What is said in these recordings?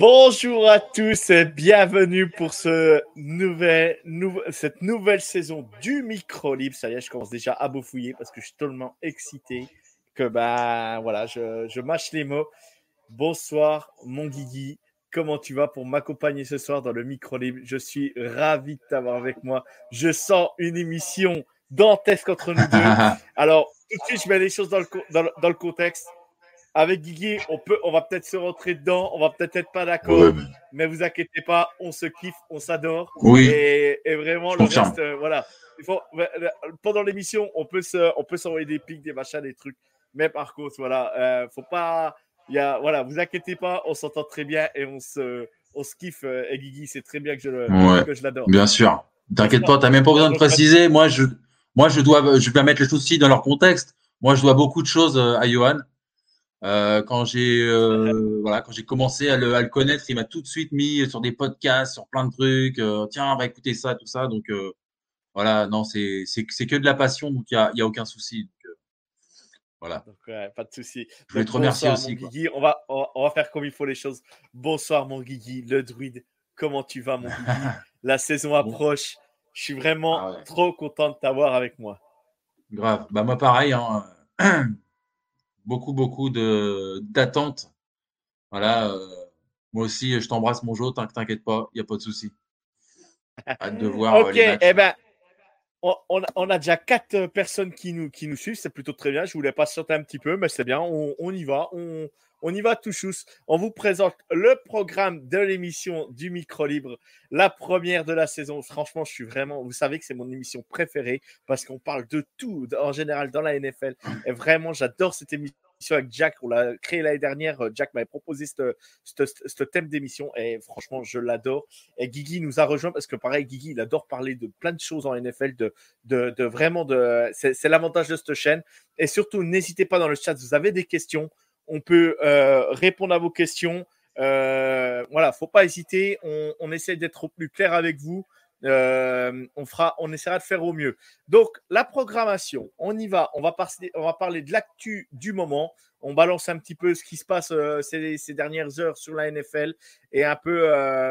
Bonjour à tous et bienvenue pour ce nouvel, cette nouvelle saison du micro libre. Ça y est, je commence déjà à fouiller parce que je suis tellement excité que ben voilà, je, je mâche les mots. Bonsoir mon Guigui, comment tu vas pour m'accompagner ce soir dans le micro libre? Je suis ravi de t'avoir avec moi. Je sens une émission dantesque entre nous deux. Alors tout de suite, je mets les choses dans le, dans le contexte avec Guigui, on peut, on va peut-être se rentrer dedans, on va peut-être être pas d'accord, mais... vous inquiétez pas, on se kiffe, on s'adore. Oui. Et, vraiment, le reste, euh, voilà. Il faut, euh, pendant l'émission, on peut se, on peut s'envoyer des pics, des machins, des trucs. Mais par contre, voilà, euh, faut pas, il y a, voilà, vous inquiétez pas, on s'entend très bien et on se, on se kiffe. et Guigui, c'est très bien que je, que je l'adore. Bien sûr. T'inquiète pas, t'as même pas besoin de préciser. Moi, je, moi, je dois, je vais mettre les choses aussi dans leur contexte. Moi, je dois beaucoup de choses à Johan. Euh, quand j'ai euh, voilà, quand j'ai commencé à le, à le, connaître, il m'a tout de suite mis sur des podcasts, sur plein de trucs. Euh, Tiens, on va écouter ça, tout ça. Donc voilà, non, c'est c'est c'est que de la passion, donc il y a, y a aucun souci. Donc, voilà. Donc, ouais, pas de souci. Je voulais te remercier aussi. Guigui. On va on va faire comme il faut les choses. Bonsoir mon Guigui, le druide. Comment tu vas mon Guigui? La saison approche. Je suis vraiment ah trop content de t'avoir avec moi. Grave. Bah moi pareil. Hein. beaucoup, beaucoup d'attentes. Voilà. Euh, moi aussi, je t'embrasse, mon Jo. T'inquiète pas, il n'y a pas de souci. Hâte de voir. Euh, ok, eh ben, on, a déjà quatre personnes qui nous, suivent. C'est plutôt très bien. Je voulais patienter un petit peu, mais c'est bien. On, y va. On, on y va tout. On vous présente le programme de l'émission du micro libre, la première de la saison. Franchement, je suis vraiment, vous savez que c'est mon émission préférée parce qu'on parle de tout en général dans la NFL. Et vraiment, j'adore cette émission avec Jack. On l'a créé l'année dernière. Jack m'avait proposé ce thème d'émission et franchement, je l'adore. Et Guigui nous a rejoint parce que pareil, Guigui, il adore parler de plein de choses en NFL, de, de, vraiment de. C'est l'avantage de cette chaîne. Et surtout, n'hésitez pas dans le chat, vous avez des questions on peut euh, répondre à vos questions. Euh, voilà, faut pas hésiter. On, essaie d'être au plus clair avec vous. Euh, on fera, on essaiera de faire au mieux. Donc la programmation, on y va. On va, parler, on va parler de l'actu du moment. On balance un petit peu ce qui se passe ces, dernières heures sur la NFL et un peu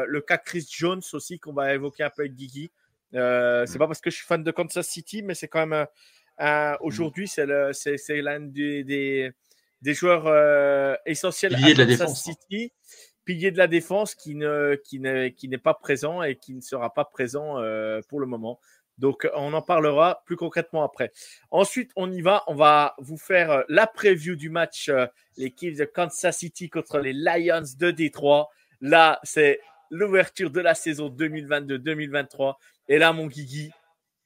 le cas Chris Jones aussi qu'on va évoquer un peu avec Guigui. c'est pas parce que je suis fan de Kansas City, mais c'est quand même aujourd'hui c'est l'un des des joueurs euh, essentiels à de la défense. City, pilier de la défense qui ne n'est pas présent et qui ne sera pas présent euh, pour le moment. Donc on en parlera plus concrètement après. Ensuite, on y va, on va vous faire euh, la preview du match l'équipe de Kansas City contre les Lions de Détroit. Là, c'est l'ouverture de la saison 2022-2023 et là mon Guigui,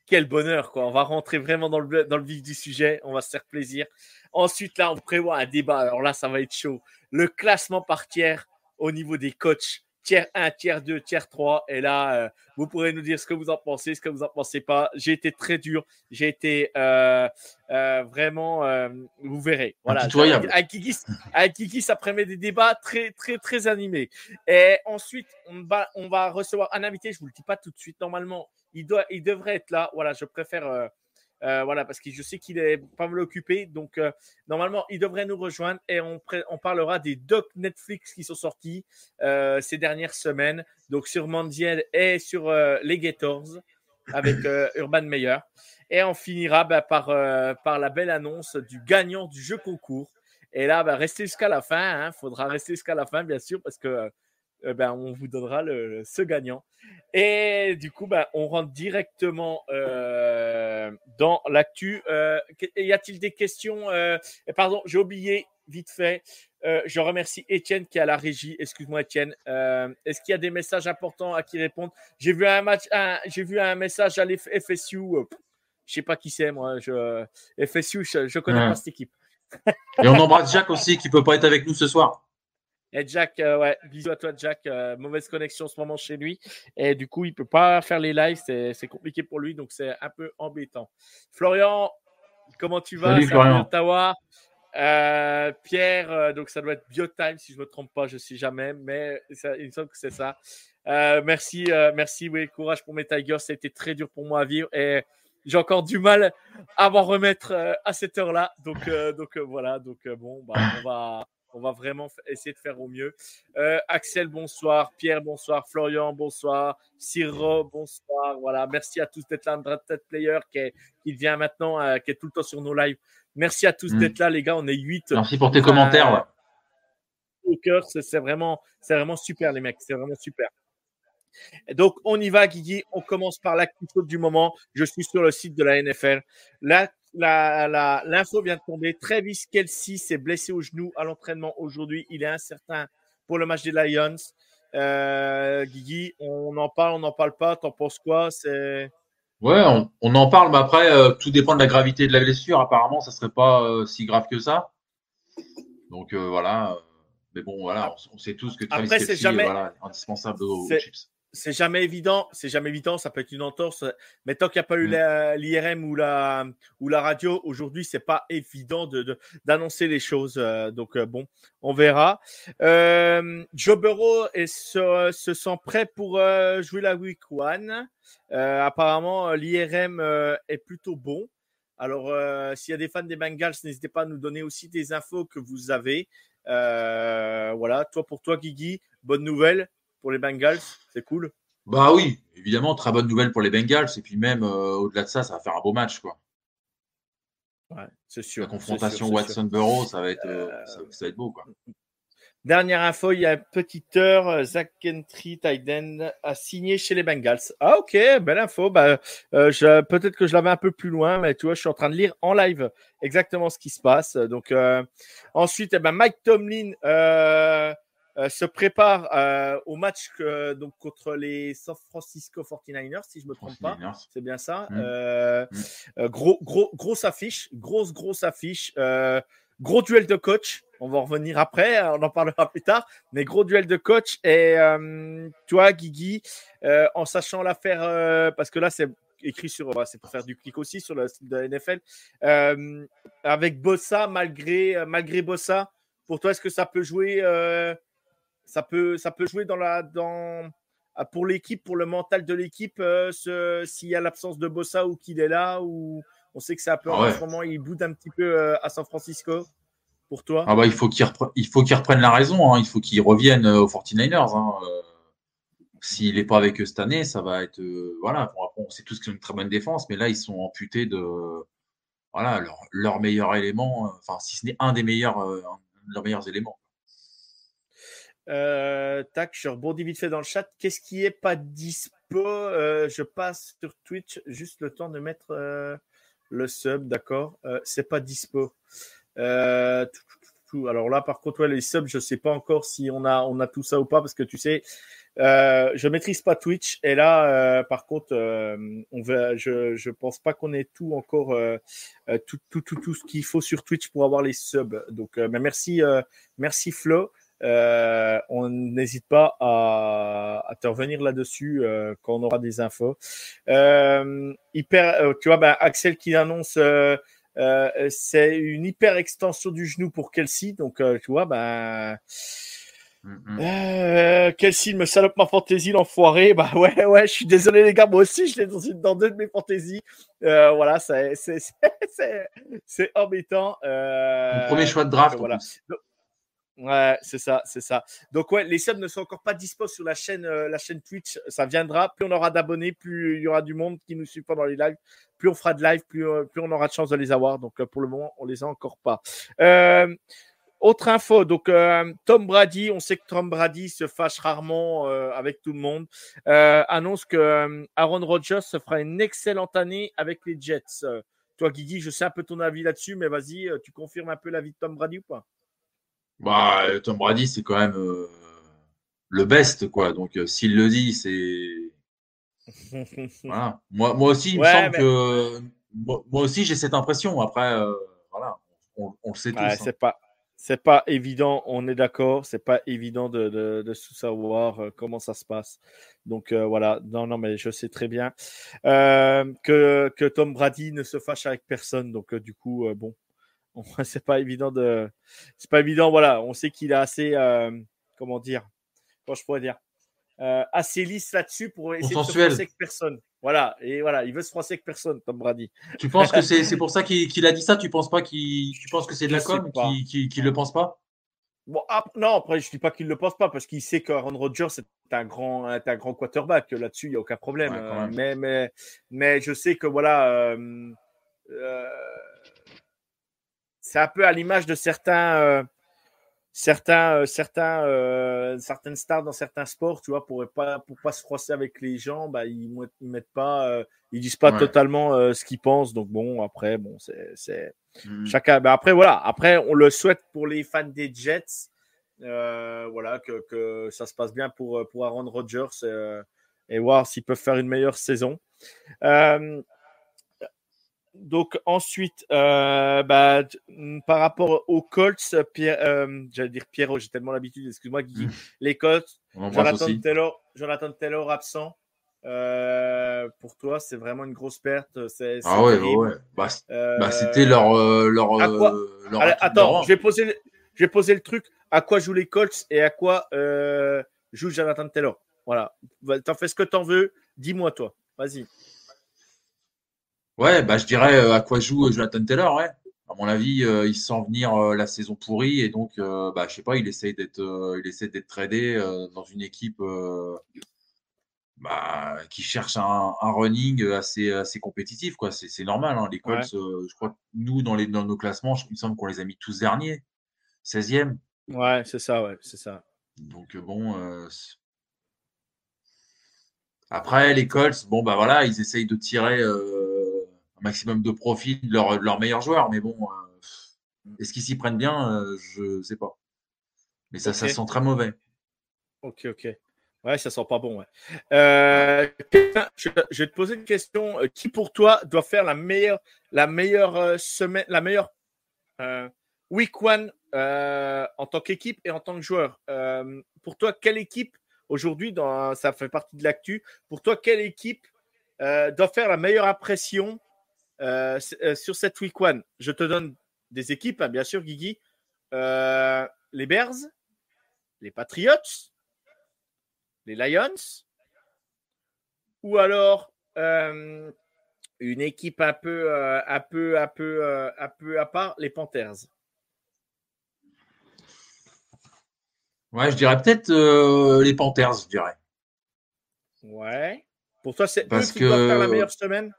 quel bonheur quoi. On va rentrer vraiment dans le dans le vif du sujet, on va se faire plaisir. Ensuite, là, on prévoit un débat. Alors là, ça va être chaud. Le classement par tiers au niveau des coachs. Tiers 1, tiers 2, tiers 3. Et là, euh, vous pourrez nous dire ce que vous en pensez, ce que vous en pensez pas. J'ai été très dur. J'ai été euh, euh, vraiment, vous verrez. Voilà. Avec Kiki, avec Kiki, ça permet des débats très, très, très animés. Et ensuite, on va, on va recevoir un invité. Je vous le dis pas tout de suite. Normalement, il, doit, il devrait être là. Voilà, je préfère voilà, parce que je sais qu'il est pas mal occupé. Donc, euh, normalement, il devrait nous rejoindre et on, on, parlera des docs Netflix qui sont sortis euh, ces dernières semaines. Donc, sur Mandiel et sur les Gators avec Urban Meyer. Et on finira bah, par, par la belle annonce du gagnant du jeu concours. Et là, bah, restez jusqu'à la fin. Il hein. faudra rester jusqu'à la fin, bien sûr, parce que eh ben, on vous donnera le, ce gagnant. Et du coup, ben, on rentre directement euh, dans l'actu. Euh, y a-t-il des questions Pardon, j'ai oublié vite fait. je remercie Étienne qui est à la régie. Excuse-moi, Étienne. Est-ce qu'il y a des messages importants à qui répondre? J'ai vu un match, j'ai vu un message à l'FSU. Je sais pas qui c'est, moi. Je, FSU, je, ne connais pas cette équipe. Et on embrasse Jack aussi qui peut pas être avec nous ce soir. Et Jack, euh, ouais, bisous à toi, Jack. Euh, mauvaise connexion en ce moment chez lui. Et du coup, il peut pas faire les lives. C'est compliqué pour lui. Donc, c'est un peu embêtant. Florian, comment tu vas? Salut, Florian. Euh, Pierre, donc ça doit être Biotime si je me trompe pas, je sais jamais, mais il me semble que c'est ça. merci, merci, oui, courage pour mes Tigers, ça a été très dur pour moi à vivre et j'ai encore du mal à m'en remettre euh, à cette heure-là. Donc, euh, donc euh, voilà. Donc bon, bah, on va, on va vraiment essayer de faire au mieux. Axel, bonsoir. Pierre, bonsoir. Florian, bonsoir. Ciro, bonsoir. Voilà. Merci à tous d'être là. Tête Player qui, qui vient maintenant, qui est tout le temps sur nos lives. Merci à tous mm. d'être là, les gars. On est 8. Merci pour tes commentaires. Au cœur, c'est vraiment, vraiment super, les mecs. C'est vraiment super. Donc, on y va, Guigui. On commence par l'actu du moment. Je suis sur le site de la NFL. Là, l'info vient de tomber. Travis Kelsey s'est blessé au genou à l'entraînement aujourd'hui. Il est incertain pour le match des Lions. Euh, Guigui, on en parle, on n'en parle pas. T'en penses quoi? C'est Ouais, on, en parle, mais après, euh, tout dépend de la gravité de la blessure. Apparemment, ça serait pas euh, si grave que ça. Donc voilà. Mais bon, voilà, on, sait tous que Travis Kelsey jamais... est indispensable aux Chips c'est jamais évident, c'est jamais évident, ça peut être une entorse, mais tant qu'il n'y a pas eu mm. l'IRM ou la, ou la radio, aujourd'hui, c'est pas évident d'annoncer de, les choses. Euh, donc, euh, bon, on verra. Euh, Joe Burrow se, se, sent prêt pour euh, jouer la week one. apparemment, l'IRM est plutôt bon. Alors, s'il y a des fans des Bengals, n'hésitez pas à nous donner aussi des infos que vous avez. voilà, toi pour toi, Guigui, bonne nouvelle pour les Bengals C'est cool. Bah oui, évidemment, très bonne nouvelle pour les Bengals. Et puis même euh, au-delà de ça, ça va faire un beau match, quoi. Ouais, c'est sûr. La confrontation Watson-Burrow, ça va être, euh, ça, va être beau, quoi. Dernière info, il y a une petite heure, Zach Gentry, Tyden, a signé chez les Bengals. Ah ok, belle info. Bah, euh, peut-être que je l'avais un peu plus loin, mais tu vois, je suis en train de lire en live exactement ce qui se passe. Donc ensuite, eh ben, Mike Tomlin euh, se prépare euh, au match donc contre les San Francisco 49ers, si je ne me trompe pas. C'est bien ça. Mmh. Euh, mmh. gros, gros, grosse affiche, grosse, grosse affiche. gros duel de coach. On va en revenir après, on en parlera plus tard. Mais gros duel de coach. Et toi, Guigui, en sachant l'affaire, parce que là, c'est écrit sur, c'est pour faire du clic aussi sur le site de la NFL, avec Bossa, malgré, malgré Bossa, pour toi, est-ce que ça peut jouer ça peut, ça peut jouer dans la, dans, ah, pour l'équipe, pour le mental de l'équipe, euh, s'il y a l'absence de Bossa ou qu'il est là, ou on sait que c'est un peu ah en ce moment, il boude un petit peu euh, à San Francisco. Pour toi? Ah bah, Il faut qu'il reprenne la raison, hein. il faut qu'il revienne euh, aux 49ers. Hein. S'il n'est pas avec eux cette année, ça va être. voilà, on sait tous qu'ils ont une très bonne défense, mais là, ils sont amputés de voilà, leur, leur meilleur élément, enfin, si ce n'est un des meilleurs, leurs meilleurs éléments. Euh, tac, je rebondis vite fait dans le chat. Qu'est-ce qui est pas dispo? Euh, Je passe sur Twitch, juste le temps de mettre euh, le sub, d'accord? C'est pas dispo. Alors là, par contre, les subs, je sais pas encore si on a, on a tout ça ou pas, parce que tu sais, je maîtrise pas Twitch. Et là, par contre, on va, je, je pense pas qu'on ait tout encore, tout, tout, tout, tout, ce qu'il faut sur Twitch pour avoir les subs. Donc, mais merci, merci Flo. Euh, on n'hésite pas à, à, te revenir là-dessus euh, quand on aura des infos. Euh, hyper, tu vois, ben, Axel qui annonce c'est une hyper extension du genou pour Kelsey. Donc, tu vois, ben. Kelsey me salope ma fantaisie, l'enfoiré. Bah ouais, ouais, je suis désolé les gars, moi aussi je l'ai dans, dans deux de mes fantaisies. voilà, c'est embêtant. premier choix de draft. Voilà. Ouais, c'est ça, c'est ça. Donc ouais, les subs ne sont encore pas dispo sur la chaîne, euh, la chaîne Twitch. Ça viendra. Plus on aura d'abonnés, plus il y aura du monde qui nous suit pendant les lives. Plus on fera de live, plus, euh, plus on aura de chance de les avoir. Donc euh, pour le moment, on les a encore pas. autre info, donc Tom Brady, on sait que Tom Brady se fâche rarement avec tout le monde, annonce que Aaron Rodgers se fera une excellente année avec les Jets. toi, Guigui, je sais un peu ton avis là-dessus, mais vas-y, tu confirmes un peu l'avis de Tom Brady ou pas? Bah, Tom Brady, c'est quand même le best, quoi. Donc, s'il le dit, c'est. voilà. Moi, moi aussi, il me semble que. Moi, aussi, j'ai cette impression. Après, voilà, on, le sait tous. Hein. C'est pas c'est pas évident, on est d'accord, c'est pas évident de, de, savoir euh, comment ça se passe. Donc euh, voilà, non, non, mais je sais très bien euh, que, que, Tom Brady ne se fâche avec personne. Donc du coup, bon, c'est pas évident de, c'est pas évident. Voilà, on sait qu'il est assez, comment dire, comment je pourrais dire, assez lisse là-dessus pour essayer de se fâcher avec personne. Voilà, et voilà, il veut se froisser avec personne, Tom Brady. Tu penses que c'est pour ça qu'il a dit ça? Tu penses pas qu'il tu penses que c'est de la com qu'il ne le pense pas? Bon, non, après, je ne dis pas qu'il ne le pense pas parce qu'il sait qu'Aaron Rodgers est un grand, un grand quarterback. Là-dessus, il n'y a aucun problème. mais, mais, mais je sais que voilà, euh, euh, c'est un peu à l'image de certains, euh, certains, euh, certains, euh, certaines stars dans certains sports, tu vois, pour pas, pour pas se froisser avec les gens, bah, ils, ils mettent pas, ils disent pas totalement ce qu'ils pensent. Donc bon, après, bon, c'est, mmh. chacun. Bah, après, voilà. Après, on le souhaite pour les fans des Jets, voilà, que, que, ça se passe bien pour, pour Aaron Rodgers et voir s'ils peuvent faire une meilleure saison donc ensuite, euh, bah, par rapport aux Colts, Pierre, euh, j'allais dire Pierrot, j'ai tellement l'habitude, excuse-moi Guy, mmh. les Colts, Jonathan Taylor, Jonathan Taylor absent. Euh, pour toi, c'est vraiment une grosse perte. C'est, ah ouais, ouais. Bah, bah, c'était leur, leur, leur Attends, je vais, poser, je vais poser le truc. À quoi jouent les Colts et à quoi joue Jonathan Taylor Voilà. T'en fais ce que t'en veux. Dis-moi toi. Vas-y. Ouais, bah, je dirais euh, à quoi joue euh, Jonathan Taylor, ouais. À mon avis, euh, il sent venir la saison pourrie et donc, bah, je sais pas, il essaye d'être, il essaie d'être tradé dans une équipe bah, qui cherche un, running assez, assez compétitif, quoi. C'est, normal, hein. Les Colts, je crois que nous, dans, les, dans nos classements, il me semble qu'on les a mis tous derniers, 16e. Ouais, c'est ça, ouais, c'est ça. Donc bon, après les Colts, bon bah voilà, ils essayent de tirer maximum de profit de leurs leur meilleurs joueurs. Mais bon, euh, est-ce qu'ils s'y prennent bien euh, Je ne sais pas. Mais ça, ça sent très mauvais. Ok, ok. Ouais, ça sent pas bon. Euh, je, vais te poser une question. Qui pour toi doit faire la meilleure, la meilleure semaine, la meilleure week one en tant qu'équipe et en tant que joueur? Pour toi, quelle équipe aujourd'hui, ça fait partie de l'actu, pour toi, quelle équipe doit faire la meilleure impression euh, euh, sur cette week one, je te donne des équipes, hein, bien sûr, Guigui. Euh, les Bears, les Patriots, les Lions, ou alors une équipe un peu, un peu, un peu, un peu à part, les Panthers. Ouais, je dirais peut-être les Panthers, je dirais. Ouais. Pour toi, c'est eux qui que... doivent faire la meilleure semaine?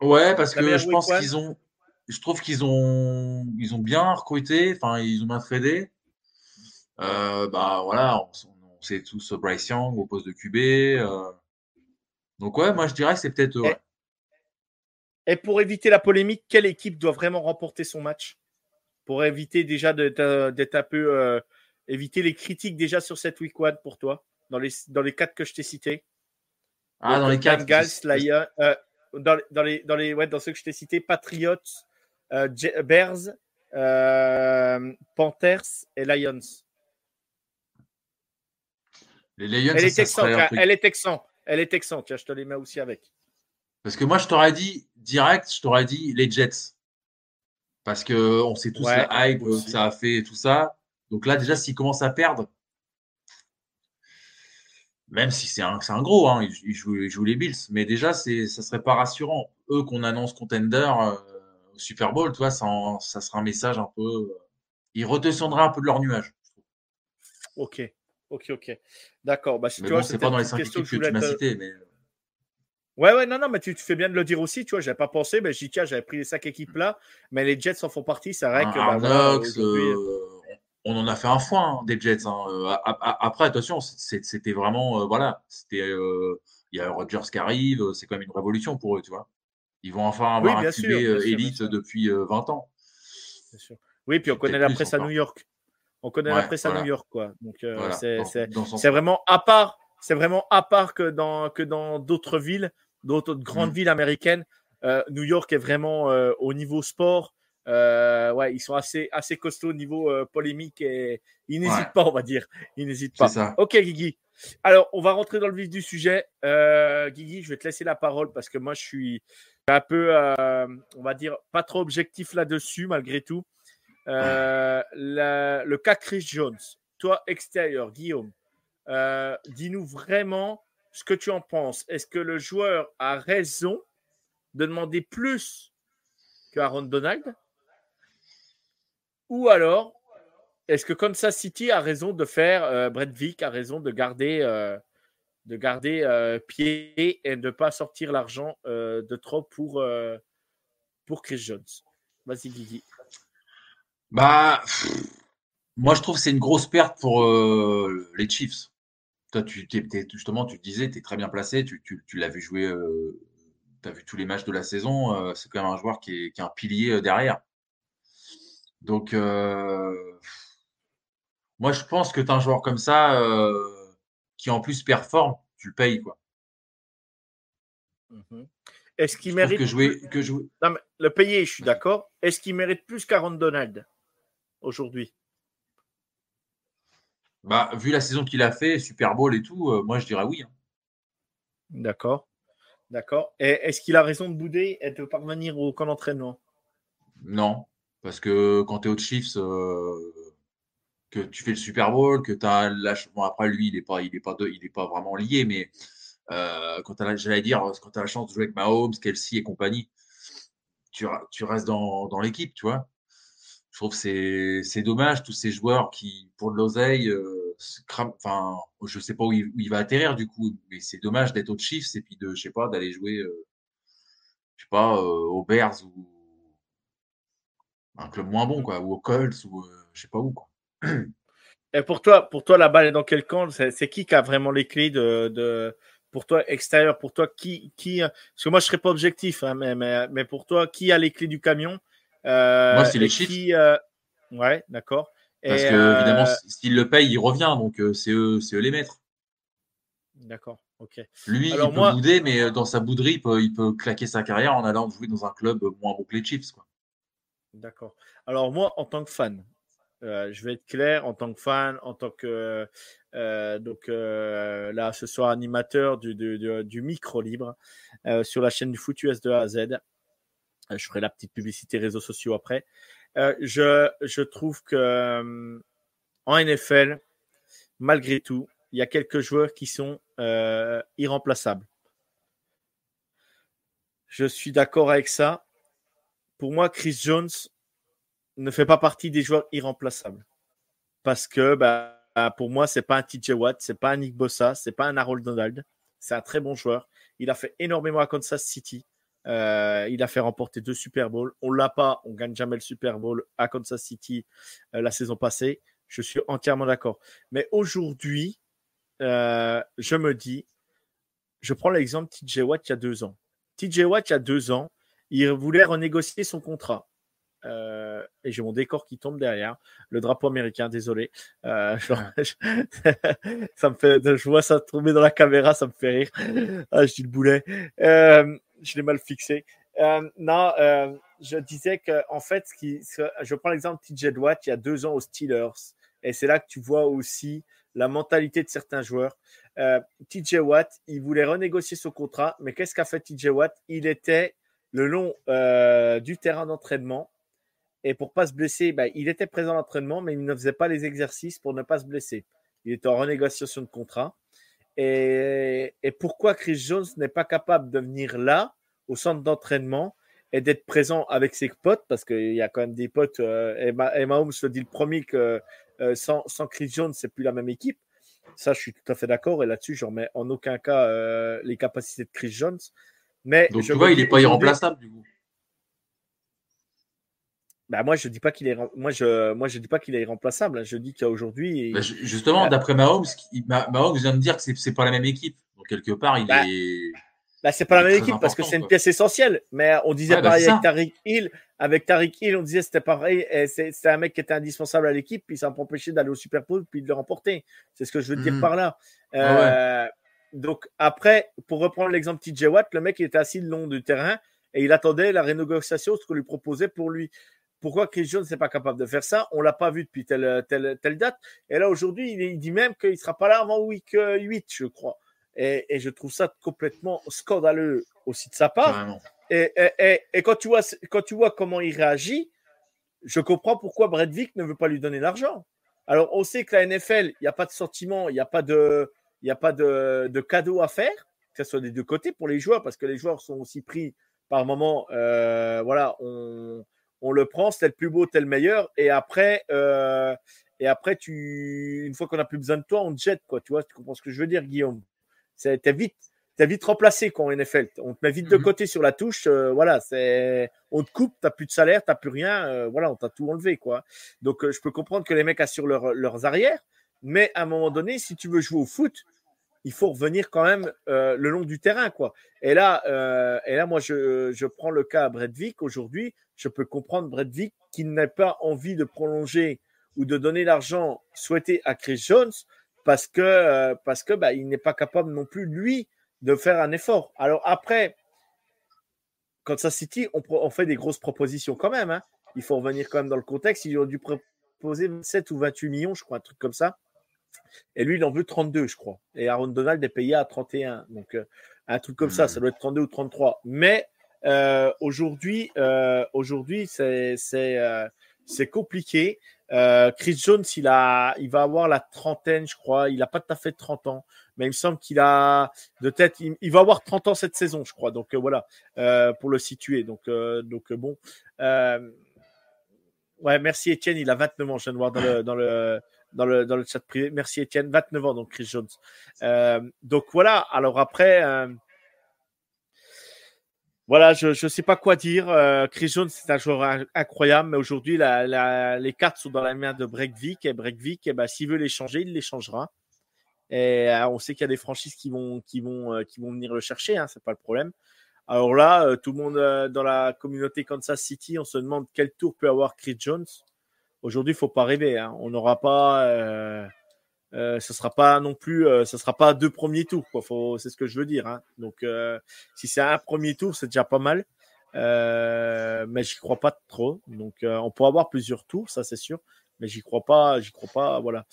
Ouais, parce que je pense qu'ils ont. Je trouve qu'ils ont, ils ont bien recruté, enfin, ils ont bien tradé. Euh, bah voilà, on, sait tous Bryce Young au poste de QB. Euh. Donc ouais, moi je dirais que c'est peut-être. Et, pour éviter la polémique, quelle équipe doit vraiment remporter son match? Pour éviter déjà d'être un peu. Euh, éviter les critiques déjà sur cette week one pour toi, dans les, dans les quatre que je t'ai cités? Ah, dans les quatre. Bengals, Lions, dans, dans, les, dans, les, ouais, dans ceux que je t'ai cités, Patriots, euh, Bears, euh, Panthers et Lions. Les Lions, elle, est texan, elle est Texan, elle est Texan, tiens, je te les mets aussi avec. Parce que moi, je t'aurais dit direct, je t'aurais dit les Jets. Parce qu'on sait tous la hype que ça a fait et tout ça. Donc là, déjà, s'ils commencent à perdre, même si c'est un, un, gros, hein, ils, jouent, les Bills, mais déjà, c'est, ça serait pas rassurant. Eux qu'on annonce contender euh, au Super Bowl, tu vois, ça, ça, sera un message un peu. Euh, ils redescendraient un peu de leur nuage. Ok, ok, ok. D'accord. Bah, si mais tu bon, c'est pas dans les cinq équipes que, tu m'as citées, mais. Euh. Ouais, ouais, non, non, mais tu, fais bien de le dire aussi, tu vois, j'avais pas pensé, mais dis, tiens, j'avais pris les cinq équipes là, mais les Jets en font partie, c'est vrai que. Bah, on en a fait un foin hein, des Jets. Hein. Après, attention, c'était vraiment voilà, c'était il y a Rodgers qui arrive, c'est quand même une révolution pour eux, tu vois. Ils vont enfin avoir un QB élite depuis 20 ans. Bien sûr. Oui, puis on connaît la presse à New York. On connaît la presse à New York, quoi. Donc euh, c'est vraiment à part, c'est vraiment à part que dans que dans d'autres villes, d'autres grandes mm. villes américaines. Euh, New York est vraiment euh, au niveau sport. Ouais, ils sont assez assez costauds au niveau polémique et ils n'hésitent pas, on va dire. Ils n'hésitent pas. Ça. Ok, Guigui. Alors, on va rentrer dans le vif du sujet. Guigui, je vais te laisser la parole parce que moi, je suis un peu, on va dire, pas trop objectif là-dessus, malgré tout. Euh, le cas Chris Jones, toi extérieur, Guillaume, euh, dis-nous vraiment ce que tu en penses. Est-ce que le joueur a raison de demander plus que Aaron Donald? Ou alors, est-ce que Kansas City a raison de faire, euh, Brett Vick a raison de garder, de garder pied et de ne pas sortir l'argent de trop pour, pour Chris Jones? Vas-y, Guigui. Bah, moi, je trouve que c'est une grosse perte pour euh, les Chiefs. Toi, tu, justement, tu te disais, tu es très bien placé, tu, l'as vu jouer, euh, tu as vu tous les matchs de la saison. Euh, c'est quand même un joueur qui est, un pilier derrière. Donc, moi, je pense que tu as un joueur comme ça qui en plus performe, tu le payes. Quoi. Mmh Est-ce qu'il mérite. Que jouer, que jouer... Non, mais le payer, je suis d'accord. Est-ce qu'il mérite plus qu'Aaron Donald aujourd'hui? Bah, Vu la saison qu'il a fait, Super Bowl et tout, euh, moi je dirais oui. Hein. D'accord. D'accord. Et est-ce qu'il a raison de bouder et de parvenir au camp d'entraînement? Non. Parce que quand tu es au Chiefs, euh, que tu fais le Super Bowl, que tu as lâche... bon, après lui, il n'est pas, est pas, il est pas vraiment lié, mais euh, quand j'allais dire, quand tu as la chance de jouer avec Mahomes, Kelsey et compagnie, tu, tu restes dans, dans l'équipe, tu vois. Je trouve que c'est dommage, tous ces joueurs qui, pour de l'oseille, euh, enfin, je sais pas où il, va atterrir du coup, mais c'est dommage d'être au Chiefs et puis de, je sais pas, d'aller jouer, euh, je sais pas, aux Bears ou un club moins bon, quoi, ou aux Colts ou je sais pas où, quoi. Et pour toi, pour toi, la balle est dans quel camp? C'est qui qui a vraiment les clés de, de, pour toi extérieur Pour toi, qui, qui Parce que moi, je serais pas objectif, hein, mais, mais, mais, pour toi, qui a les clés du camion? Euh, Moi, c'est les chiffres. Euh, ouais, d'accord. Parce que, évidemment, euh, s'il le paye, il revient. Donc, c'est eux, eux les maîtres. D'accord, ok. Lui, il peut bouder, mais dans sa bouderie, il peut, claquer sa carrière en allant jouer dans un club moins bon que les Chiefs. D'accord. Alors, moi, en tant que fan, je vais être clair, en tant que fan, en tant que. donc là, ce soir, animateur du, du, micro libre sur la chaîne du Foot US de A à Z. Euh, je ferai la petite publicité réseaux sociaux après. Euh, je, je, trouve que euh, en NFL, malgré tout, il y a quelques joueurs qui sont irremplaçables. Je suis d'accord avec ça. Pour moi, Chris Jones ne fait pas partie des joueurs irremplaçables. Parce que bah, pour moi, c'est pas un TJ Watt, c'est pas un Nick Bossa, c'est pas un Harold Donald. C'est un très bon joueur. Il a fait énormément à Kansas City. Euh, il a fait remporter deux Super Bowls. On l'a pas, on gagne jamais le Super Bowl à Kansas City euh, la saison passée. Je suis entièrement d'accord. Mais aujourd'hui, euh, je me dis, je prends l'exemple TJ Watt il y a deux ans. TJ Watt il y a deux ans, il voulait renégocier son contrat. et j'ai mon décor qui tombe derrière, le drapeau américain, désolé. ça me fait, je vois ça tomber dans la caméra, ça me fait rire. Ah, je dis le boulet je l'ai mal fixé. Euh, non, euh, je disais que en fait, ce qui, je prends l'exemple de TJ Watt il y a deux ans aux Steelers, et c'est là que tu vois aussi la mentalité de certains joueurs. Euh, TJ Watt, il voulait renégocier son contrat, mais qu'est-ce qu'a fait TJ Watt? Il était le long du terrain d'entraînement, et pour pas se blesser, ben, il était présent à l'entraînement, mais il ne faisait pas les exercices pour ne pas se blesser. Il était en renégociation de contrat. Et, pourquoi Chris Jones n'est pas capable de venir là, au centre d'entraînement, et d'être présent avec ses potes, parce qu'il y a quand même des potes, euh, et, Mahomes le dit le premier que euh, sans, Chris Jones, c'est plus la même équipe. Ça, je suis tout à fait d'accord, et là-dessus, je remets en aucun cas euh, les capacités de Chris Jones. Mais Donc, tu vois, il n'est pas irremplaçable, du coup. Bah moi je dis pas qu'il est moi je moi je dis pas qu'il est irremplaçable. Hein. Je dis qu'aujourd'hui bah, justement bah d'après Mahomes, Mahomes vient de dire que c'est pas la même équipe. Donc quelque part il bah, est. Bah c'est pas la même équipe parce que c'est une pièce essentielle. Mais on disait pareil avec Tariq Hill. Avec Tariq Hill, on disait c'était pareil. C'était un mec qui était indispensable à l'équipe, puis ça m'a empêché d'aller au Super Bowl puis de le remporter. C'est ce que je veux dire mhm. par là. Euh, donc après, pour reprendre l'exemple TJ Watt, le mec il était assis le long du terrain et il attendait la renégociation, ce qu'on lui proposait pour lui. Pourquoi Chris Jones n'est pas capable de faire ça? On l'a pas vu depuis telle, telle, telle date. Et là, aujourd'hui, il, dit même qu'il ne sera pas là avant week 8, euh, je crois. Et, je trouve ça complètement scandaleux aussi de sa part. Et, et, quand, tu vois, quand tu vois comment il réagit, je comprends pourquoi Brett Vick ne veut pas lui donner l'argent. Alors, on sait que la NFL, il n'y a pas de sentiment, il n'y a pas de, il a pas de, de cadeau à faire, que ce soit des deux côtés pour les joueurs, parce que les joueurs sont aussi pris par moment. Euh, voilà, on, on le prend, c'est le plus beau, tel le meilleur. Et après, euh, et après tu, une fois qu'on n'a plus besoin de toi, on te jette, quoi. Tu vois, tu comprends ce que je veux dire, Guillaume? T'es vite, es vite remplacé quand en NFL. On te met vite de mhm. côté sur la touche. Euh, voilà, c'est, on te coupe, t'as plus de salaire, t'as plus rien. Voilà, on t'a tout enlevé, quoi. Donc, je peux comprendre que les mecs assurent leurs arrières, mais à un moment donné, si tu veux jouer au foot, il faut revenir quand même le long du terrain, quoi. Et là, et là, moi, je, je prends le cas à Bredvik aujourd'hui je peux comprendre Brett Vick qui n'a pas envie de prolonger ou de donner l'argent souhaité à Chris Jones parce que, euh, parce que bah, il n'est pas capable non plus, lui, de faire un effort. Alors après, Kansas City, on, on fait des grosses propositions quand même. Hein. Il faut revenir quand même dans le contexte. Ils ont dû proposer 7 ou 28 millions, je crois, un truc comme ça. Et lui, il en veut 32, je crois. Et Aaron Donald est payé à 31. Donc, euh, un truc comme ça, hmm. ça doit être 32 ou 33. Mais euh, aujourd'hui, euh, aujourd'hui, c'est c'est c'est compliqué. Chris Jones, il a, il va avoir la trentaine, je crois. Il a pas tout à fait 30 ans, mais il me semble qu'il a de tête, il, va avoir 30 ans cette saison, je crois. Donc voilà, pour le situer. Donc donc bon. ouais, merci Étienne. Il a 29 ans. Je viens de voir dans le dans le dans le, dans le chat privé. Merci Étienne, 29 ans, donc Chris Jones. donc voilà, alors après, voilà, je ne sais pas quoi dire. Euh, Chris Jones, c'est un joueur incroyable, mais aujourd'hui, les cartes sont dans la main de Breakvik. Et Breakvik, eh ben, s'il veut les changer, il les changera. Et euh, on sait qu'il y a des franchises qui vont, qui vont, euh, qui vont venir le chercher, hein, c'est pas le problème. Alors là, tout le monde dans la communauté Kansas City, on se demande quel tour peut avoir Chris Jones. Aujourd'hui, il faut pas rêver. Hein. On n'aura pas euh, ce sera pas non plus, euh, ce sera pas deux premiers tours. C'est ce que je veux dire. Hein. Donc, euh, si c'est un premier tour, c'est déjà pas mal. Euh, mais j'y crois pas trop. Donc, euh, on pourra avoir plusieurs tours, ça c'est sûr. Mais j'y crois pas, j'y crois pas. Voilà.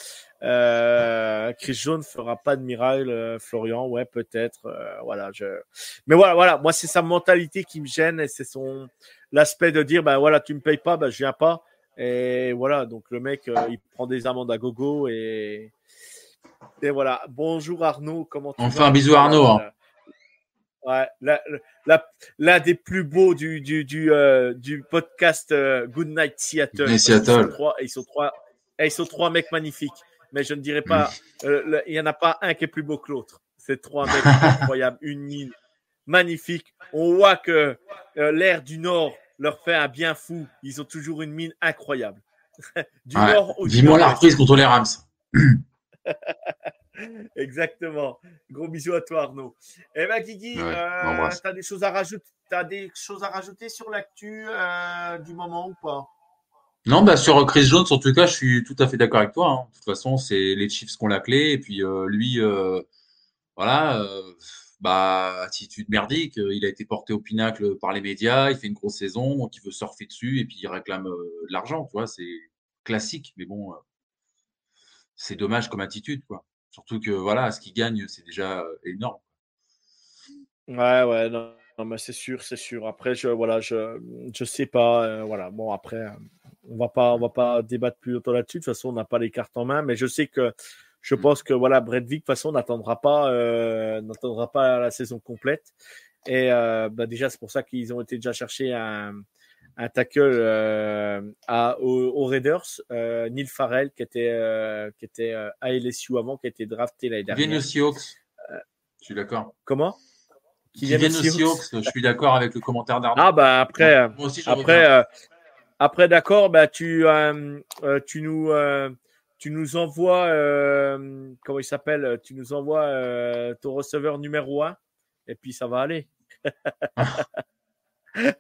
Chris Jones fera pas de miracle. Florian, ouais, peut-être. voilà. Mais voilà, voilà. Moi, c'est sa mentalité qui me gêne et c'est son l'aspect de dire, ben voilà, tu me payes pas, ben je viens pas. Et voilà, donc le mec, il prend des amendes à gogo et, et voilà. Bonjour Arnaud, comment tu On fait un bisou Arnaud. Hein. Ouais, l'un des plus beaux du, du, du, euh, du podcast euh, Good Night Seattle. Ils sont trois, ils sont trois, ils sont trois mecs magnifiques. Mais je ne dirais pas, euh, il n'y en a pas un qui est plus beau que l'autre. C'est trois mecs incroyables, une mine magnifique. On voit que l'air du Nord leur fait un bien fou. Ils ont toujours une mine incroyable. du Nord au Dis-moi la reprise contre les Rams. Exactement. Gros bisous à toi, Arnaud. Eh ben, Guigui, euh, tu as des choses à rajouter As des choses à rajouter sur l'actu euh, du moment ou pas? Non, bah sur Chris Jones, en tout cas, je suis tout à fait d'accord avec toi. Hein. De toute façon, c'est les Chiefs qui ont la clé. Et puis, euh, lui, voilà, bah, attitude merdique. Il a été porté au pinacle par les médias. Il fait une grosse saison, donc il veut surfer dessus et puis il réclame de l'argent. Tu vois, c'est classique. Mais bon, c'est dommage comme attitude, quoi. Surtout que voilà, ce qu'il gagne, c'est déjà euh, énorme. Ouais, ouais, non, mais c'est sûr, c'est sûr. Après, je voilà, je je sais pas, euh, voilà. Bon, après, euh, on va pas on va pas débattre plus longtemps là-dessus. De toute façon, on n'a pas les cartes en main, mais je sais que je mmh. pense que voilà, Brett de toute façon, n'attendra pas n'attendra pas la saison complète. Et bah, déjà, c'est pour ça qu'ils ont été déjà chercher un un tackle euh, à, aux, Raiders, euh, Neil Farrell, qui était, euh, qui était à LSU avant, qui a été drafté l'année dernière. Vient aussi Hawks. Je suis d'accord. Comment? Qui vient aussi Hawks. Je suis d'accord avec le commentaire d'Arnaud. Ah, bah après, Moi aussi, après Après, d'accord, bah, tu, euh, euh, tu, nous, euh, tu nous envoies, euh, comment il s'appelle Tu nous envoies euh, ton receveur numéro 1 et puis ça va aller. Moi,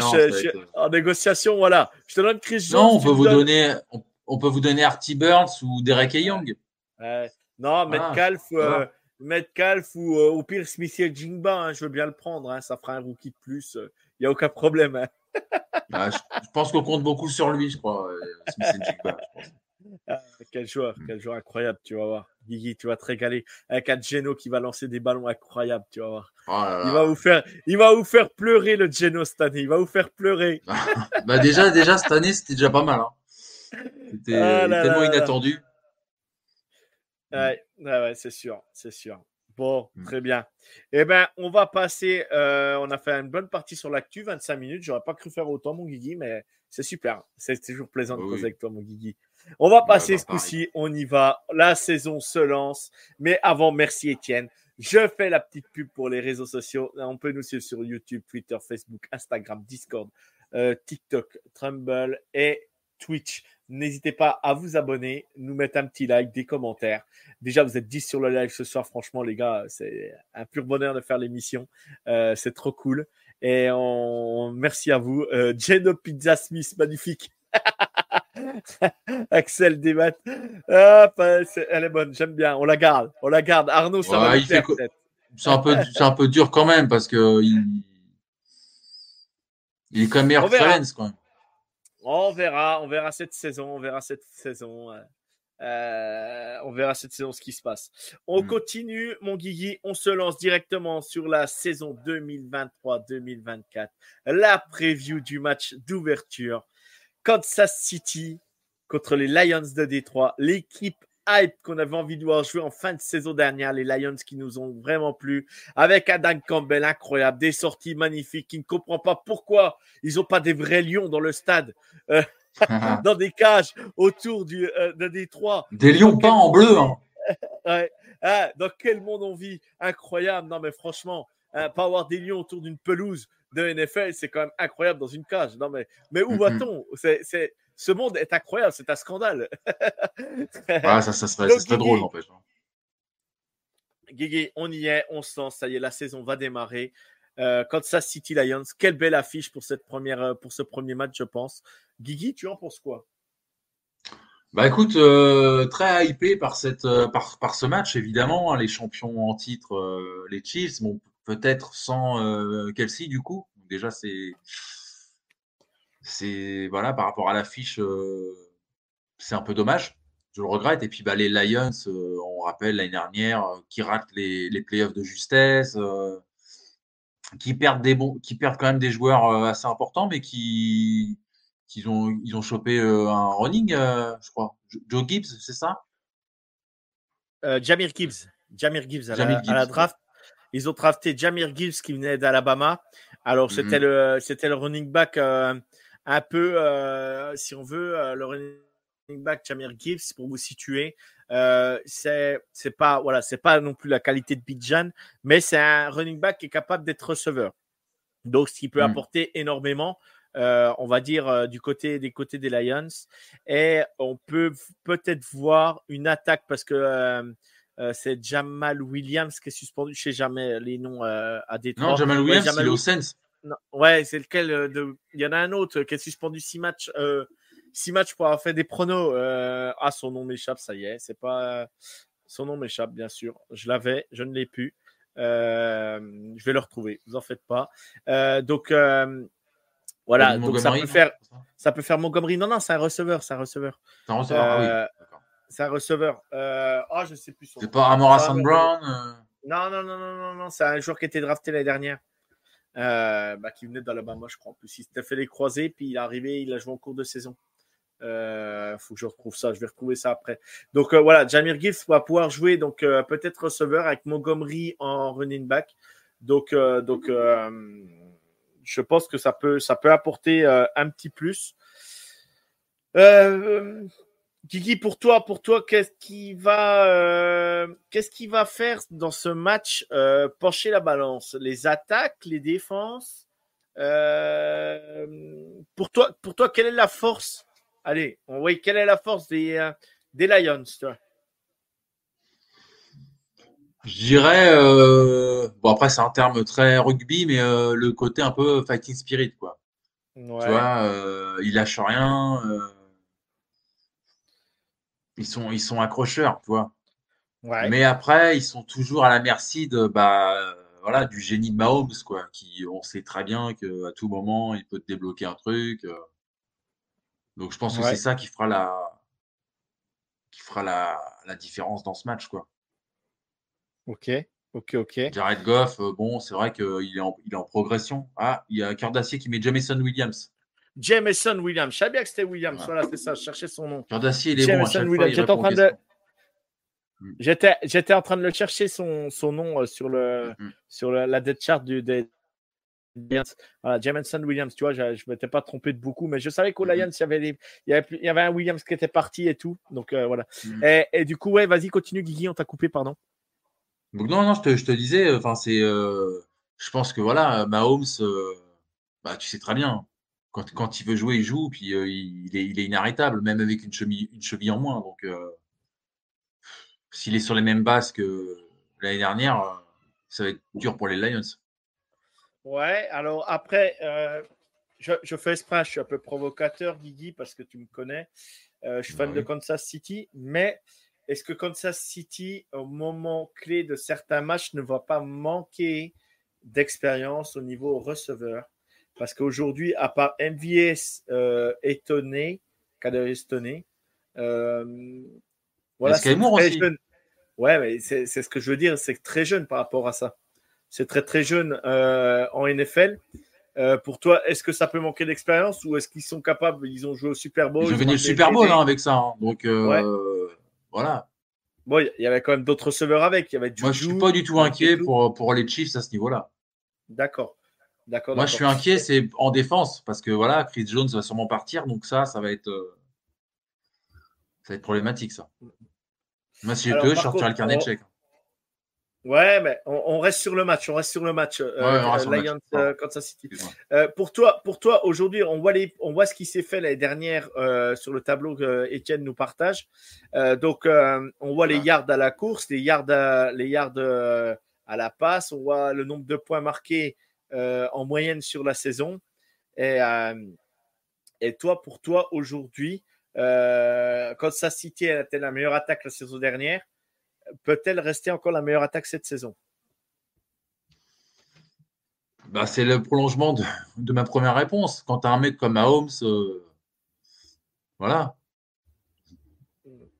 non, je, je être- en négociation, voilà. Je te donne Chris Jones. Non, on peut vous donnes- donner, on, on peut vous donner Artie Burns ou Derek Young. Ouais. non, Metcalf, euh, Metcalf ou euh, au pire Smith et Jingba, hein, je veux bien le prendre. hein, ça fera un rookie de plus. Il n'y a aucun problème. hein. Bah, je, je pense qu'on compte beaucoup sur lui, je crois. euh, Smith Njigba, je pense. Ah, quel joueur, quel joueur incroyable, tu vas voir. Guigui, tu vas te régaler avec un Geno qui va lancer des ballons incroyables, tu vas voir. Oh là Il va vous faire, il va vous faire pleurer le Geno cette année. Il va vous faire pleurer. Bah, déjà, déjà, cette année, c'était déjà pas mal. hein. C'était Ah tellement inattendu. Ouais, ouais, ouais, c'est sûr, c'est sûr. Bon, Mm. très bien. Eh ben, on va passer. euh, on a fait une bonne partie sur l'actu, 25 minutes. J'aurais pas cru faire autant, mon Guigui, mais c'est super. C'est toujours plaisant de Oui, causer avec toi, mon Guigui. On va passer bah, ce pareil. coup-ci. On y va. La saison se lance. Mais avant, merci Étienne. Je fais la petite pub pour les réseaux sociaux. On peut nous suivre sur YouTube, Twitter, Facebook, Instagram, Discord, euh, TikTok, Trumble et Twitch. N'hésitez pas à vous abonner, nous mettre un petit like, des commentaires. Déjà, vous êtes 10 sur le live ce soir. Franchement, les gars, c'est un pur bonheur de faire l'émission. Euh, c'est trop cool. Et on... merci à vous. Euh, Geno Pizza Smith, magnifique. Axel Demat. Elle est bonne, j'aime bien. On la garde. On la garde. Arnaud, ça Ouais, va co-. C'est un peu, c'est un peu dur quand même parce que il, il est quand même meilleur que quand même. On verra, on verra cette saison, on verra cette saison. euh, euh, on verra cette saison ce qui se passe. On Mm. continue, mon Guigui. On se lance directement sur la saison 2023-2024. La preview du match d'ouverture. Kansas City contre les Lions de Détroit. L'équipe hype qu'on avait envie de voir jouer en fin de saison dernière. Les Lions qui nous ont vraiment plu. Avec Adam Campbell incroyable. Des sorties magnifiques. Qui ne comprend pas pourquoi ils n'ont pas des vrais lions dans le stade. euh, dans des cages autour du, euh, de Détroit. Des lions peints en bleu. Hein. Ouais. Ah, dans quel monde on vit? Incroyable. Non, mais franchement, hein, pas avoir des lions autour d'une pelouse de NFL, c'est quand même incroyable dans une cage. Non, mais, mais où va-t-on? C'est- Ce monde est incroyable, c'est un scandale. Ouais, ça, ça serait, Donc, ça serait Guigui. drôle, n'empêche. hein. Guigui, on y est, on se lance, ça y est, la saison va démarrer. Euh, Kansas City Lions, quelle belle affiche pour, cette première, euh, pour ce premier match, je pense. Guigui, tu en penses quoi? Bah écoute, euh, très hypé par cette, euh, par, par ce match évidemment, hein, les champions en titre, euh, les Chiefs, bon peut-être sans Kelsey du coup. Déjà c'est, c'est voilà par rapport à l'affiche, euh, c'est un peu dommage. Je le regrette. Et puis bah les Lions, euh, on rappelle l'année dernière, euh, qui ratent les, les playoffs de justesse, qui perdent des bons, qui perdent quand même des joueurs assez importants, mais qui qu'ils ont ils ont chopé un running, je crois. Jo- Joe Gibbs, c'est ça? Euh, Jamir Gibbs. Jamir Gibbs à, Jamir la, à la Gibbs, draft. Ils ont drafté Jamir Gibbs qui venait d'Alabama. Alors, c'était le, c'était le running back euh, un peu, euh, si on veut, euh, le running back Jamir Gibbs, pour vous situer, euh, c'est, pas, voilà, c'est pas non plus la qualité de Bijan, mais c'est un running back qui est capable d'être receveur. Donc, ce qui peut Mhm. apporter énormément, euh, on va dire, euh, du côté des côtés des Lions. Et on peut peut-être voir une attaque parce que c'est Jamal Williams qui est suspendu. Je sais jamais les noms à Détroit. Non, Jamal Ouais, Williams, Jamal il est au. Non, ouais, c'est lequel euh, de... Il y en a un autre qui est suspendu six matchs, euh, six matchs pour avoir fait des pronos. euh, Ah, son nom m'échappe, ça y est. C'est pas son nom m'échappe, bien sûr. Je l'avais, je ne l'ai plus. Euh, je vais le retrouver. Vous en faites pas. Euh, donc euh, voilà. Donc ça peut faire, ça? peut faire Montgomery. Non, non, c'est un receveur, c'est un receveur. C'est un receveur, ah oui, Euh. C'est un receveur. Euh... Ah, je sais plus. C'est pas Amora mais- Brown euh, Non, non, non, non, non, non. C'est un joueur qui a été drafté l'année dernière. Euh, bah, qui venait d'Alabama, je crois. En plus, il s'était fait les croisés, puis il est arrivé, il a joué en cours de saison. Euh, faut que je retrouve ça. Je vais retrouver ça après. Donc euh, voilà, Jamir Gibbs va pouvoir jouer donc euh, peut-être receveur avec Montgomery en running back. Donc donc je pense que ça peut ça peut apporter un petit plus. Euh, Guigui, pour toi, pour toi, qu'est-ce qui va, euh, qu'est-ce qui va faire dans ce match euh, pencher la balance? Les attaques, les défenses pour toi, pour toi, quelle est la force? Allez, oui, quelle est la force des, des Lions toi? Je dirais, euh, bon après c'est un terme très rugby, mais euh, le côté un peu fighting spirit quoi. Tu vois, euh, ils lâchent rien. Euh, ils sont ils sont accrocheurs, tu vois. Ouais. Mais après ils sont toujours à la merci de bah voilà du génie de Mahomes quoi, qui on sait très bien que à tout moment il peut te débloquer un truc. Donc je pense que c'est ça qui fera la qui fera la, la différence dans ce match quoi. Ok, ok, ok. Jared Goff, euh, bon, c'est vrai qu'il est, en, il est en progression. Ah, il y a Cardassier qui met Jameson Williams. Jameson Williams. Je savais bien que c'était Williams. Voilà, c'est ça. Je cherchais son nom. Il est bon. J'étais en train de. Hmm. J'étais, j'étais en train de le chercher son, son nom euh, sur, le, hmm. sur la dead chart du, des, voilà, Jameson Williams, tu vois, je ne m'étais pas trompé de beaucoup, mais je savais qu'au hmm. Lions, il y, avait il, y avait, il y avait un Williams qui était parti et tout. Donc euh, voilà. Et, et, du coup, ouais, vas-y, continue, Guigui, on t'a coupé, pardon. Donc non, non, je te, je te disais, euh, enfin c'est, euh, je pense que voilà, Mahomes, euh, bah tu sais très bien, quand, quand il veut jouer, il joue, puis il, est, il est inarrêtable, même avec une cheville, une cheville en moins. Donc s'il est sur les mêmes bases que l'année dernière, ça va être dur pour les Lions. Ouais, alors après, je, je, fais exprès, je suis un peu provocateur, Guigui, parce que tu me connais. je suis fan de Kansas City, mais est-ce que Kansas City, au moment clé de certains matchs, ne va pas manquer d'expérience au niveau receveur? Parce qu'aujourd'hui, à part MVS euh, étonné, étonné, euh, voilà, c'est très jeune. Ouais, mais c'est ce que je veux dire, c'est très jeune par rapport à ça. C'est très très jeune euh, en NFL. Euh, pour toi, est-ce que ça peut manquer d'expérience ou est-ce qu'ils sont capables? Ils ont joué au Super Bowl. Ils ont gagné le Super Bowl hein, avec ça. Hein. Donc, voilà. Bon, il y avait quand même d'autres receveurs avec. Il y avait Moi, je suis pas du tout inquiet pour, pour les Chiefs à ce niveau-là. D'accord. D'accord. Moi, je suis inquiet, c'est en défense parce que voilà, Chris Jones va sûrement partir, donc ça, ça va être, euh, ça va être problématique ça. Moi, si je peux, je sortirai le carnet de chèque. Ouais, mais on, reste sur le match. On reste sur le match. Euh, euh Lions euh, Kansas City. Euh, pour toi, pour toi aujourd'hui, on voit les, on voit ce qui s'est fait l'année dernière sur le tableau que Étienne nous partage. donc, on voit les yards à la course, les yards, à, les yards à la passe. On voit le nombre de points marqués en moyenne sur la saison. Et, et toi, pour toi aujourd'hui, Kansas City a été la meilleure attaque la saison dernière peut-elle rester encore la meilleure attaque cette saison? Bah, C'est le prolongement de, ma première réponse. Quand tu as un mec comme Mahomes, euh, voilà.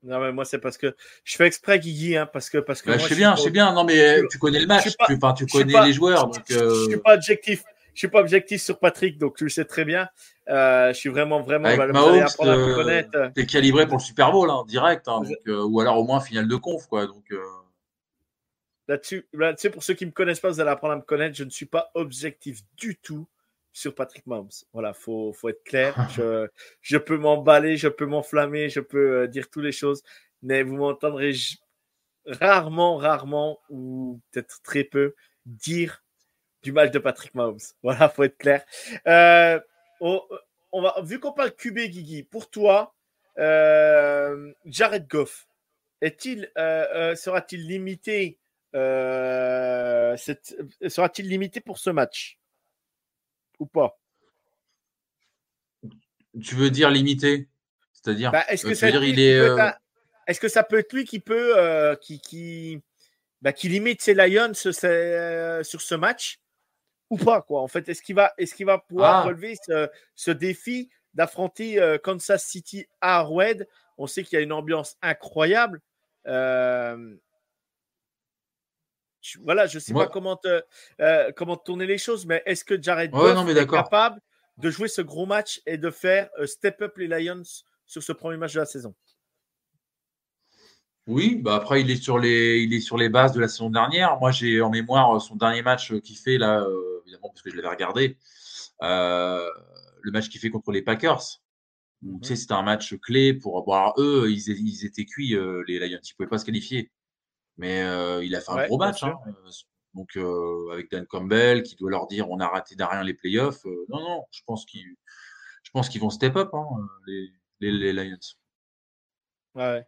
Non, mais moi, c'est parce que je fais exprès, Guigui, hein, parce que. Parce que bah, je sais bien, je sais bien. Non, mais tu connais le match, tu, tu, connais les joueurs. Donc, Je ne suis pas objectif. Je suis pas objectif sur Patrick, donc tu le sais très bien. Euh, je suis vraiment, vraiment. Avec Mahomes, euh, tu es calibré pour le Super Bowl, hein, direct. Hein, euh, ou alors au moins finale de conf, quoi. Donc. Là-dessus, là pour ceux qui ne me connaissent pas, vous allez apprendre à me connaître. Je ne suis pas objectif du tout sur Patrick Mahomes. Voilà, faut, faut être clair. je, peux m'emballer, je peux m'enflammer, je peux dire toutes les choses, mais vous m'entendrez rarement, rarement, ou peut-être très peu, dire du match de Patrick Mahomes. Voilà, faut être clair. Euh, on, va, vu qu'on parle QB, Guigui, pour toi, euh, Jared Goff, est-il, euh, sera-t-il limité, sera-t-il limité pour ce match? Ou pas? Tu veux dire limité? C'est-à-dire, bah, est-ce que, ça il est, est-ce que ça peut être lui qui peut, qui, qui, bah, qui limite ses Lions sur ce match? Ou pas quoi. En fait, est-ce qu'il va, est-ce qu'il va pouvoir ah. relever ce, défi d'affronter euh, Kansas City à Arrowhead On sait qu'il y a une ambiance incroyable. Euh, voilà, je ne sais pas comment, euh, comment tourner les choses, mais est-ce que Jared Goff est capable de jouer ce gros match et de faire step up les Lions sur ce premier match de la saison? Oui, bah après il est sur les il est sur les bases de la saison dernière. Moi j'ai en mémoire son dernier match qu'il fait là évidemment, parce que je l'avais regardé, euh, le match qu'il fait contre les Packers. Donc, tu sais, c'était un match clé pour avoir eux, ils, ils étaient cuits, euh, les Lions, ils ne pouvaient pas se qualifier. Mais euh, il a fait un gros match. Hein. Donc, avec Dan Campbell qui doit leur dire on a raté derrière les playoffs. non, non, je pense qu'ils, je pense qu'ils vont step up, hein, les, les, Lions. Ouais.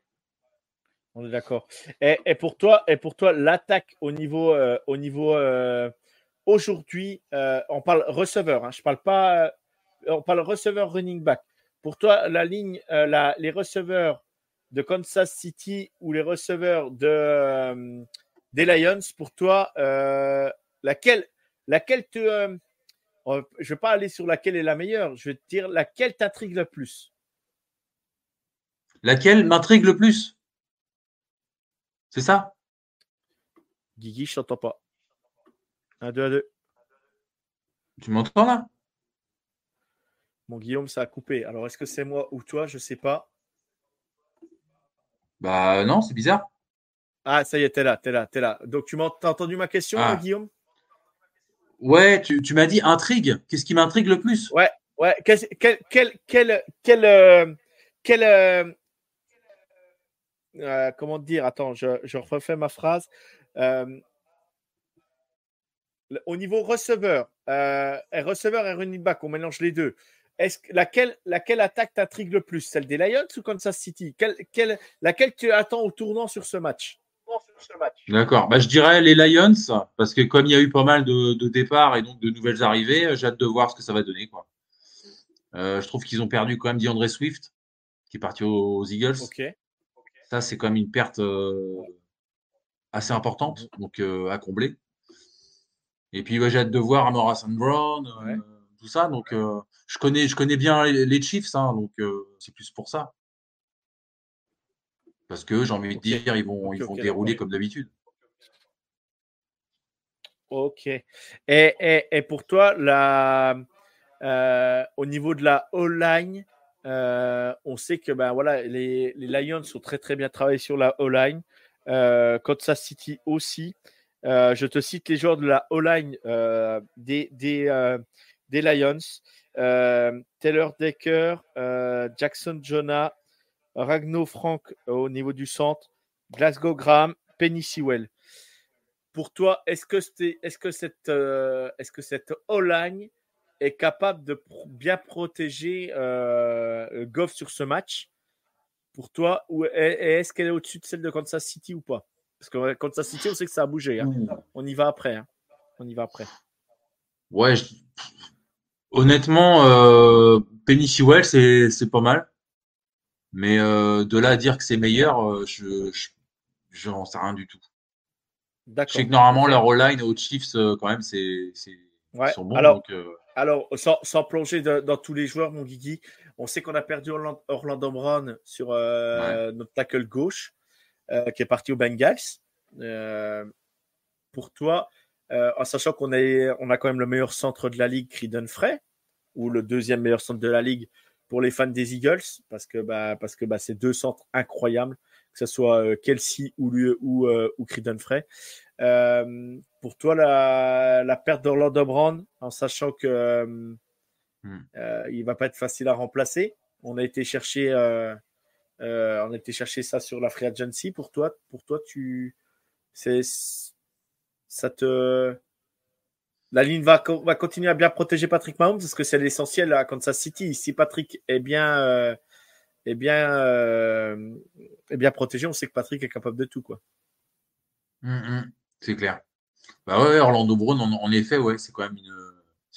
On est d'accord. Et, pour toi, et pour toi, l'attaque au niveau, au niveau aujourd'hui, on parle receveur. Hein, je parle pas, on parle receveur running back. Pour toi, la ligne, la, les receveurs de Kansas City ou les receveurs de, euh, des Lions, pour toi, euh, laquelle, laquelle te. Euh, je ne vais pas aller sur laquelle est la meilleure, je vais te dire laquelle t'intrigue le plus. Laquelle m'intrigue le plus? C'est ça? Guigui, je t'entends pas. Un, deux à deux. Tu m'entends là? Mon Guillaume, ça a coupé. Alors, est-ce que c'est moi ou toi? Je ne sais pas. Bah non, c'est bizarre. Ah, ça y est, t'es là, t'es là, t'es là. Donc, tu m'as entendu ma question, ah. Guillaume? Ouais, tu, m'as dit intrigue. Qu'est-ce qui m'intrigue le plus? Ouais, ouais. Quel, quel, quel, quel, euh, euh, euh, comment dire? Attends, je, je, refais ma phrase. au niveau receveur, receveur et running back, on mélange les deux est laquelle, laquelle attaque t'intrigue le plus? Celle des Lions ou Kansas City? Quelle, Laquelle tu attends au tournant sur ce match? D'accord. Bah, je dirais les Lions, parce que comme il y a eu pas mal de, départs et donc de nouvelles arrivées, j'ai hâte de voir ce que ça va donner. Quoi. Euh, je trouve qu'ils ont perdu quand même DeAndre Swift, qui est parti aux, Eagles. Ça, c'est quand même une perte euh, assez importante, donc euh, à combler. Et puis, j'ai hâte de voir Amora Brown, tout ça. Donc, je connais, je connais bien les Chiefs, hein, donc euh, c'est plus pour ça. Parce que j'ai envie de dire, ils vont, ils vont dérouler comme d'habitude. Ok. Et, et, pour toi, la, euh, au niveau de la O-line, on sait que ben, voilà, les, les, Lions sont très très bien travaillés sur la O-line. Kansas City aussi. je te cite les joueurs de la O-line des, des, des Lions. Euh, Taylor Decker, euh, Jackson Jonah, Ragno Frank euh, au niveau du centre, Glasgow Graham, Penny Sewell. Pour toi, est-ce que, est, que cette, est-ce que cette O-line est capable de bien protéger Goff sur ce match? Pour toi ou est-ce qu'elle est au-dessus de celle de Kansas City ou pas? Parce que Kansas City, on sait que ça a bougé. Hein. On y va après. Hein. On y va après. Ouais, je, Honnêtement, euh, Penny Sewell, c'est pas mal. Mais euh, de là à dire que c'est meilleur, euh, je n'en sais rien du tout. Je sais que normalement, leur all-line aux Chiefs, quand même, c'est ouais. sont bons. Alors, alors sans, sans, plonger dans tous les joueurs, mon Guigui, on sait qu'on a perdu Orlando, Brown sur notre tackle gauche, qui est parti aux Bengals. pour toi, euh, en sachant qu'on on a quand même le meilleur centre de la ligue, Creedon Frey, ou le deuxième meilleur centre de la ligue pour les fans des Eagles, parce que, bah, parce que bah, c'est deux centres incroyables, que ce soit euh, Kelsey ou, lui, ou, euh, ou Creedon Frey. pour toi, la, la perte d'Orlando Brown, en sachant que il va pas être facile à remplacer, on a été chercher, on a été chercher ça sur la free agency. Pour toi, pour toi, tu, c'est ça te. La ligne va, va, continuer à bien protéger Patrick Mahomes parce que c'est l'essentiel à Kansas City. Si Patrick est bien, euh, est bien, euh, est bien protégé, on sait que Patrick est capable de tout. quoi. Hum, hum, c'est clair. Bah ouais, Orlando Brown, en, effet, ouais, c'est quand même une,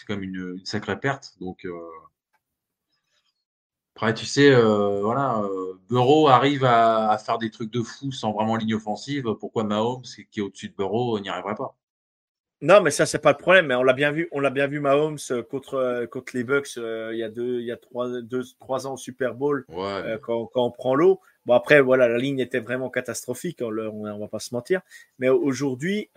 quand même une, sacrée perte. Donc, euh, après, tu sais, voilà, Burrow arrive à, faire des trucs de fou sans vraiment ligne offensive. Pourquoi Mahomes, qui est au-dessus de Burrow, n'y arriverait pas? Non, mais ça, c'est pas le problème. Mais on l'a bien vu, on l'a bien vu Mahomes contre, contre les Bucks il y a deux, il y a trois, deux, trois ans au Super Bowl quand, quand, on prend l'eau. Bon après, voilà, la ligne était vraiment catastrophique. On, on, va pas se mentir. Mais aujourd'hui,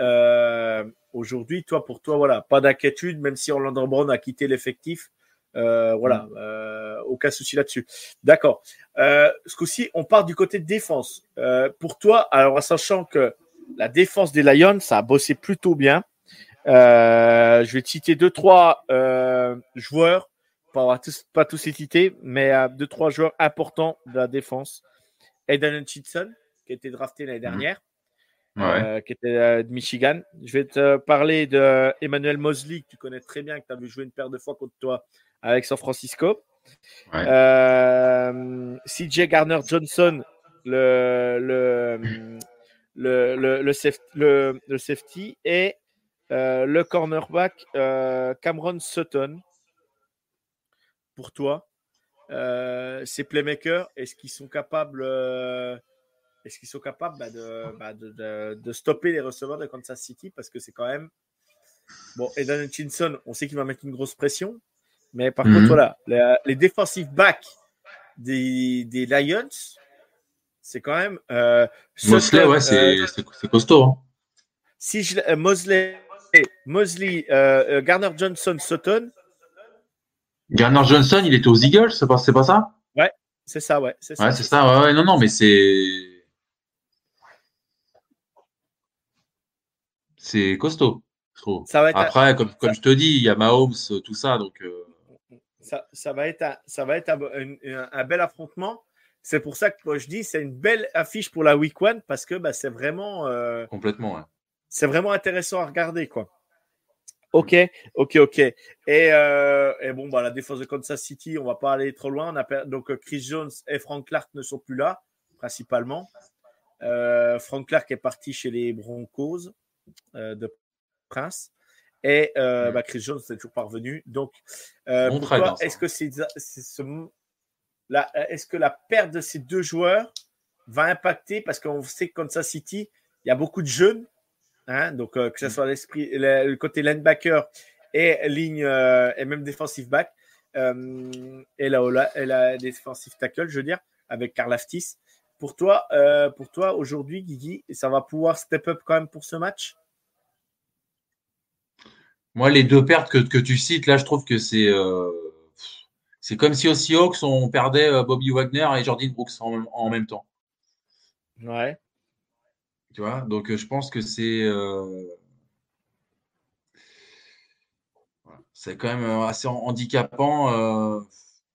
aujourd'hui, toi pour toi, voilà, pas d'inquiétude, même si Orlando Brown a quitté l'effectif. Euh, voilà, mm. euh, aucun souci là-dessus. D'accord. Euh, ce coup-ci, on part du côté de défense. Pour toi, alors sachant que la défense des Lions, ça a bossé plutôt bien. Je vais te citer deux, trois joueurs, pas tous, pas tous les citer, mais deux, trois joueurs importants de la défense. Aidan Hutchinson, qui a été drafté l'année mm. dernière. qui était de Michigan. Je vais te parler de Emmanuel Mosley, que tu connais très bien, que tu as vu jouer une paire de fois contre toi avec San Francisco. CJ Garner Johnson, le, le, le, le, le, safety, et le cornerback Cameron Sutton. Pour toi, ces playmakers, est-ce qu'ils sont capables est-ce qu'ils sont capables bah, bah, de, de, stopper les receveurs de Kansas City? Parce que c'est quand même. Bon, Eden Hutchinson, on sait qu'il va mettre une grosse pression. Mais par contre, mhm. voilà, les, les defensive backs des, des Lions, c'est quand même. Euh, Mosley, ouais, c'est euh, costaud. Hein. Si je, euh, Mosley, Mosley Garner Johnson, Sutton. Garner Johnson, il était aux Eagles, c'est pas, pas ça? Ouais, c'est ça, ouais. C'est ça, ouais, c'est ça, ouais, non, non, mais c'est. c'est costaud, je trouve. Après, comme, comme je te dis, il y a Mahomes, tout ça, donc. Euh, ça, ça, va être, un, ça va être un, bel affrontement. C'est pour ça que je dis c'est une belle affiche pour la Week One parce que bah, c'est vraiment. Euh, Complètement. C'est vraiment intéressant à regarder, quoi. Ok, ok, ok. Et, euh, et, bon, bah, la défense de Kansas City, on va pas aller trop loin. On a donc Chris Jones et Frank Clark ne sont plus là, principalement. Frank Clark est parti chez les Broncos. Euh, de Prince. Et euh, bah, Chris Jones n'est toujours parvenu. Donc, euh, est-ce que c'est ce, est-ce que la perte de ces deux joueurs va impacter? Parce qu'on sait que Kansas City, il y a beaucoup de jeunes, hein, donc que ce mm. soit l'esprit, le, côté linebacker et ligne et même defensive back et la, et la defensive tackle, je veux dire, avec Karl Aftis. Pour toi, pour toi aujourd'hui, Guigui, ça va pouvoir step up quand même pour ce match? Moi, les deux pertes que, que, tu cites, là, je trouve que c'est euh, c'est comme si aux Seahawks, on perdait euh, Bobby Wagner et Jordan Brooks en, en, même temps. Ouais. Tu vois, donc euh, je pense que c'est c'est quand même assez handicapant.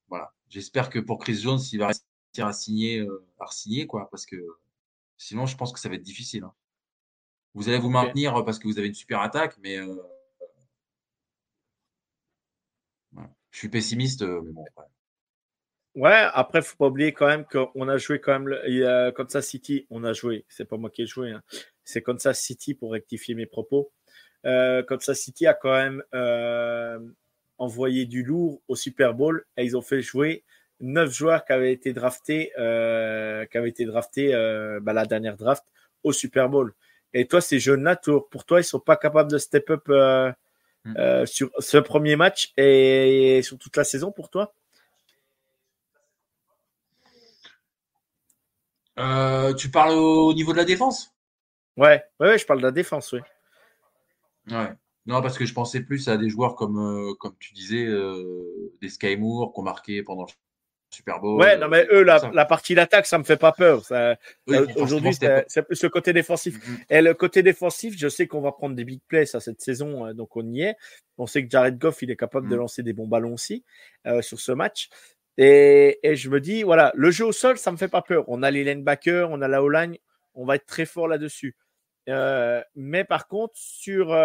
voilà. J'espère que pour Chris Jones, il va réussir à signer, à signer quoi, parce que sinon, je pense que ça va être difficile. Hein. Vous allez vous maintenir parce que vous avez une super attaque, mais je suis pessimiste, euh, mais bon. Ouais, après, il ne faut pas oublier quand même qu'on a joué quand même. A Kansas City, on a joué. C'est pas moi qui ai joué. Hein. C'est Kansas City pour rectifier mes propos. Euh, Kansas City a quand même euh, envoyé du lourd au Super Bowl et ils ont fait jouer neuf joueurs qui avaient été draftés, euh, qui avaient été draftés bah, la dernière draft au Super Bowl. Et toi, ces jeunes-là, pour toi, ils sont pas capables de step up. Euh, sur ce premier match et sur toute la saison pour toi? Euh, Tu parles au niveau de la défense? Ouais. ouais, je parle de la défense, oui. Ouais. Non, parce que je pensais plus à des joueurs comme, euh, comme tu disais, des Sky Moore qui ont marqué pendant Super Bowl. Ouais, non, mais eux, la, partie d'attaque, ça me fait pas peur. Euh, aujourd'hui, c'est plus le côté défensif. Mm-hmm. Et le côté défensif, je sais qu'on va prendre des big plays à cette saison, hein, donc on y est. On sait que Jared Goff, il est capable de mm. lancer des bons ballons aussi euh, sur ce match. Et, je me dis, voilà, le jeu au sol, ça me fait pas peur. On a les linebackers, on a la O-line, on va être très fort là-dessus. Euh, mais par contre, sur,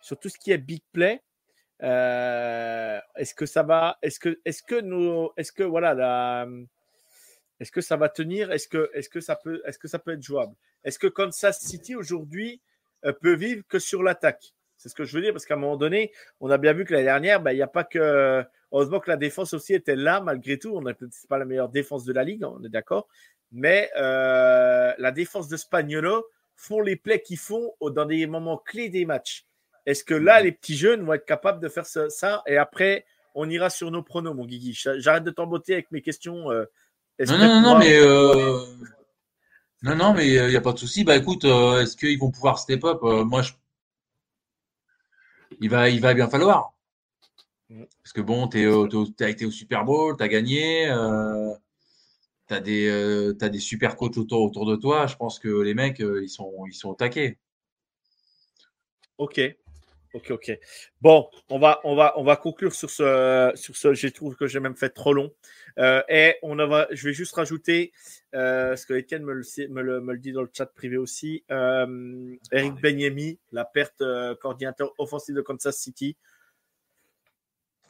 sur tout ce qui est big play, euh, est-ce que ça va Est-ce que, est-ce que nous, est-ce que voilà, la, est-ce que ça va tenir? Est-ce que, est-ce que ça peut, est-ce que ça peut être jouable? Est-ce que Kansas City aujourd'hui euh, peut vivre que sur l'attaque? C'est ce que je veux dire parce qu'à un moment donné, on a bien vu que l'année dernière, ben, il n'y a pas que heureusement que la défense aussi était là malgré tout. On n'est peut-être pas la meilleure défense de la ligue, on est d'accord, mais euh, la défense de Spagnolo font les plays qu'ils font dans des moments clés des matchs. Est-ce que là, les petits jeunes vont être capables de faire ça, Et après, on ira sur nos pronos, mon Guigui? J'arrête de t'embotter avec mes questions. Euh, non, non, non, mais. Euh, non, non, mais il n'y a pas de souci. Bah écoute, euh, est-ce qu'ils vont pouvoir step up? Moi, je... il, va, il va bien falloir. Mm. Parce que bon, tu as été au Super Bowl, tu as gagné, tu as, des, as des super coachs autour, autour de toi. Je pense que les mecs, ils sont, ils sont au taquet. Ok. Ok, ok. Bon, on va, on va, on va conclure sur ce, sur ce. Je trouve que j'ai même fait trop long. Euh, et on va, je vais juste rajouter, euh, ce que Étienne me le, me, le, me le dit dans le chat privé aussi. Euh, Eric Benyemi, la perte euh, coordinateur offensif de Kansas City.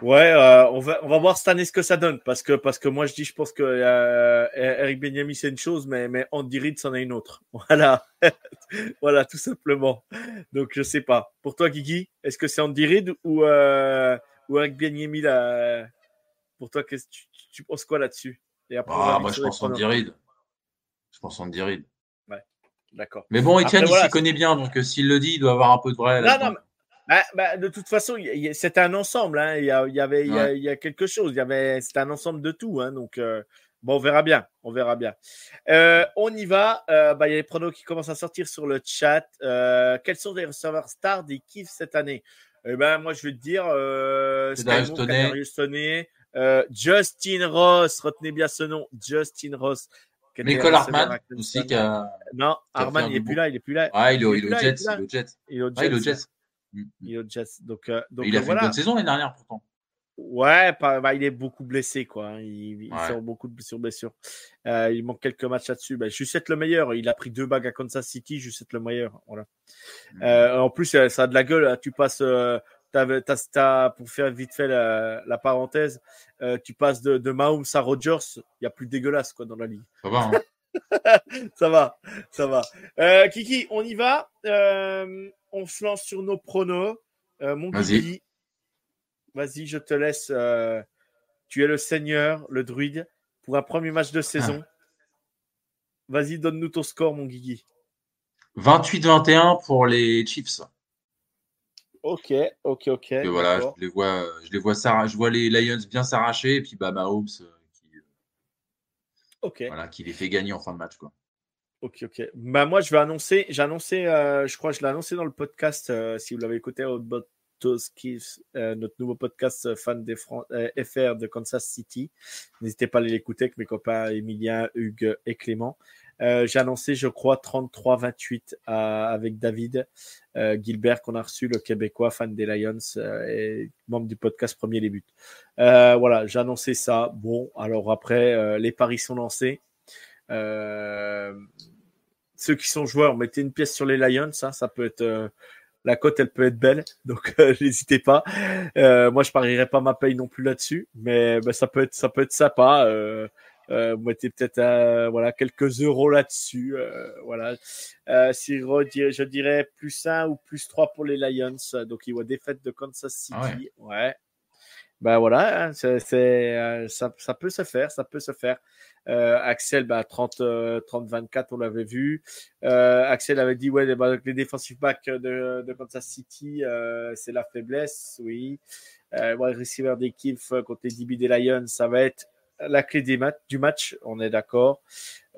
Ouais, euh, on, va, on va voir cette année ce que ça donne. Parce que, parce que moi, je dis, je pense que euh, Eric Benyami, c'est une chose, mais, mais Andy Reid, c'en est une autre. Voilà. voilà, tout simplement. Donc, je sais pas. Pour toi, Guigui, est-ce que c'est Andy Reid ou, euh, ou Eric Benyami là Pour toi, qu'est-ce tu, tu, penses quoi là-dessus? Ah, Moi, je pense Andy Reid. Je pense Andy Reid. Ouais, d'accord. Mais bon, Etienne, il s'y connaît bien. Donc, euh, s'il le dit, il doit avoir un peu de vrai. Non, non, bah, bah, de toute façon, c'était un ensemble. Hein. Il, y a, il, y avait, il, y a, il y a quelque chose. Il y avait, c'était un ensemble de tout. Hein. Donc, euh, bon, on verra bien. On verra bien. Euh, on y va. Euh, bah, il y a les pronos qui commencent à sortir sur le chat. Quels sont les receveurs stars des Kiffs cette année? Eh ben, moi, je vais te dire, euh, Justin Ross. Retenez bien ce nom, Justin Ross. Michael Hartman aussi. Qui a, non, Hartman, il n'est plus là. Il est plus là. Ah, il est au Jets. Il est au Jets. Il est au Jets. Mm, mm. Il, donc, euh, donc, il a fait une bonne saison l'année dernière pourtant. Ouais, bah, il est beaucoup blessé, quoi. Hein. Il, il sort beaucoup de blessures, blessures. Euh, il manque quelques matchs là-dessus. Bah, le meilleur. Il a pris deux bagues à Kansas City. Juste le meilleur. Voilà. Mm. Euh, en plus, ça a de la gueule. Hein. Tu passes, euh, pour faire vite fait la, la parenthèse, euh, tu passes de, de Mahomes à Rodgers. Il y a plus dégueulasse, quoi, dans la ligue. Ça va, hein ça va, ça va. Euh, Kiki, on y va. Euh, on se lance sur nos pronos. Euh, mon vas-y. Vas-y, je te laisse. Euh, tu es le seigneur, le druide, pour un premier match de saison. Ah. Vas-y, donne-nous ton score, mon Guigui. 28-21 pour les Chiefs. Ok, ok, ok. Et voilà, je les vois, je les vois, je vois les Lions bien s'arracher et puis bah Mahomes Ok. Voilà, qui les fait gagner en fin de match. Quoi. Ok, ok. Bah, moi, je vais annoncer, j'ai annoncé, euh, je crois, je l'ai annoncé dans le podcast, euh, si vous l'avez écouté, euh, notre nouveau podcast fan des FR de Kansas City. N'hésitez pas à aller l'écouter avec mes copains Emilien, Hugues et Clément. Euh, j'ai annoncé, je crois, 33-28 avec David euh, Gilbert, qu'on a reçu, le Québécois, fan des Lions euh, et membre du podcast Premier Début. voilà, j'ai annoncé ça. Bon, alors après, les paris sont lancés. Ceux qui sont joueurs, mettez une pièce sur les Lions, ça, hein, ça peut être la cote, elle peut être belle, donc n'hésitez pas. moi, je parierai pas ma paye non plus là-dessus, mais bah, ça peut être, ça peut être sympa. Euh, euh, vous mettez peut-être euh, voilà quelques euros là-dessus. Euh, voilà. Euh, si je dirais plus 1 ou plus 3 pour les Lions. Donc il voit défaite de Kansas City. Ah ouais. Ben voilà, hein, c'est, euh, ça, ça, peut se faire, ça peut se faire. Euh, Axel, bah, 30, 30-24, on l'avait vu. Euh, Axel avait dit, ouais, les, les defensive backs de, de Kansas City, c'est la faiblesse, oui. Euh, ouais, receiver d'équipe contre les DB des Lions, ça va être la clé des mat du match, on est d'accord.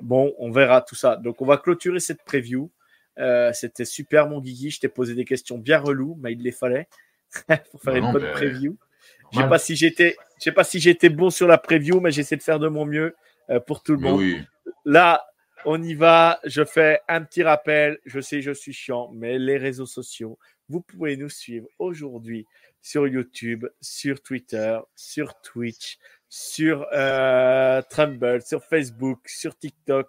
Bon, on verra tout ça. Donc, on va clôturer cette preview. Euh, C'était super, mon Guigui. Je t'ai posé des questions bien reloues, mais il les fallait pour faire une bonne preview. Je sais pas si j'étais, je sais pas si j'étais bon sur la preview, mais j'essaie de faire de mon mieux euh, pour tout le monde. Là, on y va. Je fais un petit rappel. Je sais, je suis chiant, mais les réseaux sociaux, vous pouvez nous suivre aujourd'hui sur YouTube, sur Twitter, sur Twitch, sur euh, Trumble, sur Facebook, sur TikTok,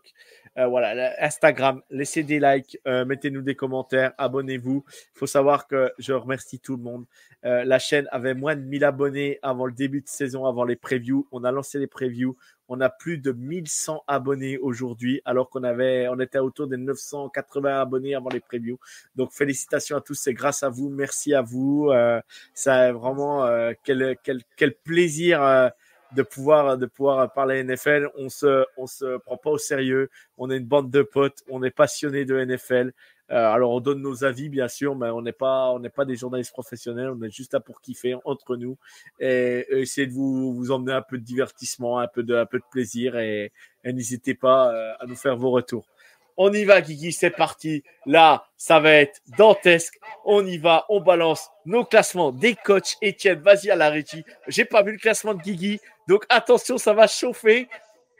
euh, voilà, Instagram. Laissez des likes, euh, mettez-nous des commentaires, abonnez-vous. Il faut savoir que je remercie tout le monde. Euh, la chaîne avait moins de 1000 abonnés avant le début de saison, avant les previews. On a lancé les previews. On a plus de 1100 abonnés aujourd'hui, alors qu'on avait, on était autour des 980 abonnés avant les previews. Donc félicitations à tous, c'est grâce à vous, merci à vous. Euh, ça vraiment quel, quel, quel plaisir de pouvoir de pouvoir parler NFL. On se on se prend pas au sérieux. On est une bande de potes. On est passionné de NFL. Euh, alors on donne nos avis bien sûr, mais on n'est pas on n'est pas des journalistes professionnels. On est juste là pour kiffer entre nous et, essayer de vous vous emmener un peu de divertissement, un peu de un peu de plaisir et, n'hésitez pas euh, à nous faire vos retours. On y va, Guigui, c'est parti. Là, ça va être dantesque. On y va, on balance nos classements des coachs. Etienne, vas-y à la régie. J'ai pas vu le classement de Guigui. Donc attention, ça va chauffer.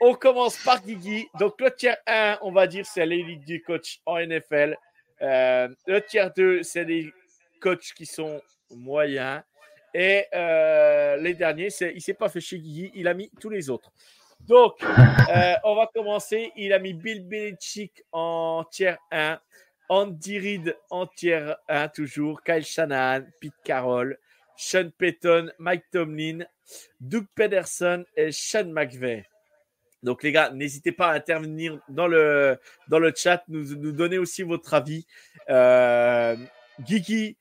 On commence par Guigui. Donc le tiers 1, on va dire, c'est l'élite du coach en NFL. Euh, le tiers 2, c'est les coachs qui sont moyens. Et euh, les derniers, il ne s'est pas fait chez Guigui, il a mis tous les autres. Donc, euh, on va commencer. Il a mis Bill Belichick en tiers 1, Andy Reid en tiers 1 toujours, Kyle Shanahan, Pete Carroll, Sean Payton, Mike Tomlin, Doug Pederson et Sean McVay. Donc les gars, n'hésitez pas à intervenir dans le, dans le chat, nous, nous donner aussi votre avis. Euh, Guigui,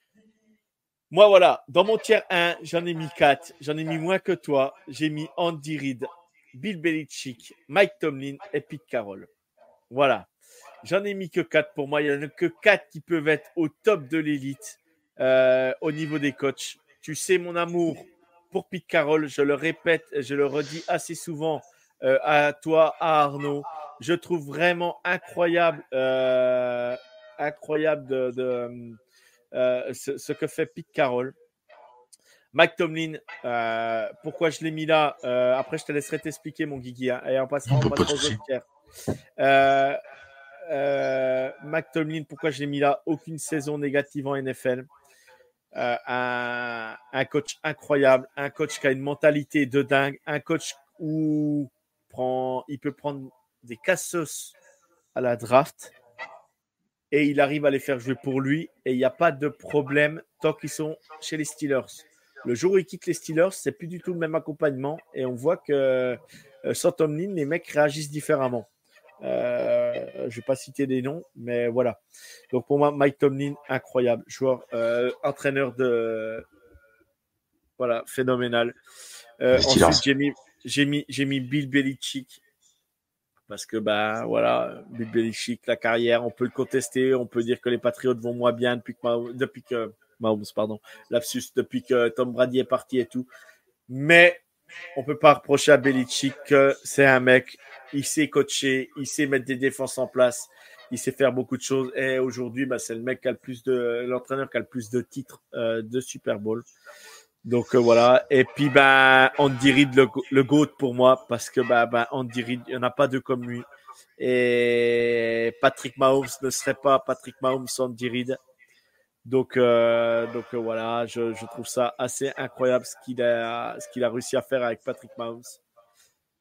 moi voilà, dans mon tiers 1, j'en ai mis 4. J'en ai mis moins que toi. J'ai mis Andy Reid, Bill Belichick, Mike Tomlin et Pete Carroll. Voilà. J'en ai mis que 4 pour moi. Il n'y en a que 4 qui peuvent être au top de l'élite euh, au niveau des coachs. Tu sais mon amour pour Pete Carroll. Je le répète, je le redis assez souvent euh, à toi, à Arnaud. Je trouve vraiment incroyable, euh, incroyable de, ce, que fait Pete Carroll. Mike Tomlin, euh, pourquoi je l'ai mis là euh, Après, je te laisserai t'expliquer, mon Guigui. Hein, et en passant, on aux euh, euh, Mike Tomlin, pourquoi je l'ai mis là? Aucune saison négative en NFL. Un, un, coach incroyable, un coach qui a une mentalité de dingue, un coach où prend, il peut prendre des cassos à la draft et il arrive à les faire jouer pour lui et il n'y a pas de problème tant qu'ils sont chez les Steelers. Le jour où il quitte les Steelers, c'est plus du tout le même accompagnement et on voit que euh, sans Tomlin, les mecs réagissent différemment. Euh, je ne vais pas citer des noms, mais voilà. Donc pour moi, Mike Tomlin, incroyable joueur, euh, entraîneur de voilà, phénoménal. ensuite, j'ai mis, j'ai mis, j'ai mis Bill Belichick parce que ben voilà, Bill Belichick, la carrière, on peut le contester, on peut dire que les Patriots vont moins bien depuis que, depuis que Mahomes, pardon, lapsus depuis que Tom Brady est parti et tout. Mais on peut pas reprocher à Belichick que c'est un mec, il sait coacher, il sait mettre des défenses en place, il sait faire beaucoup de choses. Et aujourd'hui, bah, c'est le mec qui a le plus de, l'entraîneur qui a le plus de titres euh, de Super Bowl. Donc euh, voilà. Et puis ben Andy Reid le, goat pour moi parce que ben, ben Andy Reid, il n'y en a pas deux comme lui. Et Patrick Mahomes ne serait pas Patrick Mahomes sans Andy Reid. Donc, euh, voilà, je, trouve ça assez incroyable ce qu'il a réussi à faire avec Patrick Mahomes.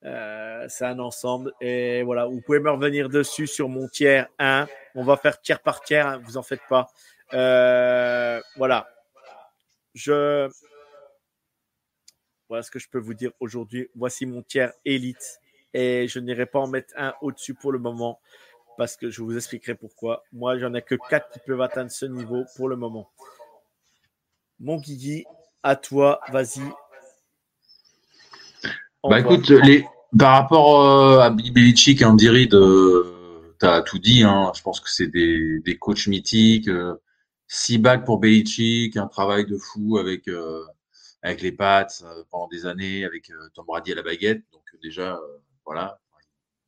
Euh, c'est un ensemble. Et voilà, vous pouvez me revenir dessus sur mon tiers 1. On va faire tiers par tiers, hein, vous en faites pas. Euh, voilà. Je. Voilà ce que je peux vous dire aujourd'hui. Voici mon tiers élite. Et je n'irai pas en mettre un au-dessus pour le moment parce que je vous expliquerai pourquoi. Moi, j'en ai que 4 qui peuvent atteindre ce niveau pour le moment. Mon Guigui, à toi, vas-y. Bah écoute, les, par rapport euh, à Belichick et Andy Reid, euh, tu as tout dit. Hein. Je pense que c'est des, des coachs mythiques. Euh, six bacs pour Belichick, un travail de fou avec, avec les Pats pendant des années, avec Tom Brady à la baguette. Donc déjà, voilà,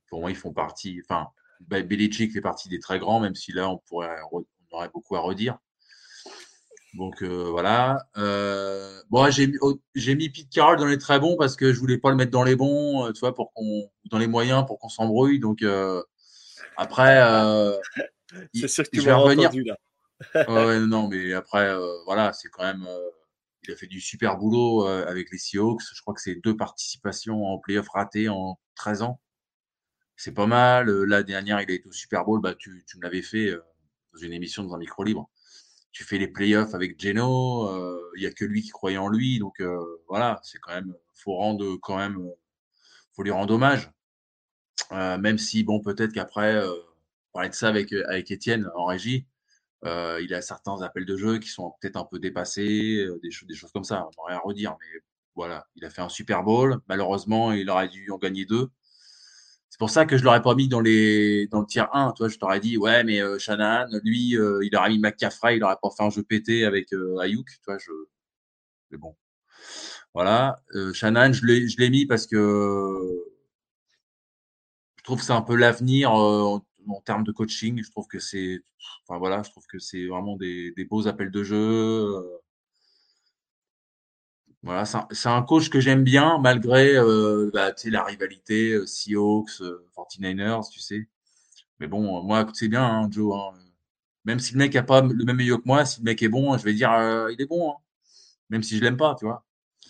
pour moi, ils font partie. Enfin, Belichick fait partie des très grands, même si là, on, pourrait, on aurait beaucoup à redire. Donc euh, voilà. Euh, bon, j'ai mis Pete Carroll dans les très bons parce que je voulais pas le mettre dans les bons, euh, tu vois, pour qu'on dans les moyens pour qu'on s'embrouille. Donc après, c'est sûr que tu vas revenir. Entendu, là. non, mais après, voilà, c'est quand même. il a fait du super boulot avec les Seahawks. Je crois que c'est deux participations en playoff ratées en 13 ans c'est pas mal. Euh, la dernière, il a été au Super Bowl, bah, tu, tu me l'avais fait euh, dans une émission dans un micro libre. Tu fais les playoffs avec Geno, euh, il n'y a que lui qui croyait en lui, donc voilà, c'est quand même, faut rendre quand même, faut lui rendre hommage. même si, bon, peut-être qu'après, parler de ça avec, avec Étienne en régie, il a certains appels de jeu qui sont peut-être un peu dépassés, des, choses, des choses comme ça, on n'a rien à redire, mais voilà, il a fait un Super Bowl, malheureusement, il aurait dû en gagner deux. C'est pour ça que je l'aurais pas mis dans les dans le tiers 1. Toi, je t'aurais dit ouais, mais euh, lui, euh, il aurait mis McCaffrey, il aurait pas fait un jeu pété avec euh, Ayuk. Toi, je. Mais bon, voilà. Euh, Shanahan, je l'ai je l'ai mis parce que je trouve que c'est un peu l'avenir en, en, termes de coaching. Je trouve que c'est, enfin voilà, je trouve que c'est vraiment des, des beaux appels de jeu. Voilà, c'est un, coach que j'aime bien malgré euh, bah, la rivalité euh, Seahawks, 49ers, euh, tu sais. Mais bon, moi, c'est bien, hein, Joe. Hein. Même si le mec n'a pas le même milieu que moi, si le mec est bon, je vais dire il est bon. Hein. Même si je l'aime pas, tu vois.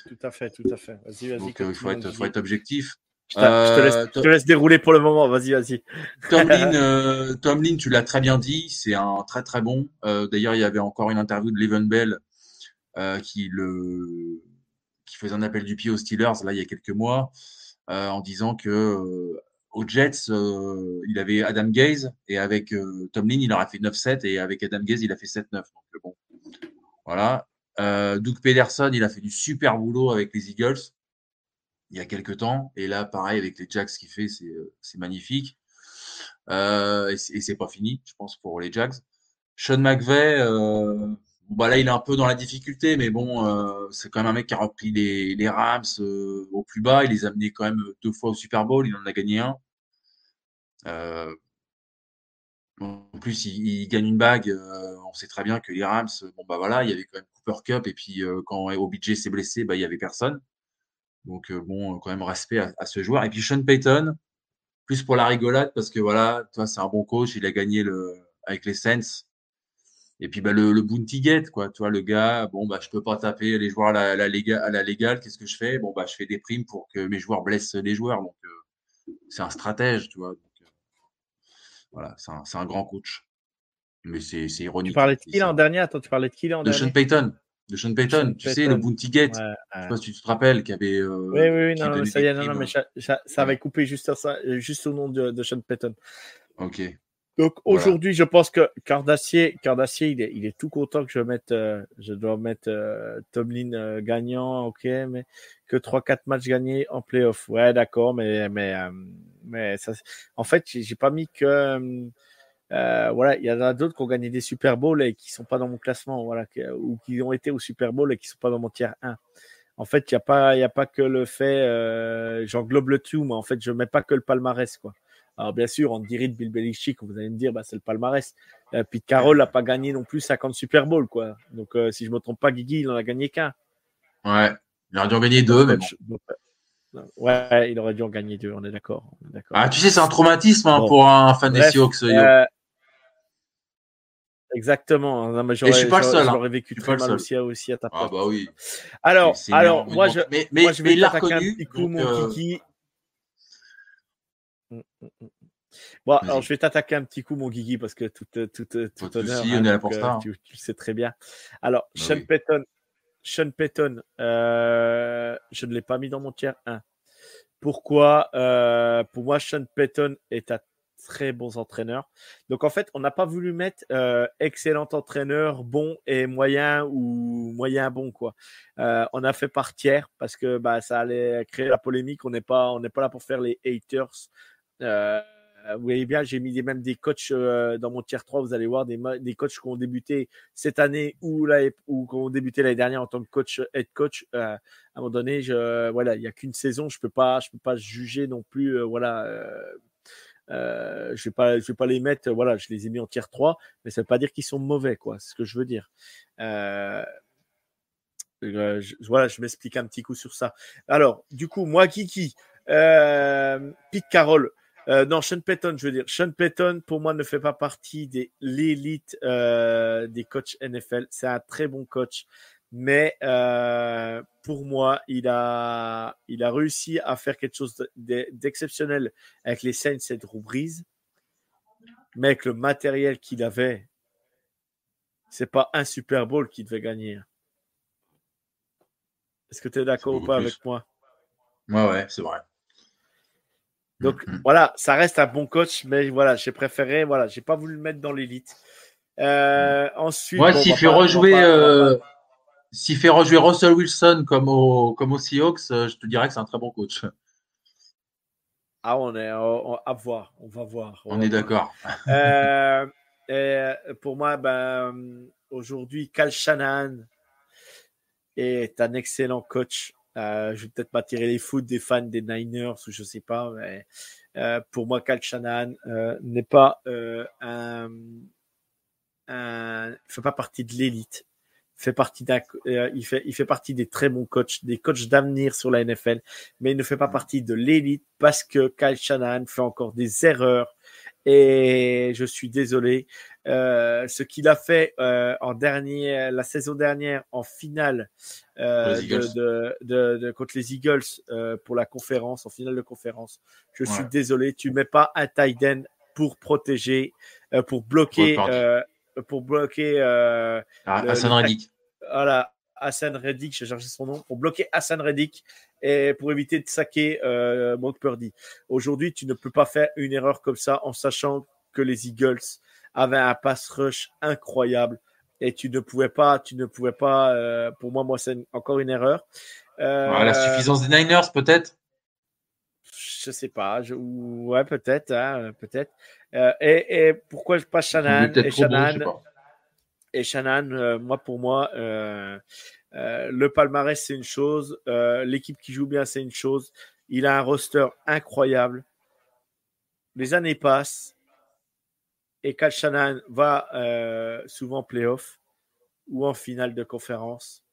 Tout à fait, tout à fait. Vas-y, vas-y. Donc il faut être, faut être objectif. Je, te laisse, dérouler pour le moment. Vas-y, vas-y. Tomlin, Tomlin, tu l'as très bien dit. C'est un très très bon. D'ailleurs, il y avait encore une interview de Leven Bell qui le qui faisait un appel du pied aux Steelers là il y a quelques mois en disant que aux Jets, euh, il avait Adam Gaze et avec euh, Tomlin, il aura fait 9-7 et avec Adam Gaze, il a fait 7-9. Donc euh, bon, voilà. Doug Pederson, il a fait du super boulot avec les Eagles il y a quelques temps. Et là, pareil, avec les Jacks, qu'il fait, c'est magnifique. et c'est pas fini, je pense, pour les Jacks. Sean McVay, bah là, il est un peu dans la difficulté, mais bon, c'est quand même un mec qui a repris les, les Rams au plus bas. Il les a amenés quand même deux fois au Super Bowl. Il en a gagné un. en plus, il, gagne une bague. on sait très bien que les Rams, bon bah voilà, il y avait quand même Cooper Cup et puis quand OBJ s'est blessé, bah il y avait personne. Donc bon, quand même respect à, ce joueur. Et puis Sean Payton, plus pour la rigolade parce que voilà, toi c'est un bon coach. Il a gagné le avec les Saints. Et puis bah, le, le bounty get, quoi. Tu vois, le gars, bon, bah, je peux pas taper les joueurs à la, à la légale. Qu'est-ce que je fais? Bon, bah, je fais des primes pour que mes joueurs blessent les joueurs. Donc, euh, c'est un stratège, tu vois. Donc, euh, voilà, c'est un, un, grand coach. Mais c'est ironique. Tu parlais de qui l'an dernier? Attends, tu parlais de qui l'an dernier De Sean Payton. De Sean Payton. tu sais, le bounty get. Ouais, ouais. Je sais pas si tu te rappelles qu'il y avait. Euh, oui, oui, oui. Non, ça y est, non, non, mais ça, ça, ça avait coupé juste, ça, juste au nom de, de Sean Payton. Ok. Donc aujourd'hui, je pense que Cardassier, Cardassier il, est, il est tout content que je mette, euh, je dois mettre euh, Tomlin euh, gagnant, ok, mais que 3-4 matchs gagnés en playoff. Ouais, d'accord, mais mais mais ça, en fait, j'ai pas mis que voilà, il y en a d'autres qui ont gagné des Super Bowls et qui sont pas dans mon classement, voilà, ou qui ont été au Super Bowl et qui sont pas dans mon tiers 1. En fait, il y a pas, il y a pas que le fait, j'englobe le tout, mais en fait, je mets pas que le palmarès, quoi. Alors, bien sûr, on dirait de Bill Belichick, vous allez me dire, bah, c'est le palmarès. Euh, Pete Carroll n'a pas gagné non plus 50 Super Bowl, quoi. Donc, euh, si je ne me trompe pas, Guigui, il n'en a gagné qu'un. Ouais, il aurait dû en gagner deux, mais bon. Euh, ouais, il aurait dû en gagner deux, on est d'accord. Ah, tu sais, c'est un traumatisme hein, pour un fan des Seahawks. Euh, exactement. Non, mais Et je suis pas le seul. J'aurais hein. vécu très mal aussi, aussi, à ta part. Ah, bah oui. Alors, alors moi, je, mais, mais, moi, je vais il l'a reconnu. Coup, donc, mon Kiki. Mmh, mmh, mmh. Bon, alors je vais t'attaquer un petit coup, mon Guigui, parce que tout, tout, tout, tout honneur, hein, on est là pour ça. Tu, tu, le sais très bien. Alors, bah Sean oui. Payton, Sean Payton euh, je ne l'ai pas mis dans mon tiers 1. Pourquoi euh, Pour moi, Sean Payton est un très bon entraîneur. Donc, en fait, on n'a pas voulu mettre euh, excellent entraîneur, bon et moyen ou moyen bon, quoi. On a fait par tiers parce que bah, ça allait créer la polémique. On n'est pas, on n'est pas là pour faire les haters. Euh, vous voyez bien, j'ai mis même des coachs euh, dans mon tier 3. Vous allez voir des, des coachs qui ont débuté cette année ou, là, ou qui ont débuté l'année dernière en tant que coach, head coach. Euh, à un moment donné, voilà, il n'y a qu'une saison. Je peux pas, peux pas juger non plus. Euh, voilà, euh, je vais pas, vais pas les mettre. Voilà, je les ai mis en tier 3, mais ça veut pas dire qu'ils sont mauvais. C'est ce que je veux dire. Je, voilà, je m'explique un petit coup sur ça. Alors, du coup, moi, Kiki, Pete Carroll. Euh, non, Sean Payton, je veux dire. Sean Payton, pour moi, ne fait pas partie de l'élite euh, des coachs NFL. C'est un très bon coach. Mais euh, pour moi, il a, il a réussi à faire quelque chose d'exceptionnel avec les Saints et Drew Brees. Mais avec le matériel qu'il avait, c'est pas un Super Bowl qu'il devait gagner. Est-ce que tu es d'accord ou pas plus. avec moi? Ouais, ouais, c'est vrai. Donc mm -hmm. voilà, ça reste un bon coach, mais voilà, j'ai préféré, voilà, j'ai pas voulu le mettre dans l'élite. Euh, ensuite, moi, s'il fait rejouer, euh, s'il fait rejouer Russell Wilson comme au comme au Seahawks, euh, je te dirais que c'est un très bon coach. Ah, on est on, à voir, on va voir. On, on est d'accord. Euh, pour moi, ben, aujourd'hui, Cal Shanahan est un excellent coach. Euh, je vais peut-être pas tirer les foot des fans des Niners ou je sais pas, mais euh, pour moi, Cal Shanahan euh, n'est pas euh, un, un, fait pas partie de l'élite. Fait partie d'un, euh, il fait, il fait partie des très bons coachs, des coachs d'avenir sur la NFL, mais il ne fait pas partie de l'élite parce que Kyle Shanahan fait encore des erreurs Et je suis désolé. Euh, ce qu'il a fait euh, en dernier, la saison dernière en finale euh, de, de, de, contre les Eagles euh, pour la conférence, en finale de conférence, je suis désolé. Tu mets pas un tight end pour protéger, euh, pour bloquer, pour bloquer. Ah, Hassan Reddick. Voilà, Hassan Reddick, je cherchais son nom, pour bloquer Hassan Reddick et pour éviter de saquer euh, Purdy. Aujourd'hui, tu ne peux pas faire une erreur comme ça en sachant que les Eagles avaient un pass rush incroyable et tu ne pouvais pas, tu ne pouvais pas. Euh, pour moi, moi, c'est encore une erreur. Euh, la suffisance des Niners, peut-être? Je sais pas. Je, ouais, peut-être, hein, peut-être. Euh, et, et, pourquoi pas Shannon et Shannon, et Shannon, euh, moi, pour moi, euh, euh, le palmarès, c'est une chose. L'équipe qui joue bien, c'est une chose. Il a un roster incroyable. Les années passent. Et Cal Shannon va souvent playoff ou en finale de conférence,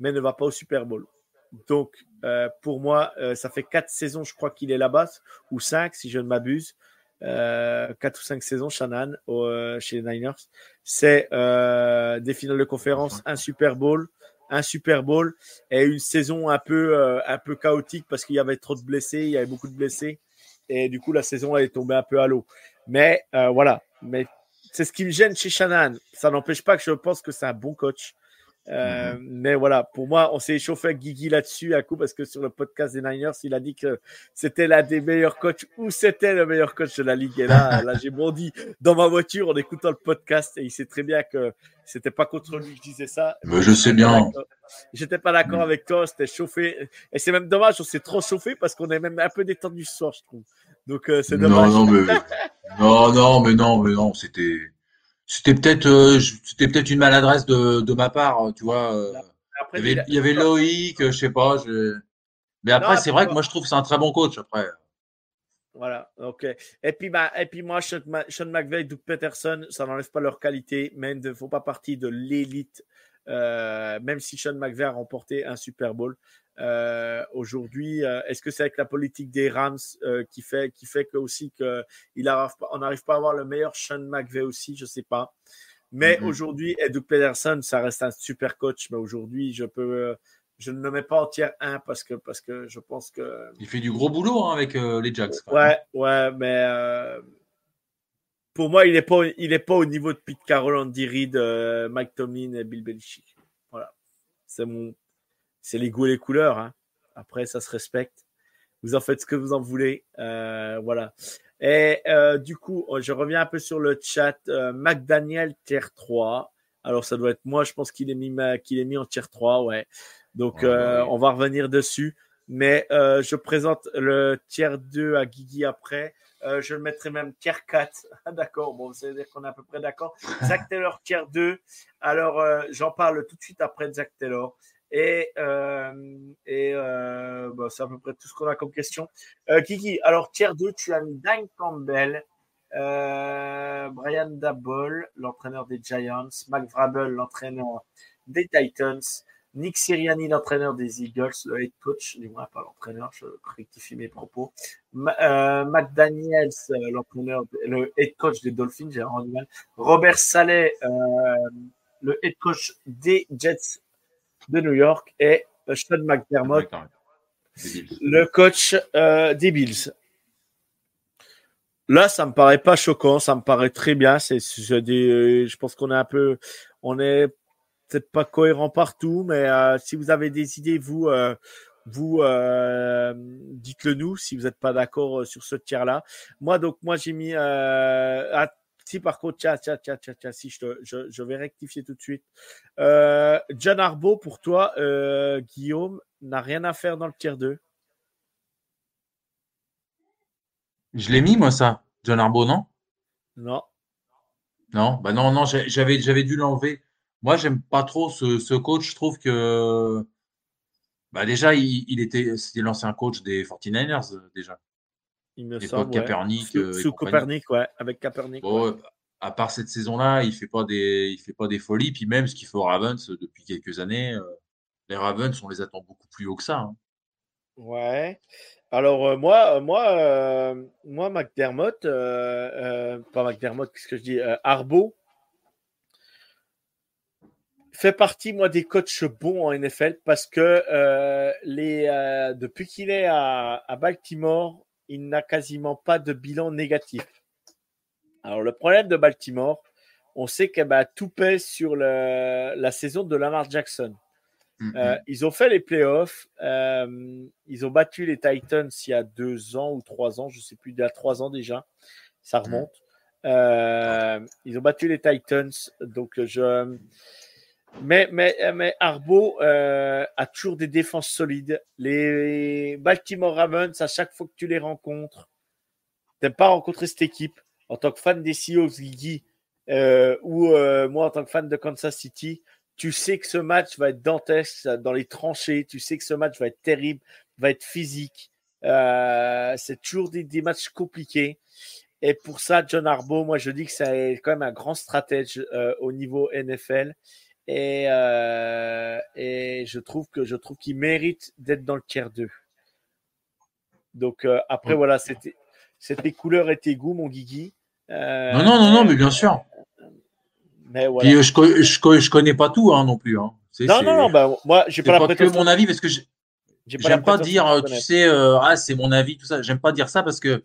mais ne va pas au Super Bowl. Donc, pour moi, ça fait quatre saisons, je crois qu'il est là-bas, ou cinq, si je ne m'abuse. 4 ou 5 saisons, Shannon, chez les Niners. C'est euh, des finales de conférence, un Super Bowl, un Super Bowl et une saison un peu, euh, un peu chaotique parce qu'il y avait trop de blessés, il y avait beaucoup de blessés. Et du coup, la saison elle est tombée un peu à l'eau. Mais euh, voilà, mais c'est ce qui me gêne chez Shannon. Ça n'empêche pas que je pense que c'est un bon coach. Euh, mhm. Mais voilà, pour moi, on s'est échauffé avec Guigui là-dessus à coup parce que sur le podcast des Niners, il a dit que c'était l'un des meilleurs coachs ou c'était le meilleur coach de la ligue. Et là, là j'ai bondi dans ma voiture en écoutant le podcast et il sait très bien que c'était pas contre lui que je disais ça. Mais je sais bien. J'étais pas d'accord avec toi, c'était chauffé. Et c'est même dommage, on s'est trop chauffé parce qu'on est même un peu détendu ce soir, je trouve. Donc euh, c'est dommage. Non, non, mais non, non, mais non, mais non, c'était c'était peut-être euh, c'était peut-être une maladresse de, de ma part, tu vois. Euh. il y avait, il y avait Loïc, je sais pas. Je... Mais après, c'est vrai que moi, je trouve que c'est un très bon coach. Après. Voilà, ok. Et puis, bah, et puis moi, Sean, McVeigh, Doug Peterson, ça n'enlève pas leur qualité, mais ils ne font pas partie de l'élite, euh, même si Sean McVeigh a remporté un Super Bowl. Euh, aujourd'hui, euh, est-ce que c'est avec la politique des Rams euh, qui fait qui fait que aussi que il arrive pas, on n'arrive pas à avoir le meilleur Sean McVay aussi, je sais pas. Mais mm-hmm. aujourd'hui, Doug Pederson, ça reste un super coach. Mais aujourd'hui, je peux, je ne le mets pas en tiers 1 parce que parce que je pense que il fait du gros boulot hein, avec les Jacks. Ouais, ouais, mais pour moi, il n'est pas il est pas au niveau de Pete Carroll, Andy Reid, Mike Tomlin et Bill Belichick. Voilà, c'est mon c'est les goûts et les couleurs. Hein. Après, ça se respecte. Vous en faites ce que vous en voulez. Euh, voilà. Et euh, du coup, je reviens un peu sur le chat. Euh, McDaniel tier 3. Alors, ça doit être moi, je pense qu'il est mis, qu'il est mis en tier 3. Ouais. Donc, on va revenir dessus. Mais je présente le tier 2 à Guigui après. je le mettrai même tier 4. d'accord, bon, c'est-à-dire qu'on est à peu près d'accord. Zach Taylor tier 2. Alors, j'en parle tout de suite après Zach Taylor. Et, euh, et euh, bah, c'est à peu près tout ce qu'on a comme question. Euh, Kiki, alors tiers 2, tu as mis Dan Campbell, Brian Dabol, l'entraîneur des Giants, Mac Vrabel, l'entraîneur des Titans, Nick Siriani, l'entraîneur des Eagles, le head coach, du moins pas l'entraîneur, je rectifie mes propos. Ma, Matt Daniels, l'entraîneur, le head coach des Dolphins, j'ai rendu mal. Robert Saleh, le head coach des Jets de New York et Sean McDermott, le coach euh, des Bills. Là, ça me paraît pas choquant, ça me paraît très bien. C'est, je, je pense qu'on est un peu, on est peut-être pas cohérent partout, mais euh, si vous avez des idées, vous, euh, vous dites-le nous si vous n'êtes pas d'accord sur ce tiers-là. Moi, donc, moi, j'ai mis à si par contre, tiens, tiens, tiens, tiens, tiens si je, je, je, vais rectifier tout de suite. Euh, John Arbo, pour toi, euh, Guillaume, n'a rien à faire dans le tiers 2. Je l'ai mis, moi, ça. John Arbo, non? Non. Non, bah non, non, j'avais, j'avais dû l'enlever. Moi, j'aime pas trop ce, ce, coach. Je trouve que bah déjà, il, il était, c'était l'ancien coach des 49ers, euh, déjà. Il me semble. Sous, euh, sous Copernic, ouais, avec Copernic. À part cette saison-là, il fait pas des, il fait pas des folies. Puis même ce qu'il fait aux Ravens depuis quelques années, euh, les Ravens, on les attend beaucoup plus haut que ça. Hein. Ouais. Alors euh, moi, euh, moi, euh, moi, McDermott, pas McDermott, qu'est-ce que je dis, Arbo fait partie moi des coachs bons en NFL parce que les depuis qu'il est à, à, Baltimore, il n'a quasiment pas de bilan négatif. Alors le problème de Baltimore, on sait que bah, tout pèse sur le, la saison de Lamar Jackson. Euh, ils ont fait les playoffs. Euh, ils ont battu les Titans il y a deux ans ou trois ans, je ne sais plus, il y a trois ans déjà. Ça remonte. Euh, ils ont battu les Titans. Donc je. Mais, mais, mais Arbo a toujours des défenses solides. Les Baltimore Ravens, à chaque fois que tu les rencontres, tu n'aimes pas rencontrer cette équipe. En tant que fan des Seahawks, Guigui, ou moi en tant que fan de Kansas City, tu sais que ce match va être dantesque dans les tranchées. Tu sais que ce match va être terrible, va être physique. Euh, c'est toujours des, matchs compliqués. Et pour ça, John Harbaugh, moi, je dis que c'est quand même un grand stratège euh, au niveau NFL. Et, euh, et je trouve que je trouve qu'il mérite d'être dans le tiers 2. Donc après, voilà, c'était c'était couleurs et tes goûts, mon Guigui. non, non, non, non, mais bien sûr. Mais voilà. Puis, euh, je, je, je, connais pas tout hein, non plus. Hein. Non, non, non, bah, moi, j'ai pas la prétention. que mon avis parce que j'aime pas, pas dire, tu sais, euh, ah, c'est mon avis, tout ça. J'aime pas dire ça parce que,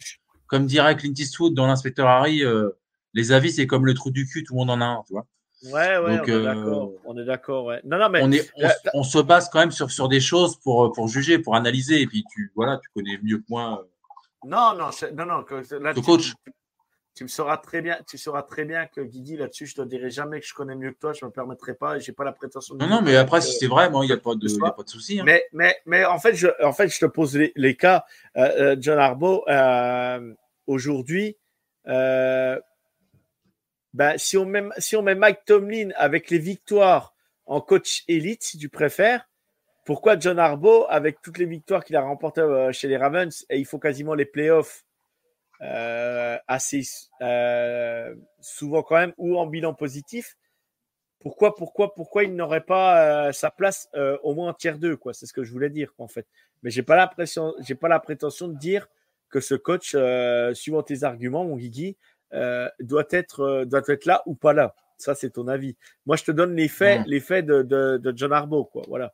comme dirait Clint Eastwood dans l'inspecteur Harry, euh, les avis, c'est comme le trou du cul, tout le monde en a un, tu vois. Ouais, ouais, Donc, on est d'accord. On est d'accord, ouais. Non, non, mais. On, est, on, se base quand même sur, sur des choses pour, pour juger, pour analyser. Et puis, tu, voilà, tu connais mieux que moi. Non, non, non, non. Là, le coach tu me sauras très bien, tu sauras très bien que Guigui là-dessus, je te dirai jamais que je connais mieux que toi, je me permettrai pas, j'ai pas la prétention. De non, non, mais après, si c'est vrai, il n'y a pas de, y a pas de souci. Hein. Mais, mais, mais en fait, je, en fait, je te pose les, cas, euh, euh, John Arbo, euh, aujourd'hui, ben, si on met, si on met Mike Tomlin avec les victoires en coach élite, si tu préfères, pourquoi John Arbo, avec toutes les victoires qu'il a remportées chez les Ravens, et il faut quasiment les playoffs euh, assez euh, souvent quand même ou en bilan positif. Pourquoi, pourquoi, pourquoi il n'aurait pas euh, sa place au moins en tiers 2 quoi? C'est ce que je voulais dire en fait. Mais j'ai pas j'ai pas la prétention de dire que ce coach, suivant tes arguments, mon Guigui, doit être doit être là ou pas là. Ça, c'est ton avis. Moi, je te donne les faits, les faits de, de, John Arbo, quoi. Voilà.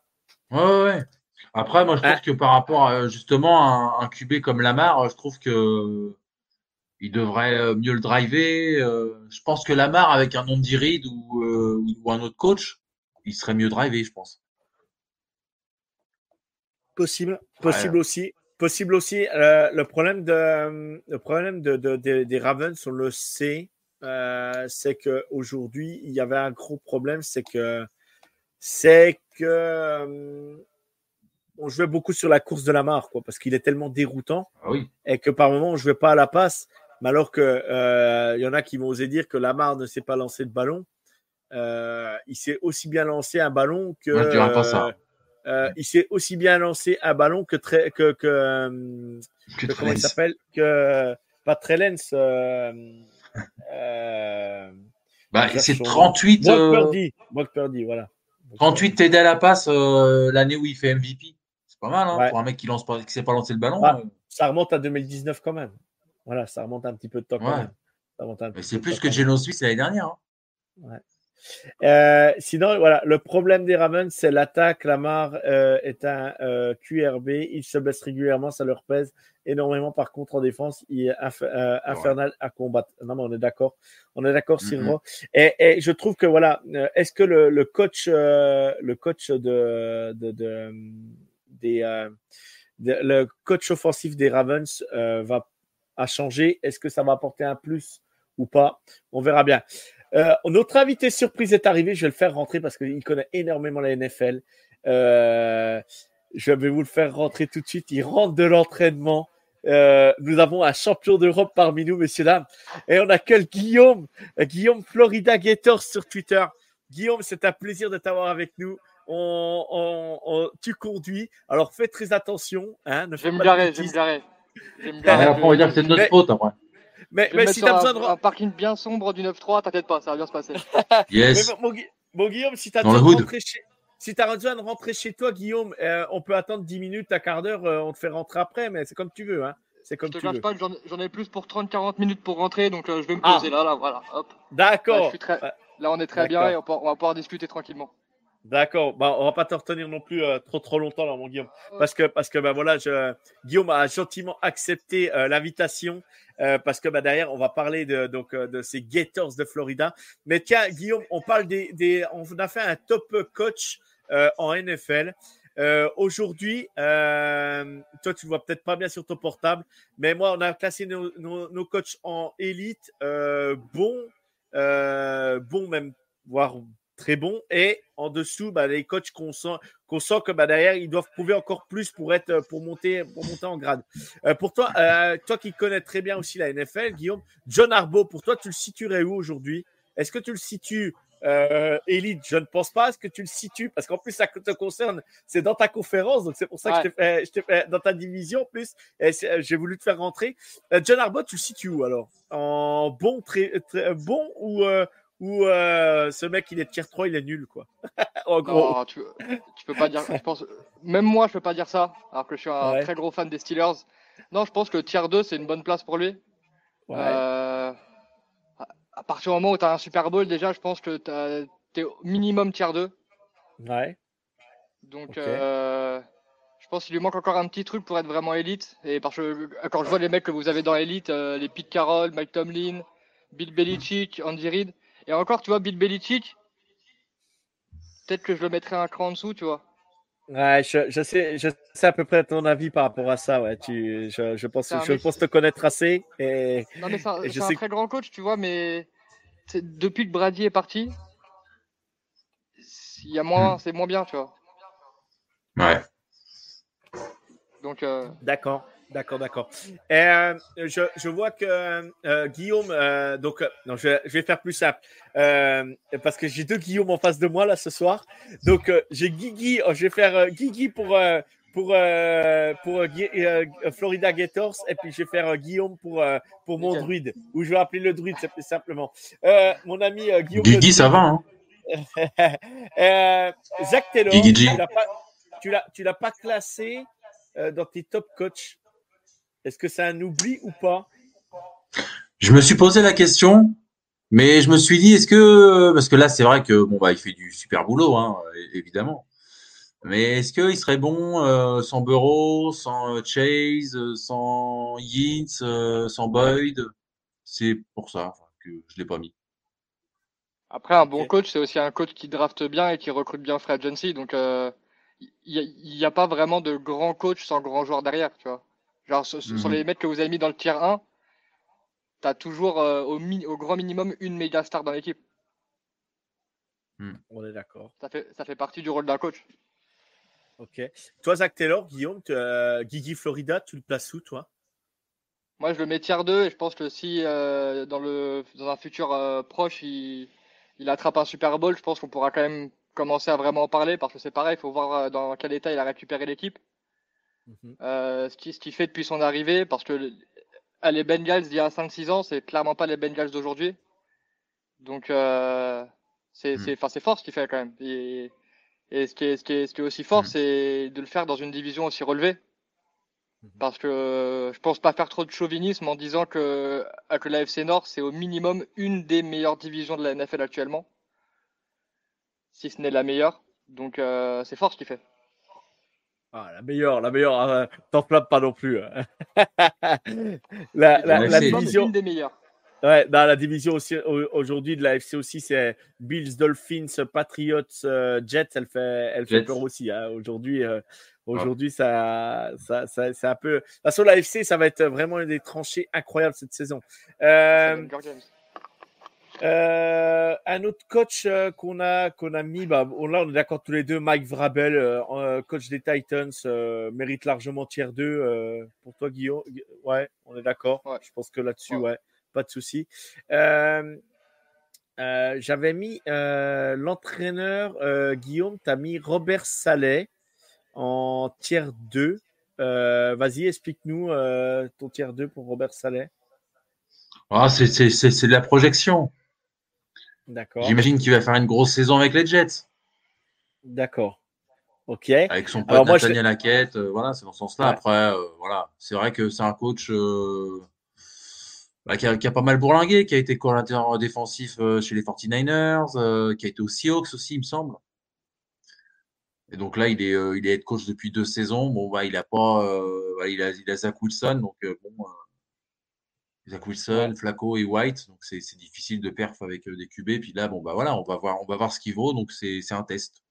Ouais, ouais. Après, moi, je trouve ah. que par rapport justement à un, un QB comme Lamar, je trouve que il devrait euh, mieux le driver. Euh, je pense que Lamar, avec un nom d'Irid ou, euh, ou un autre coach, il serait mieux drivé, je pense. Possible, possible aussi. Possible aussi. le problème, de, le problème de, des Ravens, on le sait, c'est qu'aujourd'hui, il y avait un gros problème, c'est que c'est que on jouait beaucoup sur la course de Lamar, quoi, parce qu'il est tellement déroutant ah oui. et que par moment on jouait pas à la passe. Mais alors qu'il euh, y en a qui vont oser dire que Lamar ne sait pas lancer de ballon. Euh, il s'est aussi bien lancé un ballon que. Euh, il s'est aussi bien lancé un ballon que très que, que, comment il s'appelle que pas Trellens. bah, c'est 38. Brock Purdy, voilà. 38 TD à la passe l'année où il fait MVP. C'est pas mal hein, pour un mec qui ne sait pas lancer le ballon. Ah, ça remonte à 2019 quand même. Voilà, ça remonte un petit peu de temps quand même. C'est plus que Geno Suisse l'année dernière. Hein. Euh, sinon, voilà, le problème des Ravens, c'est l'attaque. Lamar euh, est un euh, QRB. Il se blesse régulièrement, ça leur pèse énormément. Par contre, en défense, il est infernal à combattre. Non, mais on est d'accord. On est d'accord, mm et, je trouve que voilà, est-ce que le, coach, le coach de, des, le coach offensif des Ravens va à changer. Est-ce que ça va apporter un plus ou pas? On verra bien. Euh, notre invité surprise est arrivé. Je vais le faire rentrer parce qu'il connaît énormément la NFL. Euh, je vais vous le faire rentrer tout de suite. Il rentre de l'entraînement. Euh, nous avons un champion d'Europe parmi nous, messieurs, dames. Et on accueille Guillaume, Guillaume Florida Gators sur Twitter. Guillaume, c'est un plaisir de t'avoir avec nous. On, tu conduis. Alors fais très attention. Hein, je vais me garer, je vais me garer. Après, on va dire que c'est de notre faute après. Mais, mais si t'as besoin de. Un parking bien sombre du 9-3, t'inquiète pas, ça va bien se passer. yes. Mais, mon, Guillaume, si t'as besoin, de rentrer chez, si tu as besoin de rentrer chez toi, Guillaume, on peut attendre 10 minutes, un quart d'heure, on te fait rentrer après, mais c'est comme tu veux. Hein. C'est comme je te cache pas que j'en ai plus pour 30-40 minutes pour rentrer, donc je vais me poser ah. là, là, voilà. D'accord. Là, on est très bien et on, va pouvoir discuter tranquillement. D'accord. Bah, on va pas te retenir non plus euh, trop trop longtemps, là, mon Guillaume, parce que parce que bah voilà, Guillaume a gentiment accepté euh, l'invitation euh, parce que bah derrière, on va parler de donc de ces Gators de Florida. Mais tiens, Guillaume, on parle des, des on a fait un top coach en NFL. Aujourd'hui, toi, tu ne vois peut-être pas bien sur ton portable, mais moi, on a classé nos, nos, nos coachs en élite, bon, bon même, voire très bon. Et en dessous, bah, les coachs qu'on sent, qu'on sent que bah, derrière, ils doivent prouver encore plus pour, être, pour, monter, pour monter en grade. Euh, pour toi, euh, toi qui connais très bien aussi la NFL, Guillaume, John Arbo, pour toi, tu le situerais où aujourd'hui? Est-ce que tu le situes euh, Elite, je ne pense pas. Est-ce que tu le situes? Parce qu'en plus, ça te concerne, c'est dans ta conférence, donc c'est pour ça que je t'ai fait, dans ta division en plus. J'ai voulu te faire rentrer. John Arbo, tu le situes où alors? En bon, très, très bon ou, ou euh, ce mec il est tier 3, il est nul quoi. en gros. tu, peux pas dire. Je pense, même moi je peux pas dire ça, alors que je suis un très gros fan des Steelers. Non, je pense que tier 2 c'est une bonne place pour lui. Euh, à partir du moment où tu as un Super Bowl, déjà je pense que tu es au minimum tier 2. Ouais. Donc euh, je pense qu'il lui manque encore un petit truc pour être vraiment élite. Et parce que quand je vois les mecs que vous avez dans l'élite, les Pete Carroll, Mike Tomlin, Bill Belichick, Andy Reid, et encore, tu vois, Bill Belichick, peut-être que je le mettrais un cran en dessous, tu vois. Ouais, je, sais, je sais à peu près ton avis par rapport à ça. Ouais. Tu, je, je pense, je pense te connaître assez. Et, non, mais c'est un, très grand coach, tu vois, mais depuis que Brady est parti, il y a moins, hmm. c'est moins bien, tu vois. Ouais. Donc. Euh... D'accord. D'accord, d'accord. Euh, je, je, vois que euh, Guillaume, euh, donc, non, je, je, vais faire plus simple, euh, parce que j'ai deux Guillaume en face de moi là ce soir. Donc, j'ai Guigui, oh, je vais faire Guigui pour pour pour Florida Gators, et puis je vais faire Guillaume pour pour mon druide, ou je vais appeler le druide simplement. mon ami Guillaume. Guigui, ça va. Hein Zach Taylor, tu l'as tu l'as pas classé dans tes top coachs. Est-ce que c'est un oubli ou pas? Je me suis posé la question, mais je me suis dit, est-ce que, parce que là, c'est vrai que bon, bah, il fait du super boulot, hein, évidemment. Mais est-ce qu'il serait bon euh, sans Burrow, sans euh, Chase, euh, sans Yins, sans Boyd? C'est pour ça que je ne l'ai pas mis. Après, un bon coach, c'est aussi un coach qui drafte bien et qui recrute bien Fred Agency. Donc, il n'y a, pas vraiment de grand coach sans grand joueur derrière, tu vois. Genre, sur, mhm. les mecs que vous avez mis dans le tier 1, tu as toujours euh, au, au, grand minimum une méga star dans l'équipe. Hmm. On est d'accord. Ça fait, ça fait partie du rôle d'un coach. Ok. Toi, Zach Taylor, Guillaume, euh, Guigui Florida, tu le places où, toi? Moi, je le mets tier 2 et je pense que si euh, dans, le, dans un futur proche, il, il, attrape un Super Bowl, je pense qu'on pourra quand même commencer à vraiment en parler parce que c'est pareil, il faut voir dans quel état il a récupéré l'équipe. Mhm. Euh, ce qu'il fait depuis son arrivée, parce que les Bengals d'il y a 5-6 ans, c'est clairement pas les Bengals d'aujourd'hui. Donc, euh, c'est mhm. fort ce qu'il fait quand même. Et, ce, qui est, ce, qui est, ce, qui est, aussi fort, mhm. c'est de le faire dans une division aussi relevée. Parce que je pense pas faire trop de chauvinisme en disant que, que la FC Nord, c'est au minimum une des meilleures divisions de la NFL actuellement. Si ce n'est la meilleure. Donc, euh, c'est fort ce qu'il fait. Ah, la meilleure, la meilleure, hein, t'en pas non plus. Hein. la, la, division. des meilleures. Ouais, dans la division aussi aujourd'hui de la FC aussi, c'est Bills, Dolphins, Patriots, euh, Jets. Elle fait, elle fait peur aussi. Hein. Aujourd'hui, euh, aujourd'hui, ça, ça, ça c'est un peu. De toute façon, la FC, ça va être vraiment une des tranchées incroyables cette saison. Euh, euh, un autre coach euh, qu'on a qu'on a mis, bah, on, là on est d'accord tous les deux, Mike Vrabel, euh, coach des Titans, mérite largement tiers 2 pour toi Guillaume? Ouais, on est d'accord. Je pense que là-dessus, ouais. pas de souci. J'avais mis l'entraîneur Guillaume, tu as mis Robert Saleh en tiers 2. Vas-y, explique-nous ton tiers 2 pour Robert Saleh. Ah, c'est de la projection. D'accord. J'imagine qu'il va faire une grosse saison avec les Jets. D'accord. Ok. Avec son pote Nathaniel Hackett, voilà, c'est dans ce sens-là. Après, voilà, c'est vrai que c'est un coach bah, qui, a, pas mal bourlingué, qui a été coordinateur défensif chez les 49ers, qui a été au Seahawks aussi, il me semble. Et donc là, il est, il est head coach depuis deux saisons. Bon, bah, il a pas, il, a, il a Zach Wilson, donc bon, Zach Wilson, Flacco et White. Donc c'est difficile de perf avec des QB. Puis là, bon bah voilà, on va voir, on va voir ce qu'il vaut. Donc c'est un test.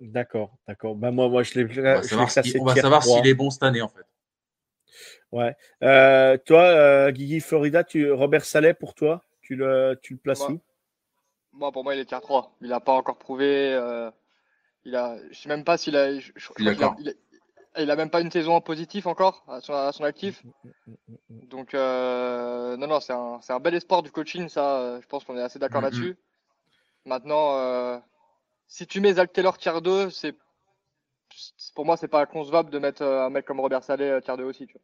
D'accord, d'accord. Bah moi, moi je l'ai. On va savoir, s'il est bon cette année en fait. Ouais. Euh, toi, euh, Guigui Florida, tu, Robert Saleh pour toi, tu le, tu le places où? Moi, pour moi, il est tiers 3. Il n'a pas encore prouvé. Euh, il a, je sais même pas s'il a. Je, il a même pas une saison en positif encore à son, actif. Donc, euh, non, non, c'est un, un, bel espoir du coaching, ça, euh, je pense qu'on est assez d'accord là-dessus. Maintenant, euh, si tu mets Zach Taylor tier 2, c'est, pour moi, c'est pas inconcevable de mettre un mec comme Robert Saleh tier 2 aussi. Tu vois.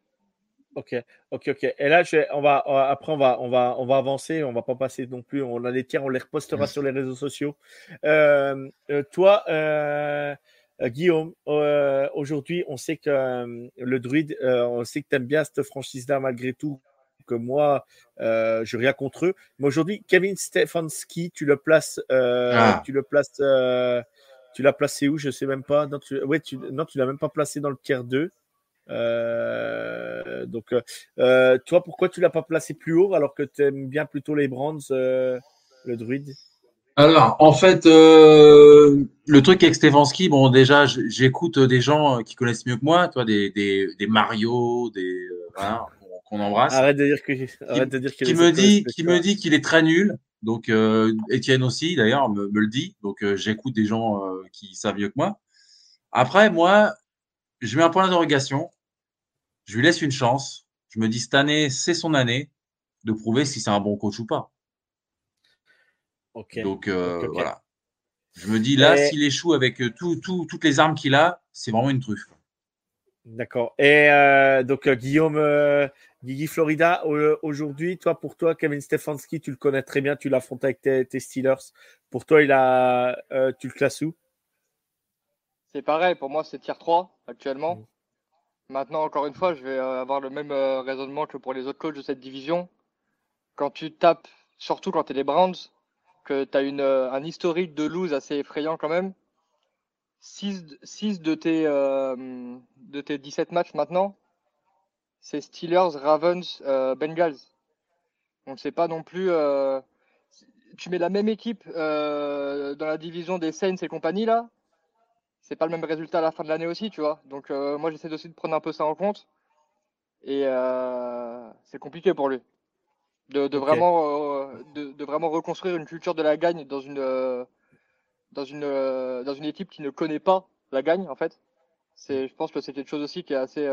Ok, ok, ok. Et là, je, on va, après, on va, on va, on va avancer. On va pas passer non plus. On a les tiers, on les repostera sur les réseaux sociaux. toi, euh, Guillaume, euh, aujourd'hui, on sait que euh, le druide, on sait que tu aimes bien cette franchise-là malgré tout, que moi, je n'ai rien contre eux. Mais aujourd'hui, Kevin Stefanski, tu le places, ah. tu le places, tu l'as placé où? Je ne sais même pas. Non, tu, ouais, tu, non, tu l'as même pas placé dans le tiers 2. donc, toi, pourquoi tu l'as pas placé plus haut alors que tu aimes bien plutôt les Brands, le druide? Alors, en fait, euh, le truc avec Stefanski, bon, déjà, j'écoute des gens qui connaissent mieux que moi, toi, des, des, des Mario, des euh, voilà, qu'on embrasse. Arrête de dire que, arrête de dire qui me dit, qui me dit qu'il est très nul. Donc, euh, Étienne aussi, d'ailleurs, me, me, le dit. Donc, euh, j'écoute des gens qui savent mieux que moi. Après, moi, je mets un point d'interrogation. Je lui laisse une chance. Je me dis, cette année, c'est son année de prouver si c'est un bon coach ou pas. Donc euh, voilà. Je me dis là, s'il échoue avec euh, tout, toutes les armes qu'il a, c'est vraiment une truffe. D'accord. Et euh, donc Guillaume, Guigui Florida, aujourd'hui, toi pour toi, Kevin Stefanski, tu le connais très bien, tu l'affrontes avec tes, Steelers. Pour toi, il a, tu le classes où? C'est pareil, pour moi c'est tier 3 actuellement. Mm. Maintenant, encore une fois, je vais avoir le même raisonnement que pour les autres coachs de cette division. Quand tu tapes, surtout quand tu es les Browns, que tu as une, euh, un historique de lose assez effrayant quand même. 6, de, tes, euh, de tes 17 matchs maintenant, c'est Steelers, Ravens, euh, Bengals. Donc c'est pas non plus. tu mets la même équipe dans la division des Saints et compagnie là, c'est pas le même résultat à la fin de l'année aussi, tu vois. Donc moi j'essaie aussi de prendre un peu ça en compte. Et c'est compliqué pour lui de, vraiment, euh, de, vraiment reconstruire une culture de la gagne dans une, euh, dans une, euh, dans une équipe qui ne connaît pas la gagne, en fait. C'est, je pense que c'est quelque chose aussi qui est assez.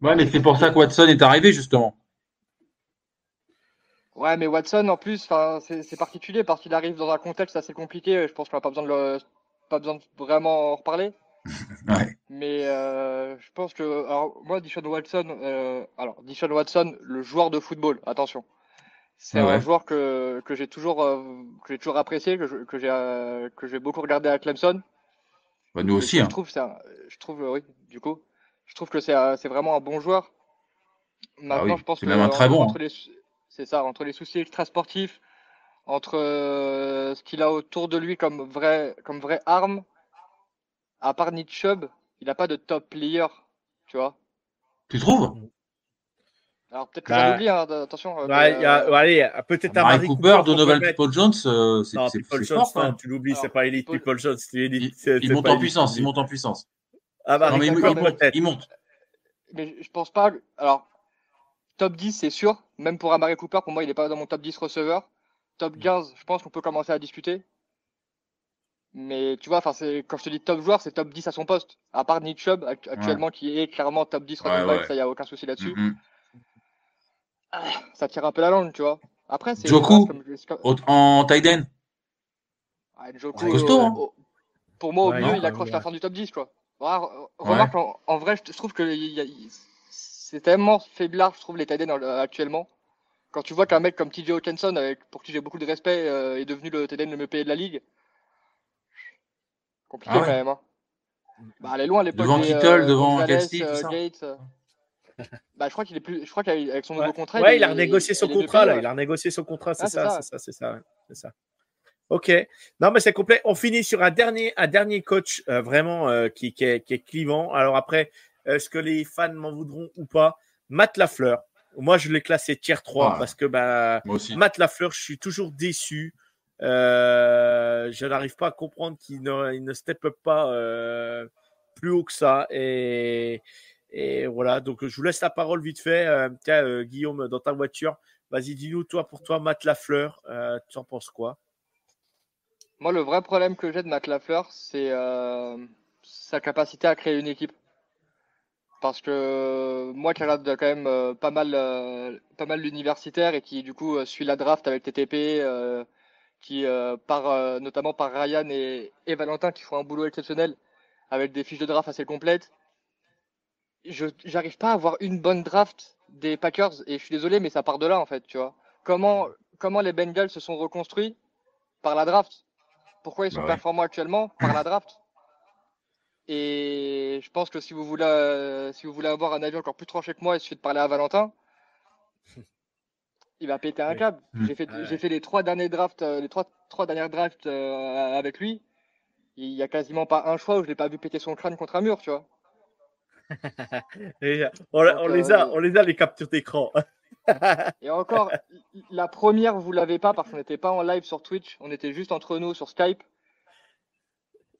Ouais, mais c'est pour ça que Watson est arrivé, justement. Ouais, mais Watson, en plus, c'est particulier parce qu'il arrive dans un contexte assez compliqué. Je pense qu'on n'a pas besoin de le, pas besoin de vraiment en reparler. Mais euh, je pense que alors moi Dishon Watson euh, alors Dishon Watson le joueur de football attention c'est un joueur que, que j'ai toujours euh, que j'ai toujours apprécié que que j'ai que j'ai beaucoup regardé à Clemson. Bah, nous aussi. Je hein. trouve ça je trouve oui du coup je trouve que c'est c'est vraiment un bon joueur. Ah Maintenant je pense que même un très bon. Hein. C'est ça entre les soucis extra sportifs entre ce qu'il a autour de lui comme vrai comme vraie arme à part Nick Chubb, il n'a pas de top player, tu vois. Tu trouves? Alors peut-être que bah, j'en oublie, hein, attention. Euh, bah, y a, allez, peut-être un Cooper, Cooper Donovan People Jones, euh, c'est People Jones, fort, hein. tu l'oublies, c'est pas Elite People Jones. Il, il monte en puissance, il monte en puissance. Ah bah, non, mais il, monte, il monte. Mais je pense pas. Alors, top 10, c'est sûr. Même pour Amari Cooper, pour moi, il n'est pas dans mon top 10 receveur. Top 15, je pense qu'on peut commencer à discuter. Mais tu vois, enfin, c'est quand je te dis top joueur, c'est top 10 à son poste. À part Nick Chubb, actuellement, qui est clairement top 10 running back, ça y a aucun souci là-dessus. Mm-hmm. Ah, ça tire un peu la langue, tu vois. Après, c'est. Joku en tight end. Ah, Joku, costaud, hein. pour moi, au mieux, il accroche la fin du top 10, quoi. remarque, en, vrai, je trouve que c'est tellement faiblard, je trouve, les tight ends actuellement. Quand tu vois qu'un mec comme TJ Hawkinson, avec, pour qui j'ai beaucoup de respect, euh, est devenu le tight end le mieux payé de la ligue Compliqué quand même. Hein. Bah, elle est loin l'époque. Devant Kittle, devant Kelsey, Gates. Bah, je crois qu'il est plus. Je crois qu'avec son nouveau contrat. Ouais, il, a renégocié son contrat là. Il a renégocié son contrat, c'est ça, c'est ça, c'est ça, c'est ça. Ok. Non, mais c'est complet. On finit sur un dernier, un dernier coach euh, vraiment euh, qui, qui, est, qui, est, clivant. Alors après, est-ce que les fans m'en voudront ou pas? Matt Lafleur. Moi, je l'ai classé tier 3 parce que bah, Matt Lafleur, je suis toujours déçu. Euh, je n'arrive pas à comprendre qu'il ne, il step up pas euh, plus haut que ça. Et, voilà, donc je vous laisse la parole vite fait. Euh, tiens, Guillaume, dans ta voiture, vas-y, dis-nous, toi, pour toi, Matt Lafleur, tu en penses quoi? Moi, le vrai problème que j'ai de Matt Lafleur, c'est sa capacité à créer une équipe. Parce que moi qui regarde quand même pas mal, pas mal l'universitaire et qui du coup suit la draft avec TTP, qui par notamment par Ryan et, et, Valentin qui font un boulot exceptionnel avec des fiches de draft assez complètes. Je j'arrive pas à avoir une bonne draft des Packers et je suis désolé mais ça part de là en fait, tu vois. Comment comment les Bengals se sont reconstruits par la draft? Pourquoi ils sont bah performants actuellement Par la draft? Et je pense que si vous voulez, euh, si vous voulez avoir un avis encore plus tranché que moi, il suffit de parler à Valentin. Il va péter un câble. Mm. J'ai fait, les trois derniers drafts, euh, les trois, trois dernières drafts euh, avec lui. Il y a quasiment pas un choix où je l'ai pas vu péter son crâne contre un mur, tu vois. on, les a, on les a les captures d'écran. Et encore, la première, vous l'avez pas parce qu'on n'était pas en live sur Twitch, on était juste entre nous sur Skype.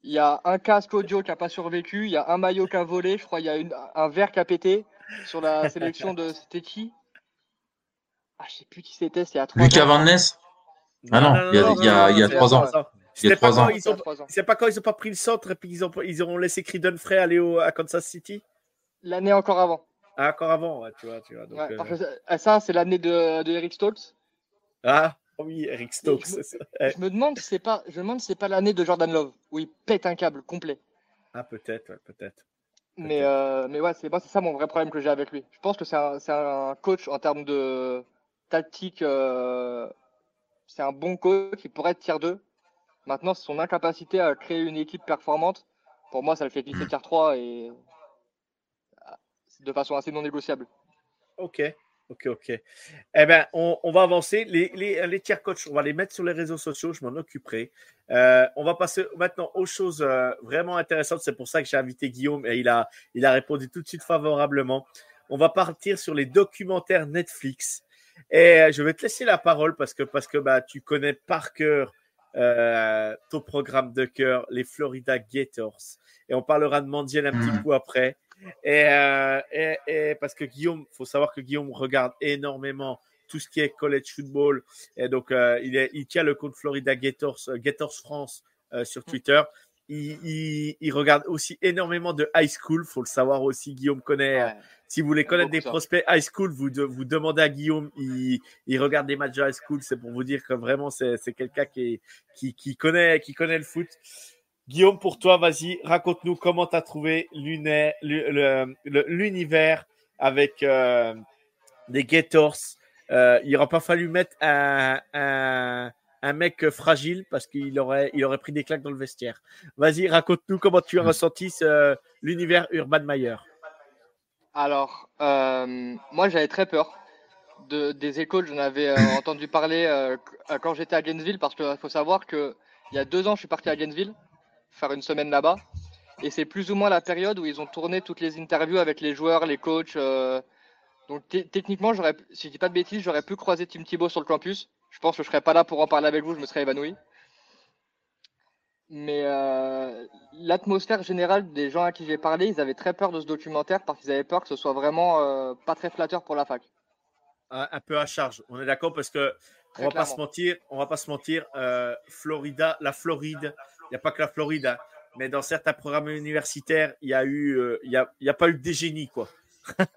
Il y a un casque audio qui n'a pas survécu, il y a un maillot qui a volé, je crois il y a un verre qui a pété sur la sélection de c'était qui? Ah, je sais plus qui c'était, c'est à trois Lucas Van Ness Ah non, il y a, il y a, trois ans. Il y a trois ans. C'est pas quand ils ont pas pris le centre et puis ils ont, ils ont laissé Creedon Frey aller au, à Kansas City? L'année encore avant. Ah, encore avant, tu vois. Tu vois donc, euh, ça, c'est l'année de, de Eric Stokes. Ah, oui, Eric Stokes. Je me, demande si c'est pas, je me demande si c'est pas l'année de Jordan Love où il pète un câble complet. Ah, peut-être, peut-être. mais, euh, mais ouais, c'est c'est ça mon vrai problème que j'ai avec lui. Je pense que c'est un, un, coach en termes de tactique. Euh, c'est un bon coach qui pourrait être tier 2. Maintenant, son incapacité à créer une équipe performante, pour moi, ça le fait glisser hmm. tier 3 et de façon assez non négociable. Ok, ok, ok. Eh bien, on, on, va avancer. Les, les, les tiers coachs, on va les mettre sur les réseaux sociaux, je m'en occuperai. Euh, on va passer maintenant aux choses euh, vraiment intéressantes. C'est pour ça que j'ai invité Guillaume et il a, il a répondu tout de suite favorablement. On va partir sur les documentaires Netflix. Et euh, je vais te laisser la parole parce que, parce que bah, tu connais par cœur euh, ton programme de cœur, les Florida Gators. Et on parlera de Mandiel un petit mmh. coup après. Euh, et, et, parce que Guillaume, faut savoir que Guillaume regarde énormément tout ce qui est college football. Et donc, euh, il, est, il tient le compte Florida Gators, Gators France sur mm. Twitter. Il, il, regarde aussi énormément de high school. Faut le savoir aussi. Guillaume connaît. si vous voulez connaître des prospects high school, vous, vous demandez à Guillaume. Il, il regarde des matchs de high school. C'est pour vous dire que vraiment, c'est quelqu'un qui, qui, qui, connaît, qui connaît le foot. Guillaume, pour toi, vas-y, raconte-nous comment tu as trouvé l'univers avec euh, les Gators. Euh, il n'aurait pas fallu mettre un, un, mec fragile parce qu'il aurait, il aurait pris des claques dans le vestiaire. Vas-y, raconte-nous comment tu as ressenti l'univers Urban Meyer. Alors, euh, moi j'avais très peur de, des écoles. J'en avais entendu parler quand j'étais à Gainesville parce qu'il faut savoir qu'il y a deux ans, je suis parti à Gainesville faire une semaine là-bas. Et c'est plus ou moins la période où ils ont tourné toutes les interviews avec les joueurs, les coachs. Euh. Donc techniquement, j'aurais, si je dis pas de bêtises, j'aurais pu croiser Tim Thibault sur le campus. Je pense que je serais pas là pour en parler avec vous, je me serais évanoui. Mais euh, l'atmosphère générale des gens à qui j'ai parlé, ils avaient très peur de ce documentaire parce qu'ils avaient peur que ce soit vraiment euh, pas très flatteur pour la fac. Un, peu à charge, on est d'accord parce que on va pas se mentir, on va pas se mentir. Florida, la Floride, il n'y a pas que la Floride, hein. mais dans certains programmes universitaires, il y a eu, euh, il y a, y a, pas eu de génie, quoi.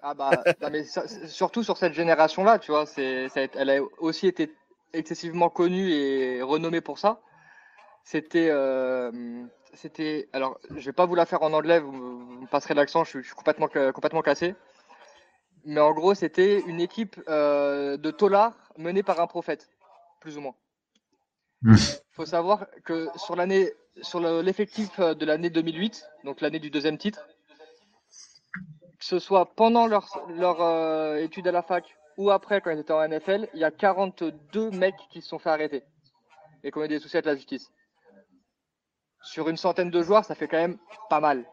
ah bah, mais surtout sur cette génération-là, tu vois, c'est, elle a aussi été excessivement connue et renommée pour ça. C'était, euh, c'était, alors, je vais pas vous la faire en anglais, vous, me passerez l'accent, je, suis complètement, complètement cassé. Mais en gros, c'était une équipe euh, de tolards menée par un prophète, plus ou moins. Il faut savoir que sur l'année sur l'effectif de l'année 2008, donc l'année du deuxième titre, que ce soit pendant leur, leur euh, étude à la fac ou après quand ils étaient en NFL, il y a 42 mecs qui se sont fait arrêter et qui ont eu des soucis avec la justice. Sur une centaine de joueurs, ça fait quand même pas mal.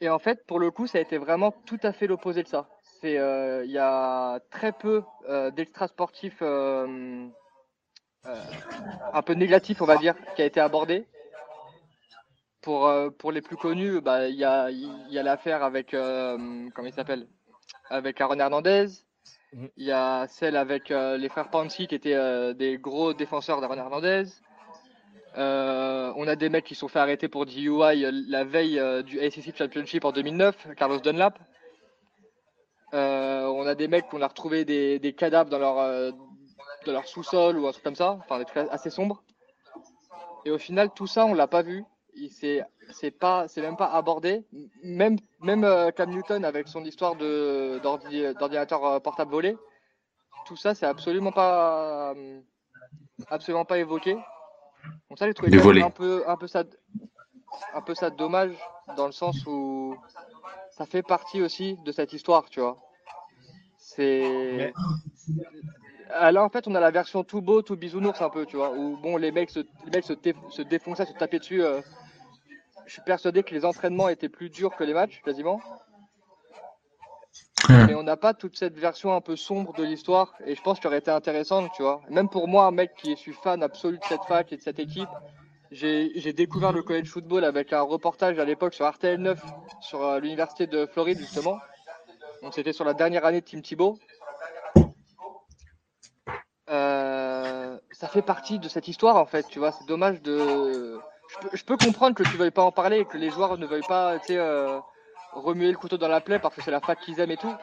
Et en fait, pour le coup, ça a été vraiment tout à fait l'opposé de ça. Euh, il y a très peu euh, d'extra sportifs euh, un peu négatifs, on va dire, qui a été abordé. Pour, les plus connus, bah, il y a, l'affaire avec, comment avec Aaron Hernandez. Mhm. Il y a celle avec les frères Pansy qui étaient des gros défenseurs d'Aaron Hernandez. Euh, on a des mecs qui sont fait arrêter pour DUI euh, la veille euh, du ACC Championship en 2009, Carlos Dunlap. on a des mecs qu'on a retrouvé des, cadavres dans leur, leur sous-sol ou un truc comme ça, enfin des trucs assez sombres. Et au final, tout ça, on l'a pas vu. C'est c'est pas c'est même pas abordé. Même même Cam Newton avec son histoire de d'ordinateur portable volé, tout ça, c'est absolument pas absolument pas évoqué. Donc ça, j'ai trouvé un peu, un peu ça, un peu ça dommage dans le sens où ça fait partie aussi de cette histoire, tu vois. C'est là en fait on a la version tout beau, tout bisounours un peu, tu vois, où bon les mecs se, les mecs se, se défonçaient, se tapaient dessus. Euh. Je suis persuadé que les entraînements étaient plus durs que les matchs, quasiment. Mais on n'a pas toute cette version un peu sombre de l'histoire et je pense qu'elle aurait été intéressante, tu vois. Même pour moi, un mec qui suis fan absolu de cette fac et de cette équipe, j'ai découvert le college football avec un reportage à l'époque sur RTL 9 sur euh, l'université de Floride justement. Donc c'était sur la dernière année de Tim Thibault. Euh, ça fait partie de cette histoire en fait, tu vois. C'est dommage de. Je peux, comprendre que tu veuilles pas en parler et que les joueurs ne veuillent pas. Euh, remuer le couteau dans la plaie parce que c'est la fac qu'ils aiment et tout.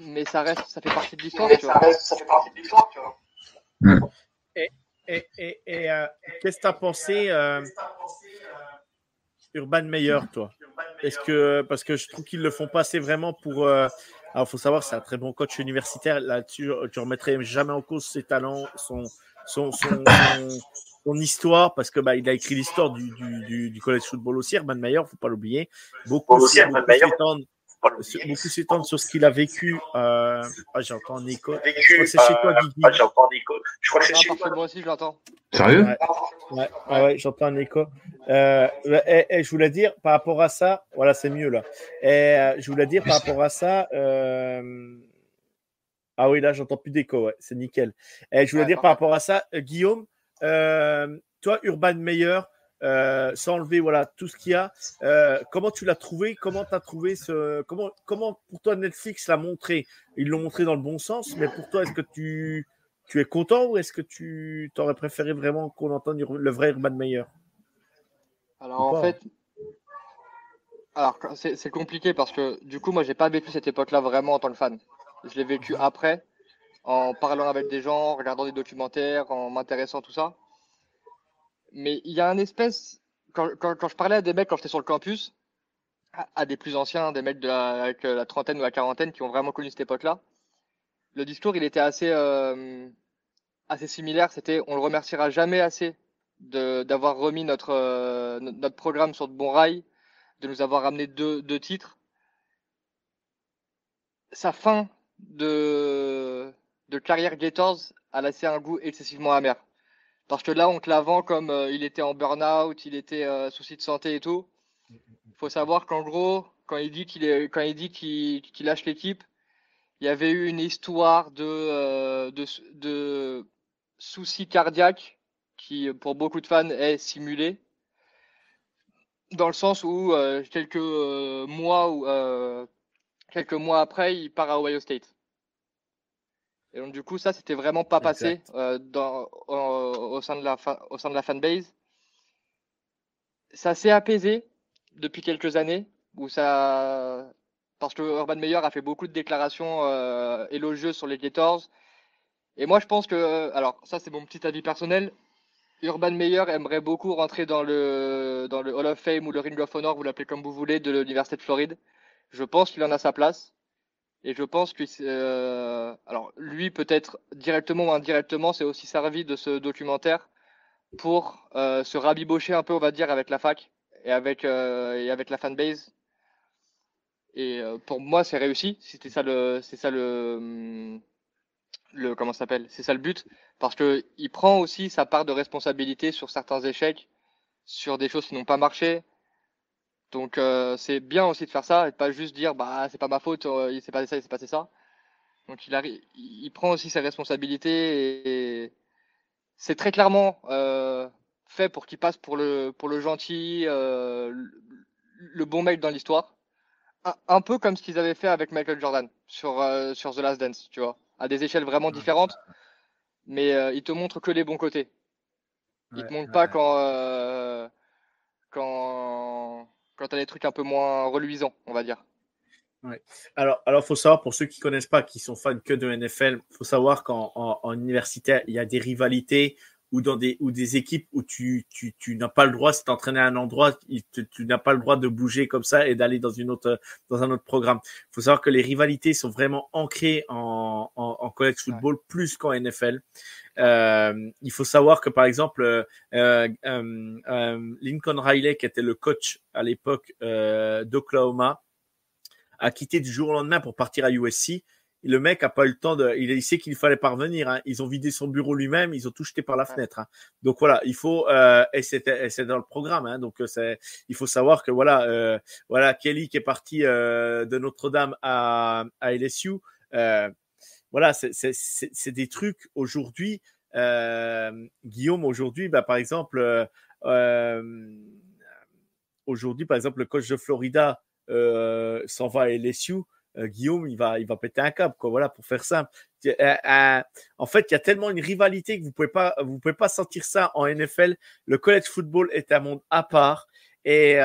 Mais ça reste, ça fait partie de l'histoire, tu vois. Ça fait partie de l'histoire, tu vois. Et, et, et, et euh, qu'est-ce que tu as pensé, euh, Urban Meyer, toi? Est-ce que, parce que je trouve qu'ils le font passer vraiment pour. Euh, alors, il faut savoir, c'est un très bon coach universitaire. Là-dessus, tu ne remettrais jamais en cause ses talents, son, son, son, son histoire, parce que bah, il a écrit l'histoire du, du, du, college football aussi, Herman Mayer, faut pas l'oublier. Beaucoup, aussi, beaucoup s'étendent sur ce qu'il a vécu. Euh... Ah, j'entends un écho. Vécu, je crois que c'est chez toi, Guigui. Ah, j'entends un écho. Je crois que c'est chez toi. Moi aussi, je l'entends. Sérieux? Ouais, ouais, ouais, j'entends un écho. Euh, et, et, je voulais dire, par rapport à ça, voilà, c'est mieux là. Et, euh, je voulais dire, par rapport à ça, euh, ah oui, là, j'entends plus d'écho, ouais, c'est nickel. Et je voulais dire, par rapport à ça, euh, Guillaume, euh, toi, Urban Meyer, euh, sans enlever voilà tout ce qu'il y a. Euh, comment tu l'as trouvé? Comment tu as trouvé ce comment comment pour toi Netflix l'a montré? Ils l'ont montré dans le bon sens, mais pour toi est-ce que tu tu es content ou est-ce que tu t'aurais préféré vraiment qu'on entende le vrai Urban Meyer? Alors en fait, alors c'est compliqué parce que du coup moi j'ai pas vécu cette époque-là vraiment en tant que fan. Je l'ai vécu après en parlant avec des gens, en regardant des documentaires, en m'intéressant tout ça. Mais il y a un espèce, quand, quand, je parlais à des mecs quand j'étais sur le campus, à, des plus anciens, des mecs de la, avec la trentaine ou la quarantaine qui ont vraiment connu cette époque-là, le discours il était assez, euh, assez similaire. C'était on le remerciera jamais assez d'avoir remis notre, euh, notre programme sur de bons rails, de nous avoir ramené deux, deux titres. Sa fin de, de carrière Gators a laissé un goût excessivement amer. Parce que là, on te la vend comme euh, il était en burn-out, il était euh, souci de santé et tout. Il faut savoir qu'en gros, quand il dit qu'il est, quand il dit qu'il lâche l'équipe, il y avait eu une histoire de, euh, de, soucis cardiaques qui, pour beaucoup de fans, est simulé. Dans le sens où quelques mois ou quelques mois après, il part à Ohio State. Et donc, du coup, ça, c'était vraiment pas passé euh, dans, au, sein de la au sein de la fanbase. Ça s'est apaisé depuis quelques années, où ça, parce que Urban Meyer a fait beaucoup de déclarations euh, élogieuses sur les Gators. Et moi, je pense que, alors, ça, c'est mon petit avis personnel. Urban Meyer aimerait beaucoup rentrer dans le, dans le Hall of Fame ou le Ring of Honor, vous l'appelez comme vous voulez, de l'Université de Floride. Je pense qu'il en a sa place. Et je pense que, euh, alors lui peut-être directement ou indirectement, c'est aussi servi de ce documentaire pour se rabibocher un peu, on va dire, avec la fac et avec, et avec la fanbase. Et pour moi, c'est réussi. C'était ça le, c'est ça le, le comment s'appelle? C'est ça le but, parce que il prend aussi sa part de responsabilité sur certains échecs, sur des choses qui n'ont pas marché. Donc c'est bien aussi de faire ça et de pas juste dire bah c'est pas ma faute, il s'est passé ça, il s'est passé ça. Donc il, arrive, il prend aussi ses responsabilités et, c'est très clairement euh, fait pour qu'il passe pour le, pour le gentil, euh, le, bon mec dans l'histoire. Un, peu comme ce qu'ils avaient fait avec Michael Jordan sur, euh, sur The Last Dance, tu vois, à des échelles vraiment différentes, mais euh, il te montre que les bons côtés. Il te montre pas quand, euh, quand, quand tu as des trucs un peu moins reluisants, on va dire. Ouais. Alors, alors, faut savoir pour ceux qui connaissent pas, qui sont fans que de NFL, faut savoir qu'en en, universitaire, il y a des rivalités ou dans des ou des équipes où tu tu, tu n'as pas le droit, si t'entraîner à un endroit, tu, tu n'as pas le droit de bouger comme ça et d'aller dans une autre dans un autre programme. Faut savoir que les rivalités sont vraiment ancrées en en, en college football plus qu'en NFL. Euh, il faut savoir que par exemple euh, euh, euh Lincoln Riley, qui était le coach à l'époque euh, d'Oklahoma, a quitté du jour au lendemain pour partir à USC. Le mec a pas eu le temps de, il, sait qu'il fallait parvenir. Hein. Ils ont vidé son bureau lui-même, ils ont tout jeté par la fenêtre. Hein. Donc voilà, il faut euh, et c'est dans le programme. Hein. Donc euh, c'est, il faut savoir que voilà, euh, voilà Kelly qui est parti euh, de Notre-Dame à, à LSU. Voilà, c'est des trucs aujourd'hui. Guillaume aujourd'hui, bah, par exemple, aujourd'hui par exemple le coach de Florida s'en va à LSU, Guillaume, il va, il va péter un câble, quoi. Voilà, pour faire simple. Euh, en fait, il y a tellement une rivalité que vous pouvez pas, vous pouvez pas sentir ça en NFL. Le college football est un monde à part. Et,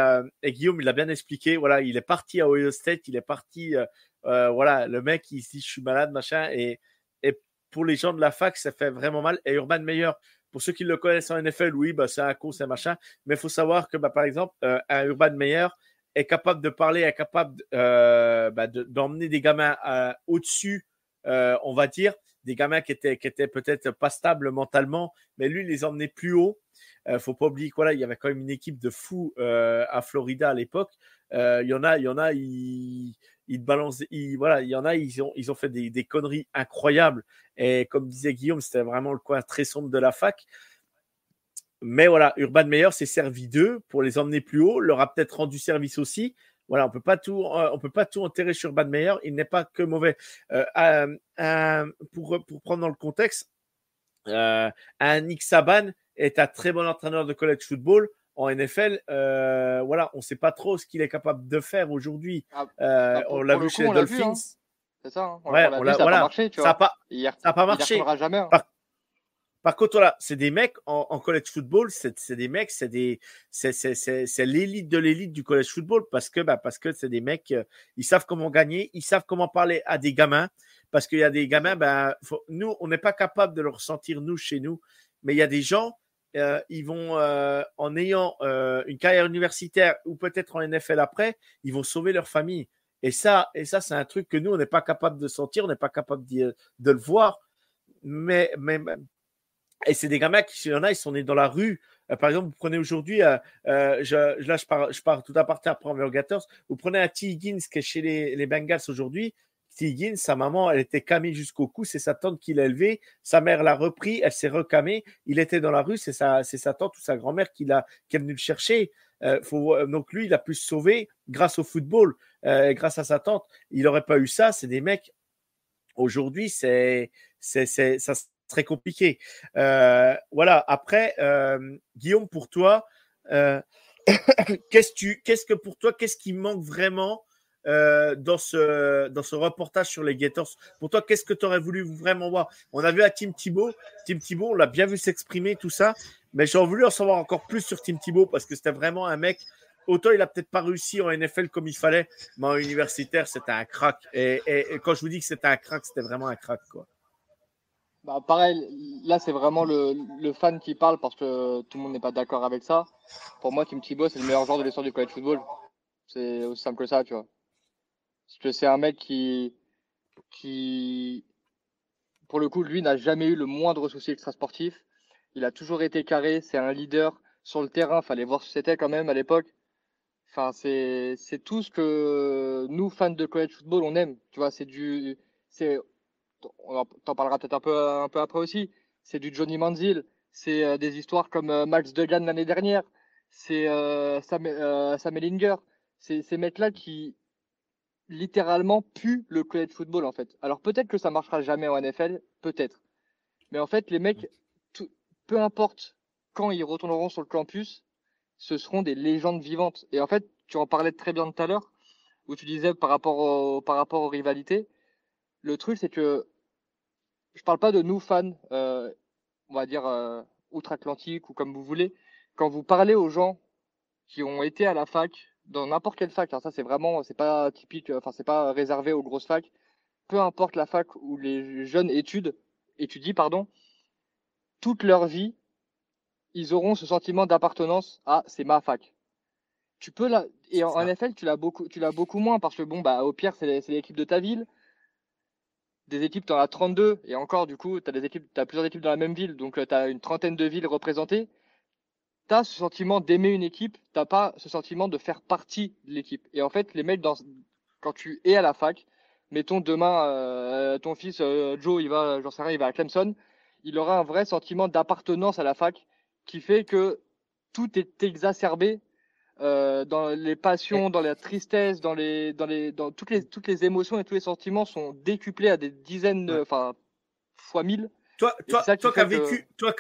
Guillaume, il a bien expliqué. Voilà, il est parti à Ohio State, il est parti. voilà, le mec, il dit je suis malade, machin. Et, et pour les gens de la fac, ça fait vraiment mal. Et Urban Meyer, pour ceux qui le connaissent en NFL, oui, bah, c'est un con, c'est machin. Mais il faut savoir que, bah, par exemple, un Urban Meyer, est capable de parler, est capable euh, bah, d'emmener des gamins euh, au-dessus, euh, on va dire, des gamins qui étaient, qui étaient peut-être pas stables mentalement, mais lui, il les emmenait plus haut. Euh, faut pas oublier qu'il il y avait quand même une équipe de fous à Florida à l'époque. Il y en a, il y en a, ils, ils voilà, il y en a, ils ont, ils ont fait des, des conneries incroyables. Et comme disait Guillaume, c'était vraiment le coin très sombre de la fac. Mais voilà, Urban Meyer s'est servi d'eux pour les emmener plus haut, leur a peut-être rendu service aussi. Voilà, on peut pas tout, euh, on peut pas tout enterrer sur Urban Meyer. Il n'est pas que mauvais. Euh, euh, pour, pour prendre dans le contexte, un Nick Saban est un très bon entraîneur de college football. En NFL, voilà, on ne sait pas trop ce qu'il est capable de faire aujourd'hui. Ah, bah, on l'a vu chez les hein. Dolphins. C'est ça. Hein. On ouais, on l'a, ça n'a pas marché. ça n'a pas, pas marché. jamais. Hein. Par contre, voilà, c'est des mecs en, college football, c'est des mecs, c'est des, c'est l'élite de l'élite du college football parce que, bah, parce que c'est des mecs, euh, ils savent comment gagner, ils savent comment parler à des gamins parce qu'il y a des gamins, bah, nous, on n'est pas capable de le ressentir nous chez nous, mais il y a des gens, euh, ils vont euh, en ayant une carrière universitaire ou peut-être en NFL après, ils vont sauver leur famille. Et ça, et ça, c'est un truc que nous, on n'est pas capable de sentir, on n'est pas capable de, de le voir. Mais, mais et c'est des gamins qui, il y en a, ils sont nés dans la rue. Euh, par exemple, vous prenez aujourd'hui, euh, euh, je, là, je pars, je pars tout à partir après envers Gators. Vous prenez un T. Higgins qui est chez les, les Bengals aujourd'hui. T. Higgins, sa maman, elle était camée jusqu'au cou. C'est sa tante qui l'a élevé. Sa mère l'a repris. Elle s'est recamée. Il était dans la rue. C'est sa, sa tante ou sa grand-mère qui qui est venue le chercher. Euh, faut, donc lui, il a pu se sauver grâce au football, euh, grâce à sa tante. Il n'aurait pas eu ça. C'est des mecs. Aujourd'hui, c'est, ça très compliqué. Euh, voilà. Après, euh, Guillaume, pour toi, euh, qu'est-ce que pour toi, qu'est-ce qui manque vraiment dans ce dans ce reportage sur les Gators? Pour toi, qu'est-ce que tu aurais voulu vraiment voir? On a vu à Tim Thibault. Tim Thibault, on l'a bien vu s'exprimer, tout ça. Mais j'aurais voulu en savoir encore plus sur Tim Thibault parce que c'était vraiment un mec. Autant il a peut-être pas réussi en NFL comme il fallait, mais en universitaire, c'était un crack. Et, et, et, quand je vous dis que c'était un crack, c'était vraiment un crack, quoi. Bah, pareil, là c'est vraiment le, le, fan qui parle parce que tout le monde n'est pas d'accord avec ça. Pour moi, Tim Thibault, c'est le meilleur joueur de l'histoire du college football. C'est aussi simple que ça, tu vois. Parce que c'est un mec qui, qui, pour le coup, lui n'a jamais eu le moindre souci extra-sportif. Il a toujours été carré. C'est un leader sur le terrain. Fallait voir ce que c'était quand même à l'époque. Enfin, c'est c'est tout ce que nous fans de college football on aime. Tu vois, c'est du c'est on t'en parlera peut-être un peu après aussi. C'est du Johnny Manziel. C'est euh, des histoires comme euh, Max Duggan l'année dernière. C'est euh, Sam, Sam Ellinger. C'est ces mecs-là qui littéralement puent le college football en fait. Alors peut-être que ça marchera jamais en NFL, peut-être. Mais en fait, les mecs, peu importe quand ils retourneront sur le campus, ce seront des légendes vivantes. Et en fait, tu en parlais très bien tout à l'heure, où tu disais par rapport aux rivalités. Le truc, c'est que je parle pas de nous fans, euh, on va dire euh, outre-Atlantique ou comme vous voulez. Quand vous parlez aux gens qui ont été à la fac, dans n'importe quelle fac, hein, ça c'est vraiment, c'est pas typique, enfin c'est pas réservé aux grosses facs. Peu importe la fac où les jeunes études, étudient, pardon, toute leur vie, ils auront ce sentiment d'appartenance à c'est ma fac. Tu peux la et en, NFL tu l'as beaucoup tu l'as beaucoup moins parce que bon bah au pire c'est l'équipe de ta ville. Des équipes tu en as 32 et encore du coup tu as tu as plusieurs équipes dans la même ville donc euh, tu as une trentaine de villes représentées. Tu as ce sentiment d'aimer une équipe, t'as pas ce sentiment de faire partie de l'équipe. Et en fait les mecs dans quand tu es à la fac, mettons demain euh, ton fils euh, Joe il va j'en sais rien il va à Clemson, il aura un vrai sentiment d'appartenance à la fac qui fait que tout est exacerbé euh, dans les passions, dans la tristesse, dans les, dans les, dans toutes les, toutes les émotions et tous les sentiments sont décuplés à des dizaines, enfin, fois mille. Toi, toi, toi qui as vécu, toi,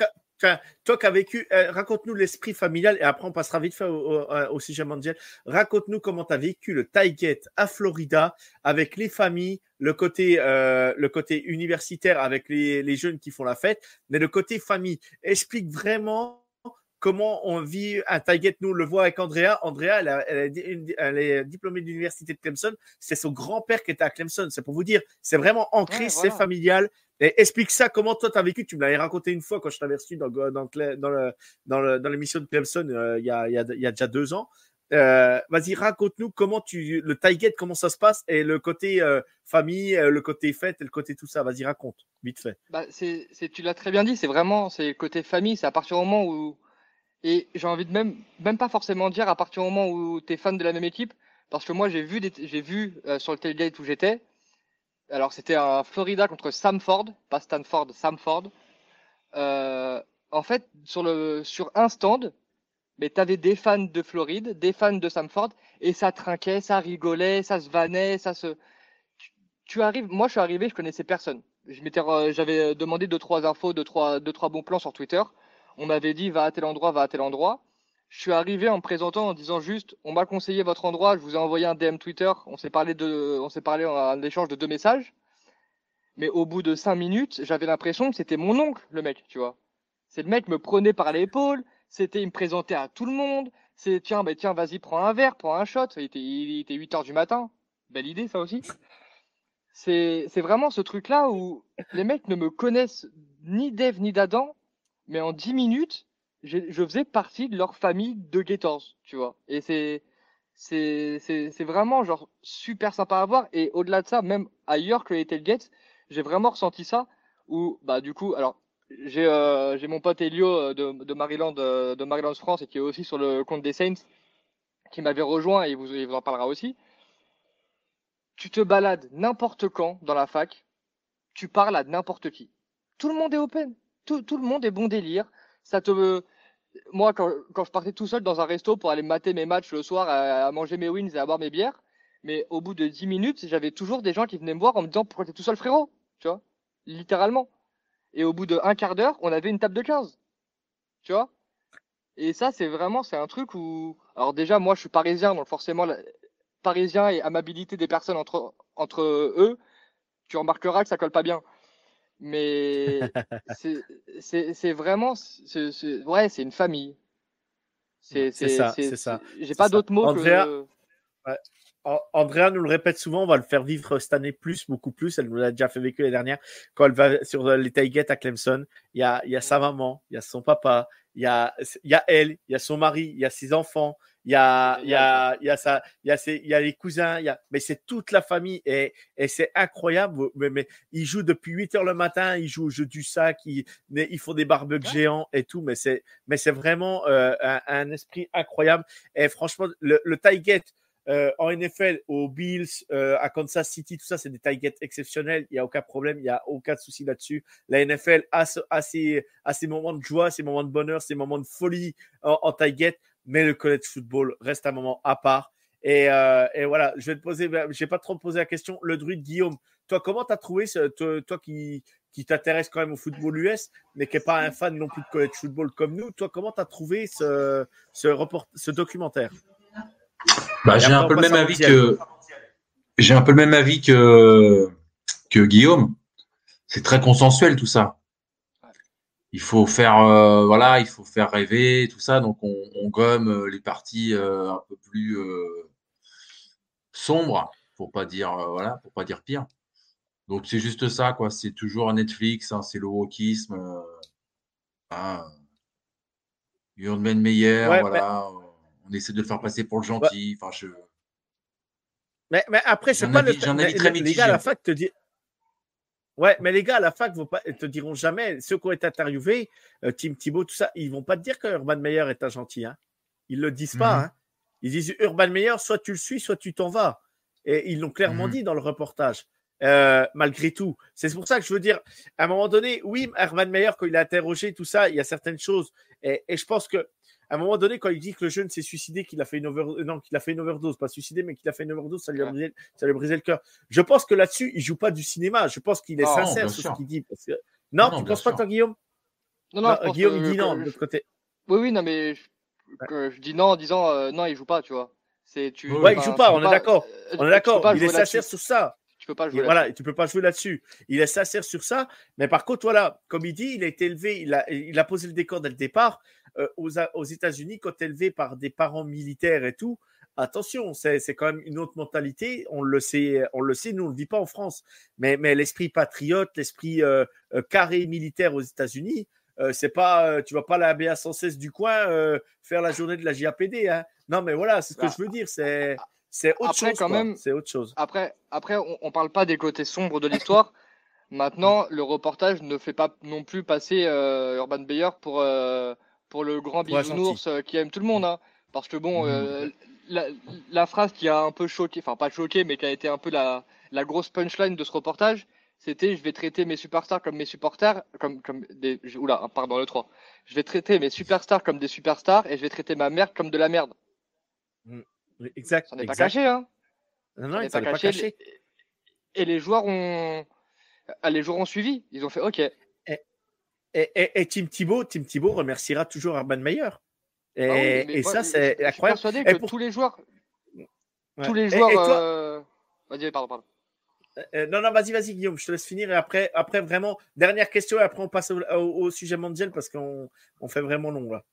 toi qui as vécu, euh, raconte-nous l'esprit familial et après on passera vite fait au, au, sujet mondial. Raconte-nous comment tu as vécu le Tailgate à Florida avec les familles, le côté, euh, le côté universitaire avec les, les jeunes qui font la fête, mais le côté famille. Explique vraiment comment on vit un Tailgate. Nous, le voit avec Andrea. Andrea, elle, elle, elle est diplômée de l'université de Clemson. C'est son grand-père qui était à Clemson. C'est pour vous dire, c'est vraiment ancré, c'est familial. Et explique ça, comment toi tu as vécu. Tu me l'avais raconté une fois quand je t'avais reçu dans, dans, dans, dans l'émission de Clemson euh, il, y a, il, y a, il y a déjà deux ans. Euh, Vas-y, raconte-nous comment tu le Tailgate, comment ça se passe et le côté euh, famille, le côté fête et le côté tout ça. Vas-y, raconte, vite fait. Bah, tu l'as très bien dit, c'est vraiment c'est le côté famille. C'est à partir du moment où et j'ai envie de même, même pas forcément dire à partir du moment où tu es fan de la même équipe, parce que moi j'ai vu, j'ai vu euh, sur le tailgate où j'étais, alors c'était à Florida contre Samford, pas Stanford, Samford. Euh, en fait, sur, le, sur un stand, mais tu avais des fans de Floride, des fans de Samford, et ça trinquait, ça rigolait, ça se vannait, ça se. Tu, arrives, moi je suis arrivé, je connaissais personne. J'avais demandé deux trois infos, deux trois, deux trois bons plans sur Twitter on m'avait dit va à tel endroit, va à tel endroit. Je suis arrivé en me présentant en disant juste on m'a conseillé votre endroit, je vous ai envoyé un DM Twitter, on s'est parlé de, on s'est parlé en échange de deux messages. Mais au bout de cinq minutes, j'avais l'impression que c'était mon oncle, le mec, tu vois. C'est le mec me prenait par l'épaule, c'était, il me présentait à tout le monde. C'est tiens, ben tiens, vas-y, prends un verre, prends un shot. Il était, il était 8 heures du matin. Belle idée, ça aussi. C'est, c'est vraiment ce truc-là où les mecs ne me connaissent ni d'Eve ni d'Adam, mais en 10 minutes, je, faisais partie de leur famille de Gators, tu vois. Et c'est, c'est, vraiment genre super sympa à voir. Et au-delà de ça, même ailleurs que les tailgates, j'ai vraiment ressenti ça. Où, bah, du coup, alors, j'ai, euh, mon pote Elio euh, de, de Maryland, euh, de Maryland France, et qui est aussi sur le compte des Saints, qui m'avait rejoint et il vous, il vous en parlera aussi. Tu te balades n'importe quand dans la fac, tu parles à n'importe qui. Tout le monde est open tout, tout, le monde est bon délire. Ça te, moi, quand, quand, je partais tout seul dans un resto pour aller mater mes matchs le soir, à, manger mes wins et à boire mes bières, mais au bout de 10 minutes, j'avais toujours des gens qui venaient me voir en me disant pourquoi t'es tout seul, frérot, tu vois, littéralement. Et au bout de un quart d'heure, on avait une table de 15, tu vois? Et ça, c'est vraiment, c'est un truc où, alors déjà, moi, je suis parisien, donc forcément, parisien et amabilité des personnes entre entre eux, tu remarqueras que ça colle pas bien. Mais c'est vraiment, ouais, c'est une famille. C'est ça, c'est ça. J'ai pas d'autres mots Andrea, que. Andrea nous le répète souvent, on va le faire vivre cette année plus, beaucoup plus. Elle nous l'a déjà fait vécu l'année dernière. Quand elle va sur les tailgates à Clemson, il y a, il y a sa maman, il y a son papa, il y a, il y a elle, il y a son mari, il y a ses enfants, il y a, il y a, il y a ça, il y a, il y a les cousins, il y a, mais c'est toute la famille et, et c'est incroyable. Mais, mais, ils jouent depuis 8 heures le matin, ils jouent au jeu du sac, ils, ils font des barbecues géants et tout, mais c'est, mais c'est vraiment euh, un, un, esprit incroyable. Et franchement, le, le euh, en NFL, aux Bills, euh, à Kansas City, tout ça, c'est des targets exceptionnels. Il n'y a aucun problème, il n'y a aucun souci là-dessus. La NFL a, a, ses, a, ses, moments de joie, ses moments de bonheur, ses moments de folie en, en target mais le college football reste un moment à part. Et, euh, et voilà, je vais te poser, j'ai pas trop posé la question. Le druide Guillaume, toi, comment tu as trouvé, ce, toi, toi, qui, qui t'intéresse quand même au football US, mais qui n'est pas un fan non plus de college football comme nous, toi, comment tu as trouvé ce, ce, report, ce documentaire? Bah, J'ai un peu le même avis que. J'ai un peu le même avis que, que Guillaume. C'est très consensuel tout ça il faut faire euh, voilà, il faut faire rêver tout ça. Donc on, on gomme euh, les parties euh, un peu plus sombres, pour pas dire voilà, pour pas dire pire. Donc c'est juste ça quoi. C'est toujours Netflix, hein, c'est le wokisme. Hein. Urban Meyer, voilà. On essaie de le faire passer pour le gentil. Enfin, je. Mais, mais après, c'est pas le. Très les gars, à la fac te dit Ouais, mais les gars à la fac vont pas, te diront jamais, ceux qui ont été interviewés, euh, Tim Thibault, tout ça, ils vont pas te dire que Urban Meyer est un gentil. Hein. Ils le disent pas. Mhm. hein. Ils disent Urban Meyer, soit tu le suis, soit tu t'en vas. Et ils l'ont clairement mhm. dit dans le reportage. Euh, malgré tout. C'est pour ça que je veux dire, à un moment donné, oui, Urban Meyer, quand il a interrogé tout ça, il y a certaines choses. Et, et je pense que à un moment donné, quand il dit que le jeune s'est suicidé, qu'il a fait une overdose, non, qu'il a fait une overdose, pas suicidé, mais qu'il a fait une overdose, ça lui a brisé, ça lui a brisé le cœur. Je pense que là-dessus, il joue pas du cinéma. Je pense qu'il est sincère sur ce qu'il dit. Non, tu ne penses pas, toi, Guillaume? Non, non, Guillaume, il dit non, de l'autre côté. Oui, oui, non, mais je, dis non en disant euh, non, il joue pas, tu vois. C'est tu. Ouais, il joue pas. On est d'accord. Euh, on est d'accord. Il est sincère sur ça. Tu peux pas jouer. Voilà, tu peux pas jouer là-dessus. Il est sincère sur ça, mais par contre, voilà, comme il dit, il a été élevé, il a, il a posé le décor dès le départ. Euh, aux, aux États-Unis, quand élevé par des parents militaires et tout, attention, c'est quand même une autre mentalité. On le sait, on le sait, nous on le vit pas en France. Mais, mais l'esprit patriote, l'esprit euh, euh, carré militaire aux États-Unis, c'est pas, tu vas pas la BA 116 du coin faire la journée de la JAPD. Hein. Non, mais voilà, c'est ce que bah, je veux dire. C'est c'est autre chose. Quand même, c'est autre chose. Après, après, on, on parle pas des côtés sombres de l'histoire. Maintenant, le reportage ne fait pas non plus passer Urban Beyer pour pour le grand bisounours euh, qui aime tout le monde. Hein. Parce que bon, euh, la, phrase qui a un peu choqué, enfin pas choqué, mais qui a été un peu la, la grosse punchline de ce reportage, c'était je vais traiter mes superstars comme mes supporters, comme, comme des. Oula, pardon, le 3. Je vais traiter mes superstars comme des superstars et je vais traiter ma merde comme de la merde. Mm. Exact. Ça n'est pas caché, hein. Non, non, ça n'est pas, caché. Et les joueurs ont. Les joueurs ont suivi. Ils ont fait OK. Et, Tim Thibault, Tim Thibault remerciera toujours Urban Meyer. Et, ah ça, c'est incroyable. Je suis persuadé que tous les joueurs. Tous les joueurs. Euh, vas-y, pardon, pardon. Euh, euh, non, non, vas-y, vas-y, Guillaume, je te laisse finir. Et après, après vraiment, dernière question, et après, on passe au, sujet mondial parce qu'on on fait vraiment long là.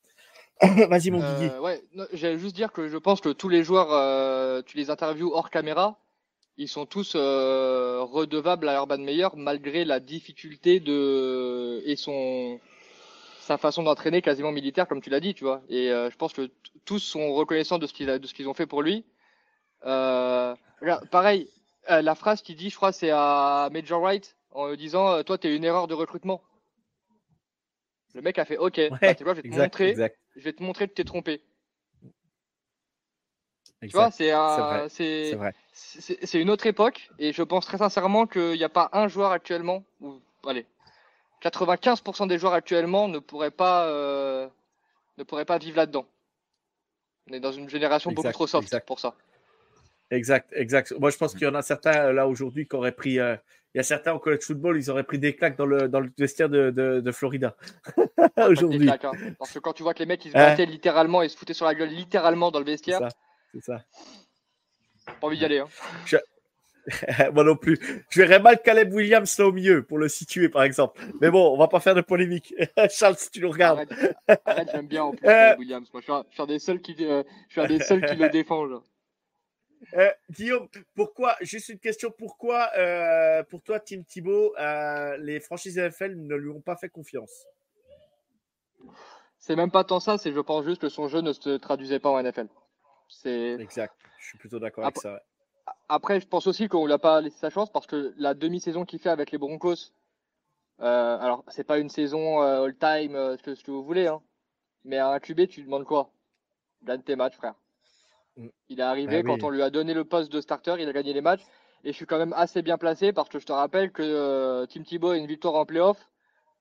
vas-y, mon Guigui. ouais, j'allais juste dire que je pense que tous les joueurs, tu les interviews hors caméra, ils sont tous euh, redevables à Urban Meyer malgré la difficulté de et son sa façon d'entraîner quasiment militaire comme tu l'as dit tu vois. Et euh, je pense que tous sont reconnaissants de ce qu'ils de ce qu'ils ont fait pour lui. Euh, pareil la phrase qu'il dit je crois c'est à Major Wright en disant toi tu es une erreur de recrutement le mec a fait ok bah, je vais te montrer. je vais te montrer que tu es tu vois, c'est c'est une autre époque et je pense très sincèrement qu'il n'y a pas un joueur actuellement, ou allez, 95% des joueurs actuellement ne pourraient pas euh, ne pourraient pas vivre là-dedans. On est dans une génération beaucoup trop soft pour ça. Exact, exact. Moi, je pense qu'il y en a certains euh, là aujourd'hui qui auraient pris. Euh, il y a certains au college football, ils auraient pris des claques dans le, dans le vestiaire de, de, Florida aujourd'hui. Hein. Parce que quand tu vois que les mecs ils se battaient littéralement, ils se foutaient sur la gueule littéralement dans le vestiaire. C'est ça. Pas envie d'y aller. Hein. Moi non plus. Je verrais mal Caleb Williams là au milieu pour le situer, par exemple. Mais bon, on va pas faire de polémique. Charles, si tu nous regardes. Arrête, j'aime bien en plus euh... Williams. Moi, je suis, un, des seuls qui, euh, je suis un des seuls qui le défend. Euh, Guillaume, pourquoi, juste une question, pourquoi euh, pour toi, Tim Thibault, les franchises NFL ne lui ont pas fait confiance? C'est même pas tant ça, c'est je pense juste que son jeu ne se traduisait pas en NFL. C'est exact. Je suis plutôt d'accord avec ça. Après, je pense aussi qu'on lui a pas laissé sa chance parce que la demi-saison qu'il fait avec les Broncos, euh, alors c'est pas une saison euh, all-time, euh, ce, que, vous voulez, hein, mais à un QB, tu demandes quoi? Gagne tes matchs, frère. Mm. Il est arrivé bah quand on lui a donné le poste de starter, il a gagné les matchs. Et je suis quand même assez bien placé parce que je te rappelle que euh, Tim Thibault a une victoire en playoff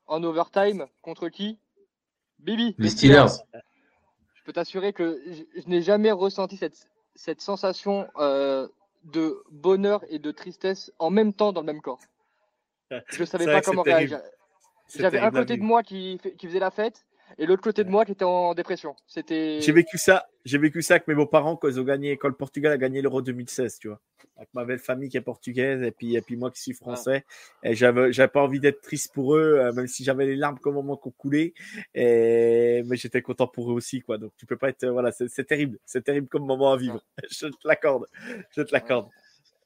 en overtime contre qui? Bibi. Les Steelers. Je peux t'assurer que je, n'ai jamais ressenti cette, cette sensation euh, de bonheur et de tristesse en même temps dans le même corps. Je ne savais pas comment réagir. J'avais un côté de moi qui, qui faisait la fête et l'autre côté de moi qui était en dépression. C'était. J'ai vécu ça. J'ai vécu ça avec mes beaux-parents quand ils ont gagné, quand le Portugal a gagné l'Euro 2016, tu vois. Avec ma belle famille qui est portugaise et puis, et puis moi qui suis français. Et j'avais, j'avais pas envie d'être triste pour eux, euh, même si j'avais les larmes comme au moment qu'on coulait. Et, mais j'étais content pour eux aussi, quoi. Donc tu peux pas être, voilà, c'est terrible. C'est terrible comme moment à vivre. Je te l'accorde. Je te l'accorde.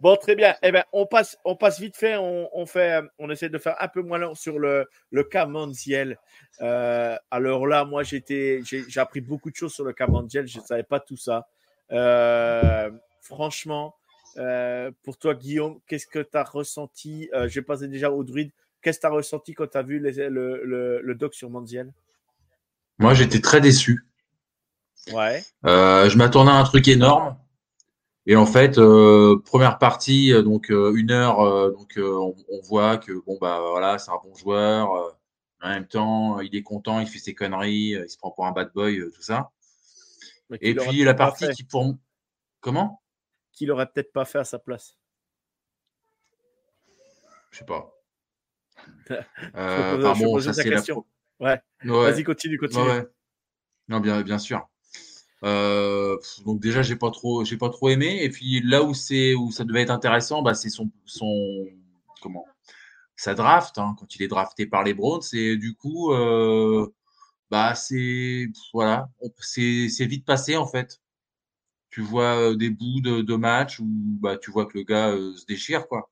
Bon, très bien. Eh ben, on passe, on passe vite fait. On, fait, on essaie de faire un peu moins long sur le, le cas Manziel. Euh, alors là, moi, j'étais, j'ai, appris beaucoup de choses sur le cas Manziel. Je ne savais pas tout ça. Euh, franchement, euh, pour toi, Guillaume, qu'est-ce que tu as ressenti J'ai passé déjà au druide. Qu'est-ce que tu as ressenti quand tu as vu le, le, le, doc sur Manziel Moi, j'étais très déçu. Ouais. je m'attendais à un truc énorme. Et en fait, euh, première partie, euh, donc euh, une heure, donc on, voit que bon bah voilà, c'est un bon joueur. en même temps, il est content, il fait ses conneries, il se prend pour un bad boy, tout ça. Et puis la partie qui pour comment? Qu'il aurait peut-être pas fait à sa place. Je sais pas. euh, bon, ça c'est la. Ouais. Vas-y, continue, continue. Non, bien, bien sûr. Euh, donc déjà j'ai pas trop j'ai pas trop aimé. Et puis là où c'est où ça devait être intéressant bah, c'est son son comment sa draft hein, quand il est drafté par les Browns. Et du coup euh, bah c'est voilà. C'est vite passé en fait. Tu vois euh, des bouts de, match où bah tu vois que le gars se déchire quoi.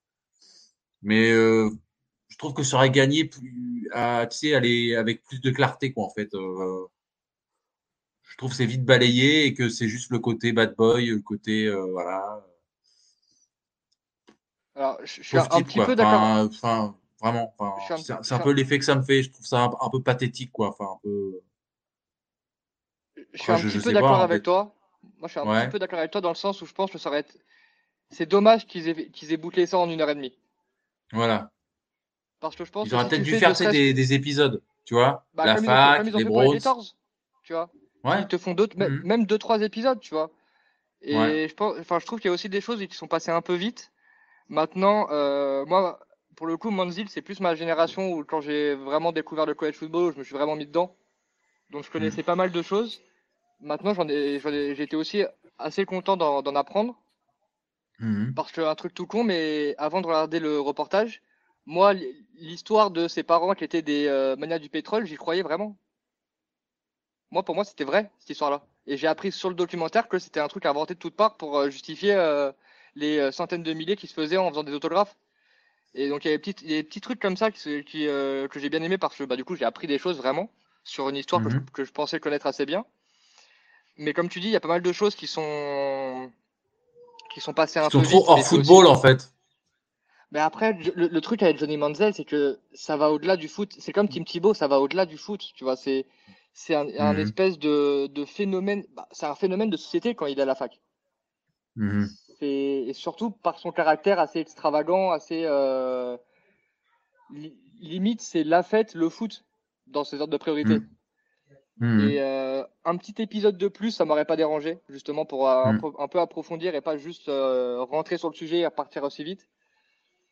Mais je trouve que ça aurait gagné plus à aller avec plus de clarté quoi en fait je trouve que c'est vite balayé et que c'est juste le côté bad boy, le côté euh, voilà. Alors, je, suis un, petit peu d'accord. Enfin, vraiment, c'est un, peu l'effet que ça me fait. Je trouve ça un, peu pathétique, quoi. Enfin, un peu. Je suis un petit peu d'accord avec toi. Moi, je suis un petit peu d'accord avec toi dans le sens où je pense que ça aurait été. C'est dommage qu'ils aient, qu'ils aient bouclé ça en une heure et demie. Voilà. Parce que je pense. Ils auraient peut-être dû faire des, des, épisodes, tu vois. Bah, la fac, les Browns. tu vois. Ils te font d'autres, mmh. même deux, trois épisodes, tu vois. Et je, pense, enfin, je trouve qu'il y a aussi des choses qui sont passées un peu vite. Maintenant, euh, moi, pour le coup, Manzil, c'est plus ma génération où quand j'ai vraiment découvert le college football, je me suis vraiment mis dedans. Donc je mmh. connaissais pas mal de choses. Maintenant, j'en ai, été aussi assez content d'en apprendre. Mmh. Parce qu'un truc tout con, mais avant de regarder le reportage, moi, l'histoire de ses parents qui étaient des euh, maniaques du pétrole, j'y croyais vraiment moi, pour moi, c'était vrai, cette histoire-là. Et j'ai appris sur le documentaire que c'était un truc inventé de toutes parts pour euh, justifier euh, les euh, centaines de milliers qui se faisaient en faisant des autographes. Et donc, il y a des petits, des petits trucs comme ça qui, que j'ai bien aimé parce que bah, du coup, j'ai appris des choses vraiment sur une histoire mhm. que, je, pensais connaître assez bien. Mais comme tu dis, il y a pas mal de choses qui sont qui sont passées un peu. Sont trop hors football en fait. Mais après, le, truc avec Johnny Manziel, c'est que ça va au-delà du foot. C'est comme Tim Thibault, ça va au-delà du foot. Tu vois, c'est c'est un, mmh espèce de, de phénomène. Bah, c'est un phénomène de société quand il est à la fac. Mmh et, surtout par son caractère assez extravagant, assez euh, limite, c'est la fête, le foot dans ses ordres de priorité. Mmh. Et euh, un petit épisode de plus, ça m'aurait pas dérangé, justement pour un, peu approfondir et pas juste euh, rentrer sur le sujet et repartir aussi vite.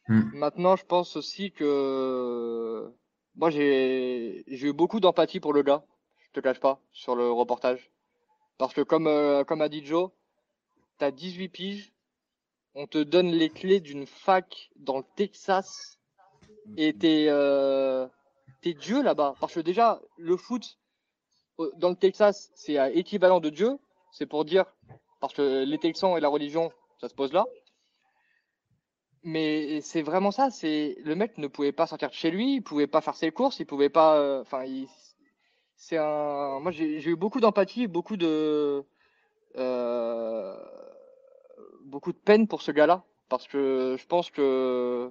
Maintenant, je pense aussi que moi j'ai eu beaucoup d'empathie pour le gars te cache pas, sur le reportage. Parce que comme, euh, comme a dit Joe, t'as 18 piges, on te donne les clés d'une fac dans le Texas et t'es euh, Dieu là-bas. Parce que déjà, le foot dans le Texas, c'est équivalent de Dieu. C'est pour dire, parce que les Texans et la religion, ça se pose là. Mais c'est vraiment ça. C'est le mec ne pouvait pas sortir de chez lui, il pouvait pas faire ses courses, il pouvait pas. Euh, enfin, c'est un. Moi, j'ai eu beaucoup d'empathie, beaucoup de beaucoup de peine pour ce gars-là. Parce que je pense que,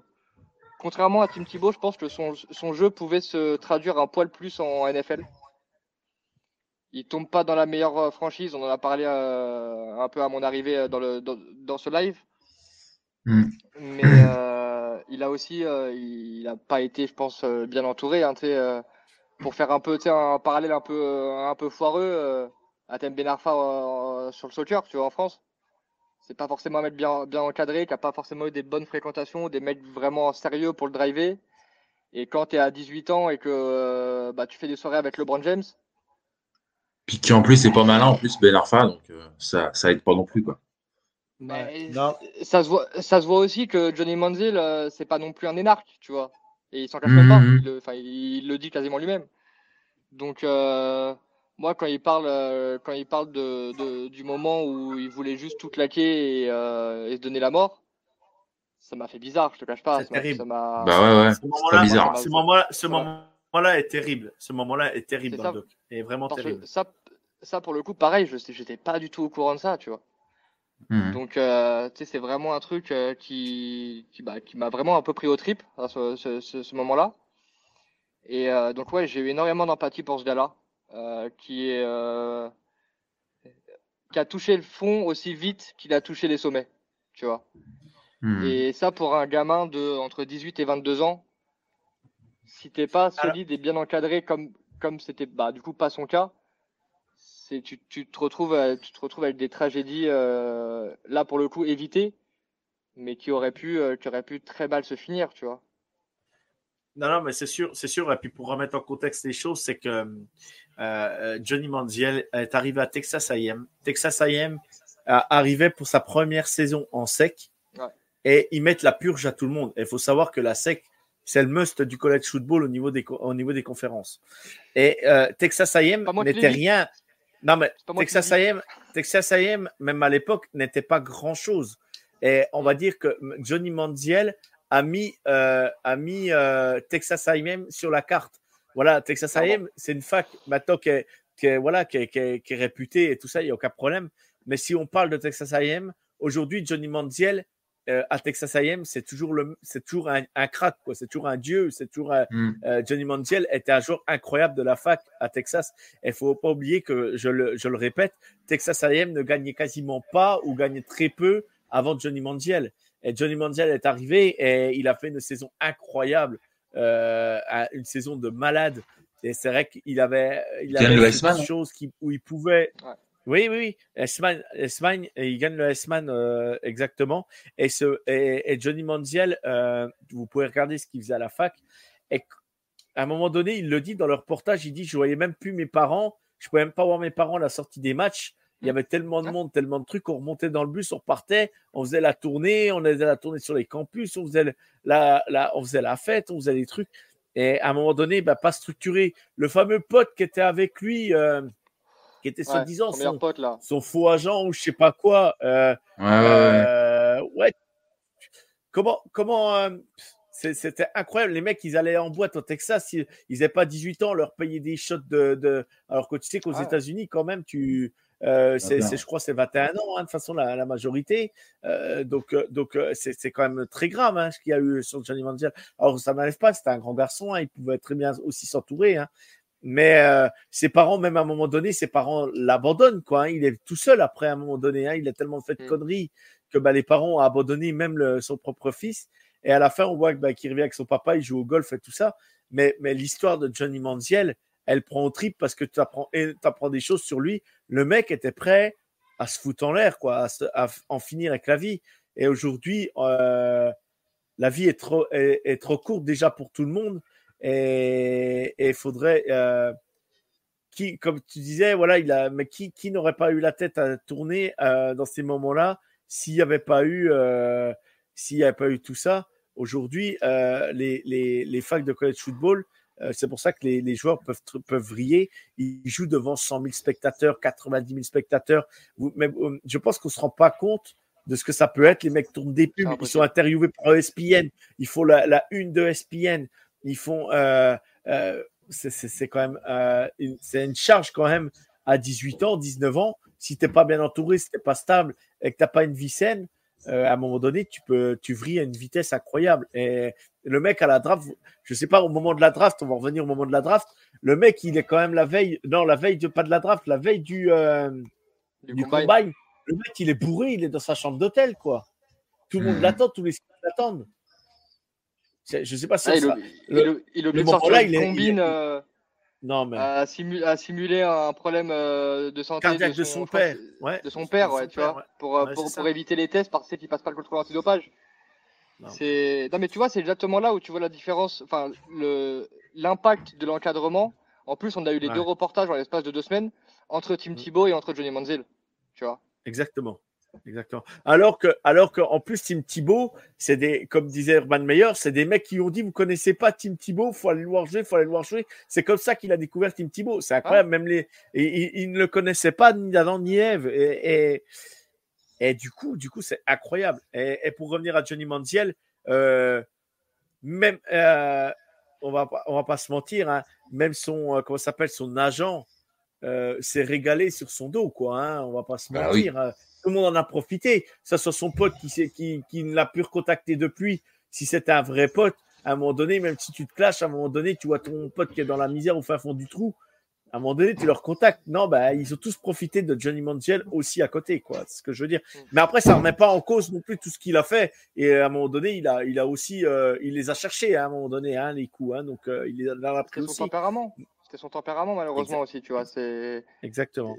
contrairement à Tim Thibault, je pense que son, son jeu pouvait se traduire un poil plus en NFL. Il tombe pas dans la meilleure franchise, on en a parlé un peu à mon arrivée dans, le, dans, ce live. Hmm. Mais il a aussi, il n'a pas été, je pense, bien entouré. Hein, pour faire un peu, un parallèle un peu, un peu foireux, Atem Benarfa euh, sur le soccer, tu vois, en France. C'est pas forcément un mec bien, bien encadré, qui a pas forcément eu des bonnes fréquentations, des mecs vraiment sérieux pour le driver. Et quand tu es à 18 ans et que euh, bah, tu fais des soirées avec LeBron James. Puis qui en plus c'est pas malin en plus Ben Arfa, donc euh, ça, ça aide pas non plus quoi. Mais ça se voit, ça se voit aussi que Johnny Manziel c'est pas non plus un énarque, tu vois. Et il s'en cache même pas. Mmh. Il, il, le dit quasiment lui-même. Donc moi, quand il parle, euh, quand il parle de, du moment où il voulait juste tout claquer et, euh, se donner la mort, ça m'a fait bizarre, je te cache pas. C'est terrible. bah ouais, ouais. Ce bizarre. Ce moment-là, ce moment-là est terrible. Ce moment-là est terrible, dans le doc. est vraiment terrible. Ça, ça, pour le coup, pareil, je n'étais pas du tout au courant de ça, tu vois. Hmm. Donc, euh, tu sais, c'est vraiment un truc qui, qui, bah, qui m'a vraiment un peu pris au trip à ce, ce, ce, moment-là. Et donc, ouais, j'ai eu énormément d'empathie pour ce gars-là. Euh, qui est euh, qui a touché le fond aussi vite qu'il a touché les sommets, tu vois. Hmm. Et ça pour un gamin de entre 18 et 22 ans, si t'es pas solide et bien encadré comme comme c'était bah du coup pas son cas, c'est tu, tu te retrouves tu te retrouves avec des tragédies euh, là pour le coup évitées, mais qui auraient pu qui auraient pu très mal se finir, tu vois. Non, non, mais c'est sûr, c'est sûr. Et puis pour remettre en contexte les choses, c'est que euh, Johnny Manziel est arrivé à Texas A&M. Texas A&M arrivait pour sa première saison en sec et ils mettent la purge à tout le monde. Il faut savoir que la sec, c'est le must du college football au niveau des, au niveau des conférences. Et euh, Texas A&M n'était rien. Non, mais Texas A&M, Texas A&M, même à l'époque, n'était pas grand-chose. Et on va dire que Johnny Manziel a mis, euh, a mis Texas A&M sur la carte. Voilà, Texas A&M, c'est une fac maintenant qui est, voilà, qui est, réputée et tout ça, il n'y a aucun problème. Mais si on parle de Texas A&M, aujourd'hui, Johnny Manziel euh, à Texas A&M, c'est toujours, le, c'est toujours un, crack, quoi. C'est toujours un dieu. C'est toujours hmm. euh, Johnny Manziel était un joueur incroyable de la fac à Texas. Il faut pas oublier que, je le, je le répète, Texas A&M ne gagnait quasiment pas ou gagnait très peu avant Johnny Manziel. Et Johnny Manziel est arrivé et il a fait une saison incroyable euh, une saison de malade. Et c'est vrai qu'il avait, il avait des choses qui, où il pouvait. Oui, oui, oui. S-Man, il gagne le S-Man euh, exactement. Et, ce, et, Johnny Manziel, euh, vous pouvez regarder ce qu'il faisait à la fac. Et à un moment donné, il le dit dans le reportage, il dit Je voyais même plus mes parents, je pouvais même pas voir mes parents à la sortie des matchs. Il y avait tellement de monde, tellement de trucs. On remontait dans le bus, on repartait, on faisait la tournée, on faisait la tournée sur les campus, on faisait la, la, on faisait la fête, on faisait des trucs. Et à un moment donné, bah, pas structuré. Le fameux pote qui était avec lui, euh, qui était soi-disant son, son, faux agent ou je sais pas quoi. Euh, ouais, euh, ouais, Comment, comment, c'était incroyable. Les mecs, ils allaient en boîte au Texas, ils n'avaient pas 18 ans, leur payer des shots de, de... Alors que tu sais qu'aux États-Unis, quand même, tu, euh, c'est, je crois, c'est 21 ans, hein, de façon, la, la majorité. Euh, donc, euh, donc c'est, quand même très grave hein, ce qu'il y a eu sur Johnny Manziel. Alors, ça n'arrive pas, c'était un grand garçon, hein, il pouvait très bien aussi s'entourer. Mais ses parents, même à un moment donné, ses parents l'abandonnent. Quoi, hein. il est tout seul après, à un moment donné. Hein, il a tellement fait de mmh. conneries que bah, les parents ont abandonné même le, son propre fils. Et à la fin, on voit bah, qu'il revient avec son papa, il joue au golf et tout ça. Mais, mais l'histoire de Johnny Manziel, elle prend au trip parce que tu apprends, apprends des choses sur lui. Le mec était prêt à se foutre en l'air, quoi, à, en finir avec la vie. Et aujourd'hui, euh, la vie est trop, est, trop courte déjà pour tout le monde. Et il faudrait. Euh, qui, comme tu disais, voilà, il a, mais qui, qui n'aurait pas eu la tête à tourner euh, dans ces moments-là s'il n'y avait pas eu, s'il n'y avait pas eu tout ça? Aujourd'hui, les, les, les facs de college football, euh, c'est pour ça que les, joueurs peuvent, peuvent vriller. Ils jouent devant 100 000 spectateurs, 90 000 spectateurs. Mais euh, je pense qu'on ne se rend pas compte de ce que ça peut être. Les mecs tournent des pubs, ils sont interviewés par ESPN, ils font la, une de ESPN, ils font. Euh, c'est quand même. c'est une charge quand même à 18 ans, 19 ans si tu n'es pas bien entouré, si tu n'es pas stable et que tu n'as pas une vie saine, euh, à un moment donné, tu peux, tu vrilles à une vitesse incroyable. Et le mec à la draft, je sais pas, au moment de la draft, on va revenir au moment de la draft, le mec, il est quand même la veille, non, la veille de, pas de la draft, la veille du, euh, du, combine. Le mec, il est bourré, il est dans sa chambre d'hôtel, quoi. Tout le monde hmm. l'attend, tous les scouts l'attendent. Je sais pas si ah, il, le, il, il, sortir une combine euh, non, mais... à, simuler un problème euh, de santé de son, père, ouais. de son père, ouais, tu vois, pour, pour, pour, éviter les tests parce qu'il passe pas le contrôle antidopage. C'est non mais tu vois, c'est exactement là où tu vois la différence, enfin le l'impact de l'encadrement. En plus, on a eu les deux reportages en l'espace de deux semaines entre Tim mm. Thibault et entre Johnny Manziel, tu vois. Exactement. Exactement. Alors que, alors que, en plus, Tim Thibault, c'est des, comme disait Urban Meyer, c'est des mecs qui ont dit, vous connaissez pas Tim Thibault, faut aller le voir jouer, faut aller le voir jouer. C'est comme ça qu'il a découvert Tim Thibault. C'est incroyable. Même les, et, il, ne le connaissait pas ni Adam ni Eve. Et, et, du coup, du coup, c'est incroyable. Et, pour revenir à Johnny Manziel, euh, même, euh, on va, on va pas se mentir, hein, même son, euh, comment s'appelle, son agent, s'est régalé sur son dos, quoi. Hein, on va pas se bah mentir. Hein tout le monde en a profité. Ça soit son pote qui, qui, qui ne l'a plus recontacté depuis. Si c'était un vrai pote, à un moment donné, même si tu te clashes, à un moment donné, tu vois ton pote qui est dans la misère au fin fond du trou. À un moment donné, tu leur contactes. Non, bah, ils ont tous profité de Johnny Manziel aussi à côté, quoi. C'est ce que je veux dire. Mm. Mais après, ça ne remet pas en cause non plus tout ce qu'il a fait. Et à un moment donné, il a, il a aussi, euh, il les a cherchés hein, à un moment donné, hein, les coups. Hein, donc, euh, il les a pris aussi. Son tempérament. C'était son tempérament, malheureusement aussi, tu vois. C'est exactement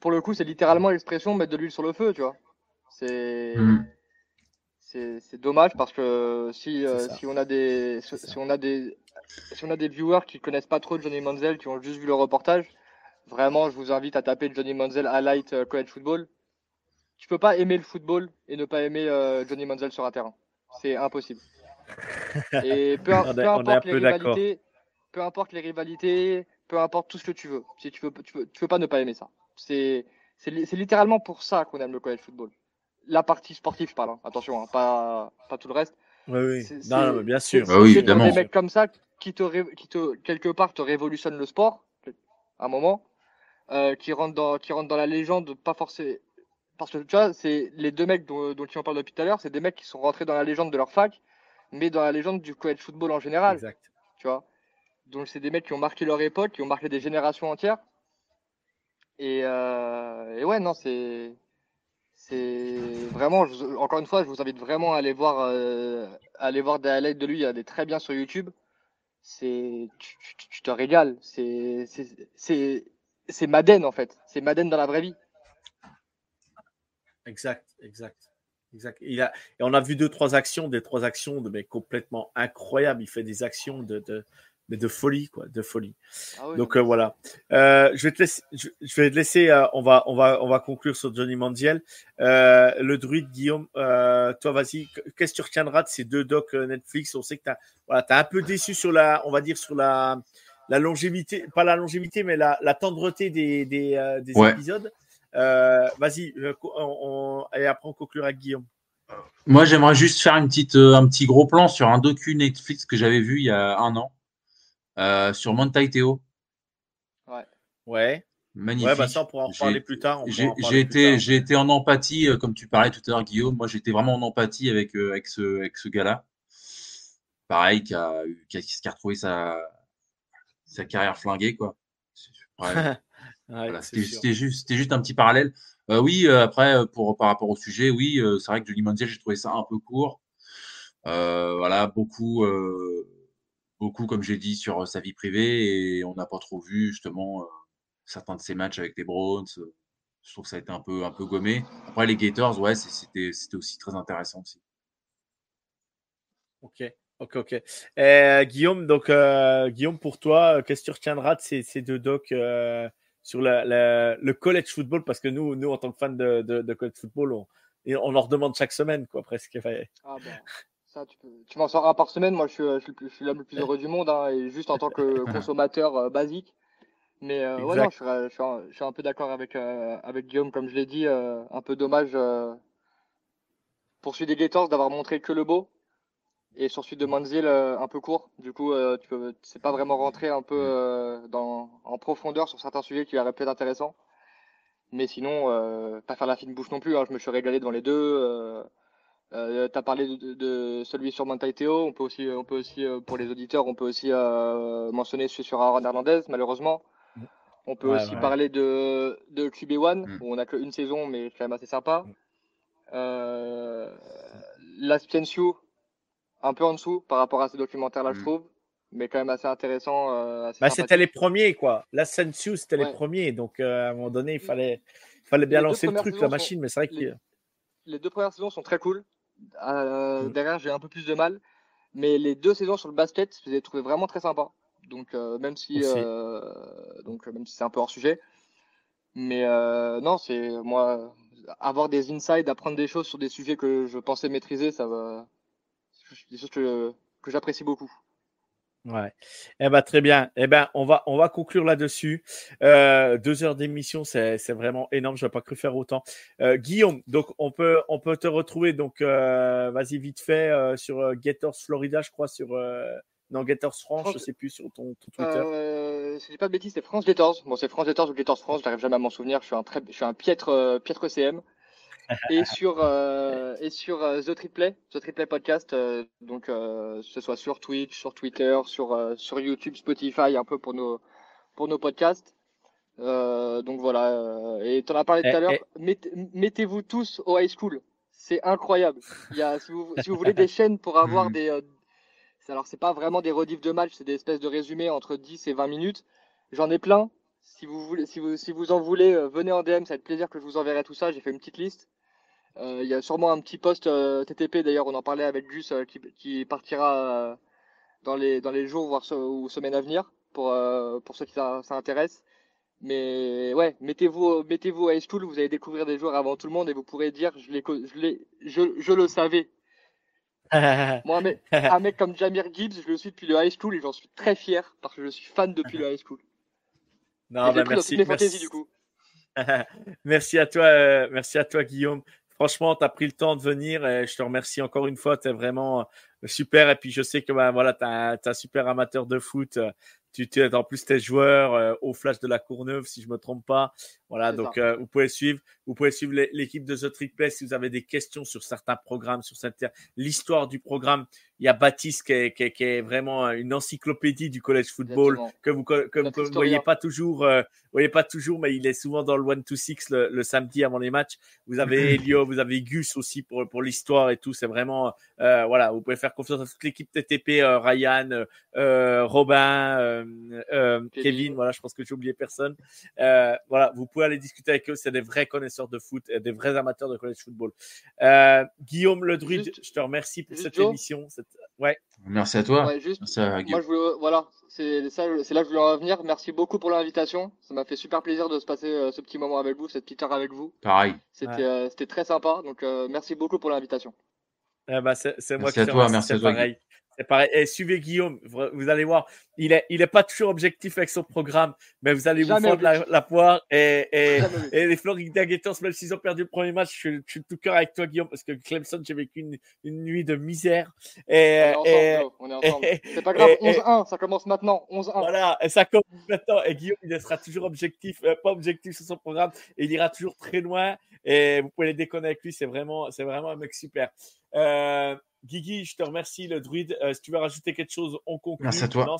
pour le coup, c'est littéralement l'expression mettre de l'huile sur le feu, tu vois. C'est hmm. c'est dommage parce que si, euh, si on a des si, on a des si on a des viewers qui connaissent pas trop Johnny Manziel, qui ont juste vu le reportage, vraiment, je vous invite à taper Johnny Manziel highlight euh, college football. Tu peux pas aimer le football et ne pas aimer euh, Johnny Manziel sur un terrain. C'est impossible. Et peu, importe les rivalités, peu importe les rivalités, peu importe tout ce que tu veux. Si tu veux, tu veux, tu veux pas ne pas aimer ça. C'est littéralement pour ça qu'on aime le college football. La partie sportive, je parle. Hein. Attention, hein, pas, pas tout le reste. Oui, oui. Non, bien sûr. Bah oui, évidemment. Des mecs comme ça qui te, qui te, quelque part, te révolutionnent le sport, à un moment, euh, qui, rentrent dans, qui rentrent dans la légende, pas forcément. Parce que tu vois, c'est les deux mecs dont, dont tu en parles depuis tout à l'heure, c'est des mecs qui sont rentrés dans la légende de leur fac, mais dans la légende du college football en général. Exact. Tu vois. Donc c'est des mecs qui ont marqué leur époque, qui ont marqué des générations entières. Et, euh, et ouais, non, c'est. C'est vraiment, encore une fois, je vous invite vraiment à aller voir, euh, aller voir des highlights de lui. Il y a des très bien sur YouTube. C'est, tu, te régales. C'est, c'est, c'est Madden en fait. C'est Madden dans la vraie vie. Exact, exact, exact. Il a, et on a vu deux, trois actions, des trois actions de mais complètement incroyables. Il fait des actions de, mais de folie, quoi, de folie. Ah Donc euh, voilà. Euh, je vais te laisser, je, vais te laisser. Euh, on va, on va, on va conclure sur Johnny Mandiel. le druide Guillaume, toi, vas-y. Qu'est-ce que tu retiendras de ces deux docs Netflix? On sait que tu as, voilà, as un peu déçu sur la, on va dire sur la, la longévité, pas la longévité, mais la, la tendreté des, des, des épisodes. vas-y, et après on conclura avec Guillaume. Moi, j'aimerais juste faire une petite, un petit gros plan sur un docu Netflix que j'avais vu il y a un an euh, sur Montai Théo. Ouais. Ouais. Magnifique. Ouais, bah ça, on pourra en parler plus tard. J'ai été, j'ai été en empathie, euh, comme tu parlais tout à l'heure, Guillaume. Moi, j'étais vraiment en empathie avec, euh, avec ce, avec ce gars-là. Pareil, qui a, qui a, qui a retrouvé sa, sa carrière flinguée, quoi. voilà, c'était juste, juste un petit parallèle. Euh, oui, après, pour, par rapport au sujet, oui, c'est vrai que Johnny Manziel, j'ai trouvé ça un peu court. voilà, beaucoup beaucoup, comme j'ai dit, sur sa vie privée et on n'a pas trop vu justement certains de ses matchs avec les Browns. Je trouve que ça a été un peu, un peu gommé. Après, les Gators, ouais, c'était aussi très intéressant aussi. Ok, ok, ok. Eh, Guillaume, donc, Guillaume, pour toi, qu'est-ce que tu retiendras de ces, ces deux docs sur la, le college football? Parce que nous, nous en tant que fans de, de, college football, on, on en redemande chaque semaine, quoi, presque. Ah ben, tu, m'en sors un par semaine. Moi, je suis, je suis, l'homme le plus heureux du monde, hein, et juste en tant que consommateur euh, basique. Mais euh, ouais, non, je, suis, un peu d'accord avec, euh, avec Guillaume, comme je l'ai dit. un peu dommage pour celui des Gators d'avoir montré que le beau. Et sur celui de Manziel, un peu court. Du coup, tu peux, c'est pas vraiment rentré un peu dans, en profondeur sur certains sujets qui auraient pu être intéressants. Mais sinon, pas faire la fine bouche non plus. Hein. Je me suis régalé devant les deux. Euh, tu as parlé de, celui sur Montaiteo. On peut aussi, on peut aussi pour les auditeurs, on peut aussi mentionner celui sur Aaron Hernandez, malheureusement. On peut aussi parler de, de QB1, mm. où on a qu'une saison, mais quand même assez sympa. Mm. Euh, un peu en dessous par rapport à ces documentaires-là, je mm. trouve, mais quand même assez intéressant. Euh, bah, c'était les premiers, quoi. L'Ascension, c'était les premiers, donc euh, à un moment donné, il fallait, fallait bien lancer le truc, la machine, mais c'est vrai que. Les, les, deux premières saisons sont très cool. Euh, derrière, j'ai un peu plus de mal, mais les deux saisons sur le basket, je les ai trouvées vraiment très sympas. Donc même si, donc même si c'est un peu hors sujet, mais non, c'est moi avoir des insides, apprendre des choses sur des sujets que je pensais maîtriser, ça va. C'est des choses que, que j'apprécie beaucoup. Ouais. Eh ben, très bien. Eh ben, on va, on va conclure là-dessus. Euh, deux heures d'émission, c'est, vraiment énorme. Je n'aurais pas cru faire autant. Euh, Guillaume, donc on peut, on peut te retrouver. Donc, euh, vas-y vite fait sur Gators Florida, je crois, sur non Gators France, je je sais plus sur ton, Twitter. si je pas de bêtises, c'est France Gators. Bon, c'est France Gators ou Gators France. J'arrive jamais à m'en souvenir. Je suis un très, je suis un piètre, piètre CM et sur euh, et sur euh, The Triplay, The Triplay podcast, euh, donc ce soit sur Twitch, sur Twitter, sur sur YouTube, Spotify, un peu pour nos pour nos podcasts. donc voilà. et tu en as parlé tout à l'heure. Mettez-vous tous au high school. C'est incroyable. Il y a, si, vous, si vous voulez des chaînes pour avoir mm. des alors c'est pas vraiment des rediffs de match, c'est des espèces de résumés entre 10 et 20 minutes. J'en ai plein. Si vous voulez, si vous, si vous en voulez, venez en DM, ça va être plaisir que je vous enverrai tout ça. J'ai fait une petite liste. Euh, il y a sûrement un petit post euh, TTP, d'ailleurs, on en parlait avec Gus, euh, qui, partira dans, les, dans les jours voire ou semaines à venir pour, pour ceux qui ça, intéresse. Mais ouais, mettez-vous mettez-vous à high school, vous allez découvrir des joueurs avant tout le monde et vous pourrez dire je, je, je, je le savais. Moi, un mec, comme Jamir Gibbs, je le suis depuis le high school et j'en suis très fier parce que je suis fan depuis le high school. Non, bah merci. merci. du coup. merci à toi, merci à toi Guillaume. Franchement, tu as pris le temps de venir et je te remercie encore une fois. Tu es vraiment euh, super. Et puis, je sais que ben, voilà, tu es, un super amateur de foot. Tu, tu, en plus, tu es joueur euh, au Flash de la Courneuve, si je me trompe pas. Voilà, donc euh, vous pouvez suivre, vous pouvez suivre l'équipe de The Trick Play si vous avez des questions sur certains programmes, sur l'histoire du programme il y a Baptiste qui est, qui, qui est, vraiment une encyclopédie du college football que vous que, vous voyez pas toujours, euh, voyez pas toujours, mais il est souvent dans le one to six le, le samedi avant les matchs. Vous avez Elio, vous avez Gus aussi pour pour l'histoire et tout. C'est vraiment euh, voilà, vous pouvez faire confiance à toute l'équipe TTP, euh, Ryan, euh, Robin, euh, Kevin. Voilà, je pense que j'ai oublié personne. voilà, vous pouvez aller discuter avec eux. C'est des vrais connaisseurs de foot, et des vrais amateurs de college football. Guillaume Le Druide, je te remercie pour cette émission. Ouais. Merci à toi. moi, je voilà, c'est là que je voulais en revenir. Merci beaucoup pour l'invitation. Ça m'a fait super plaisir de se passer euh, ce petit moment avec vous, cette petite heure avec vous. Pareil. C'était euh, très sympa. Donc, euh, merci beaucoup pour l'invitation. Eh ben, c'est moi merci qui à toi, merci à toi. Pareil. C'est pareil. Et suivez Guillaume, vous allez voir, il est, il est pas toujours objectif avec son programme, mais vous allez vous fendre la, poire. Et, et, et les Florida Gators, même s'ils ont perdu le premier match, je, suis tout cœur avec toi, Guillaume, parce que Clemson, j'ai vécu une, une, nuit de misère. Et, on est ensemble, on est ensemble. C'est pas grave, 11-1, ça commence maintenant. 11-1. Voilà, et ça commence maintenant. Et Guillaume, il sera toujours objectif, euh, pas objectif sur son programme, et il ira toujours très loin. Et vous pouvez les déconner avec lui, c'est vraiment, c'est vraiment un mec super. Euh, Guigui, je te remercie, le druide. Euh, si tu veux rajouter quelque chose, on conclut. Merci à toi.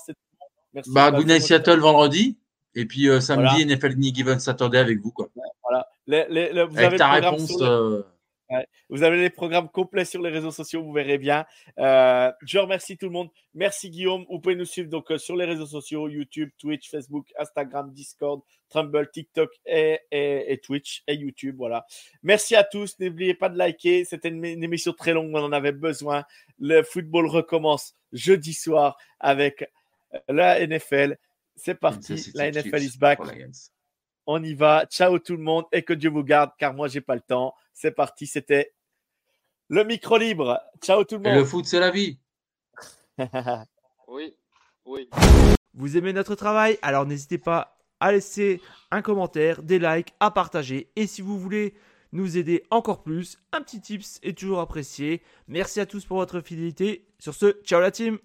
Merci bah, Good Night Seattle vendredi. Et puis euh, samedi, NFL Any Given Saturday avec vous. Quoi. voilà. vous avec ta réponse. Euh, vous avez les programmes complets sur les réseaux sociaux, vous verrez bien. Euh, je remercie tout le monde. Merci Guillaume. Vous pouvez nous suivre donc euh, sur les réseaux sociaux YouTube, Twitch, Facebook, Instagram, Discord, Trumble, TikTok et, et, Twitch et YouTube. Voilà. Merci à tous. N'oubliez pas de liker. C'était une, émission très longue, on en avait besoin. Le football recommence jeudi soir avec la NFL. C'est parti. La NFL is back. On y va. Ciao tout le monde et que Dieu vous garde car moi j'ai pas le temps. C'est parti, c'était le micro libre. Ciao tout le monde. le foot, c'est la vie. oui, oui. Vous aimez notre travail? Alors n'hésitez pas à laisser un commentaire, des likes, à partager. Et si vous voulez nous aider encore plus, un petit tips est toujours apprécié. Merci à tous pour votre fidélité. Sur ce, ciao la team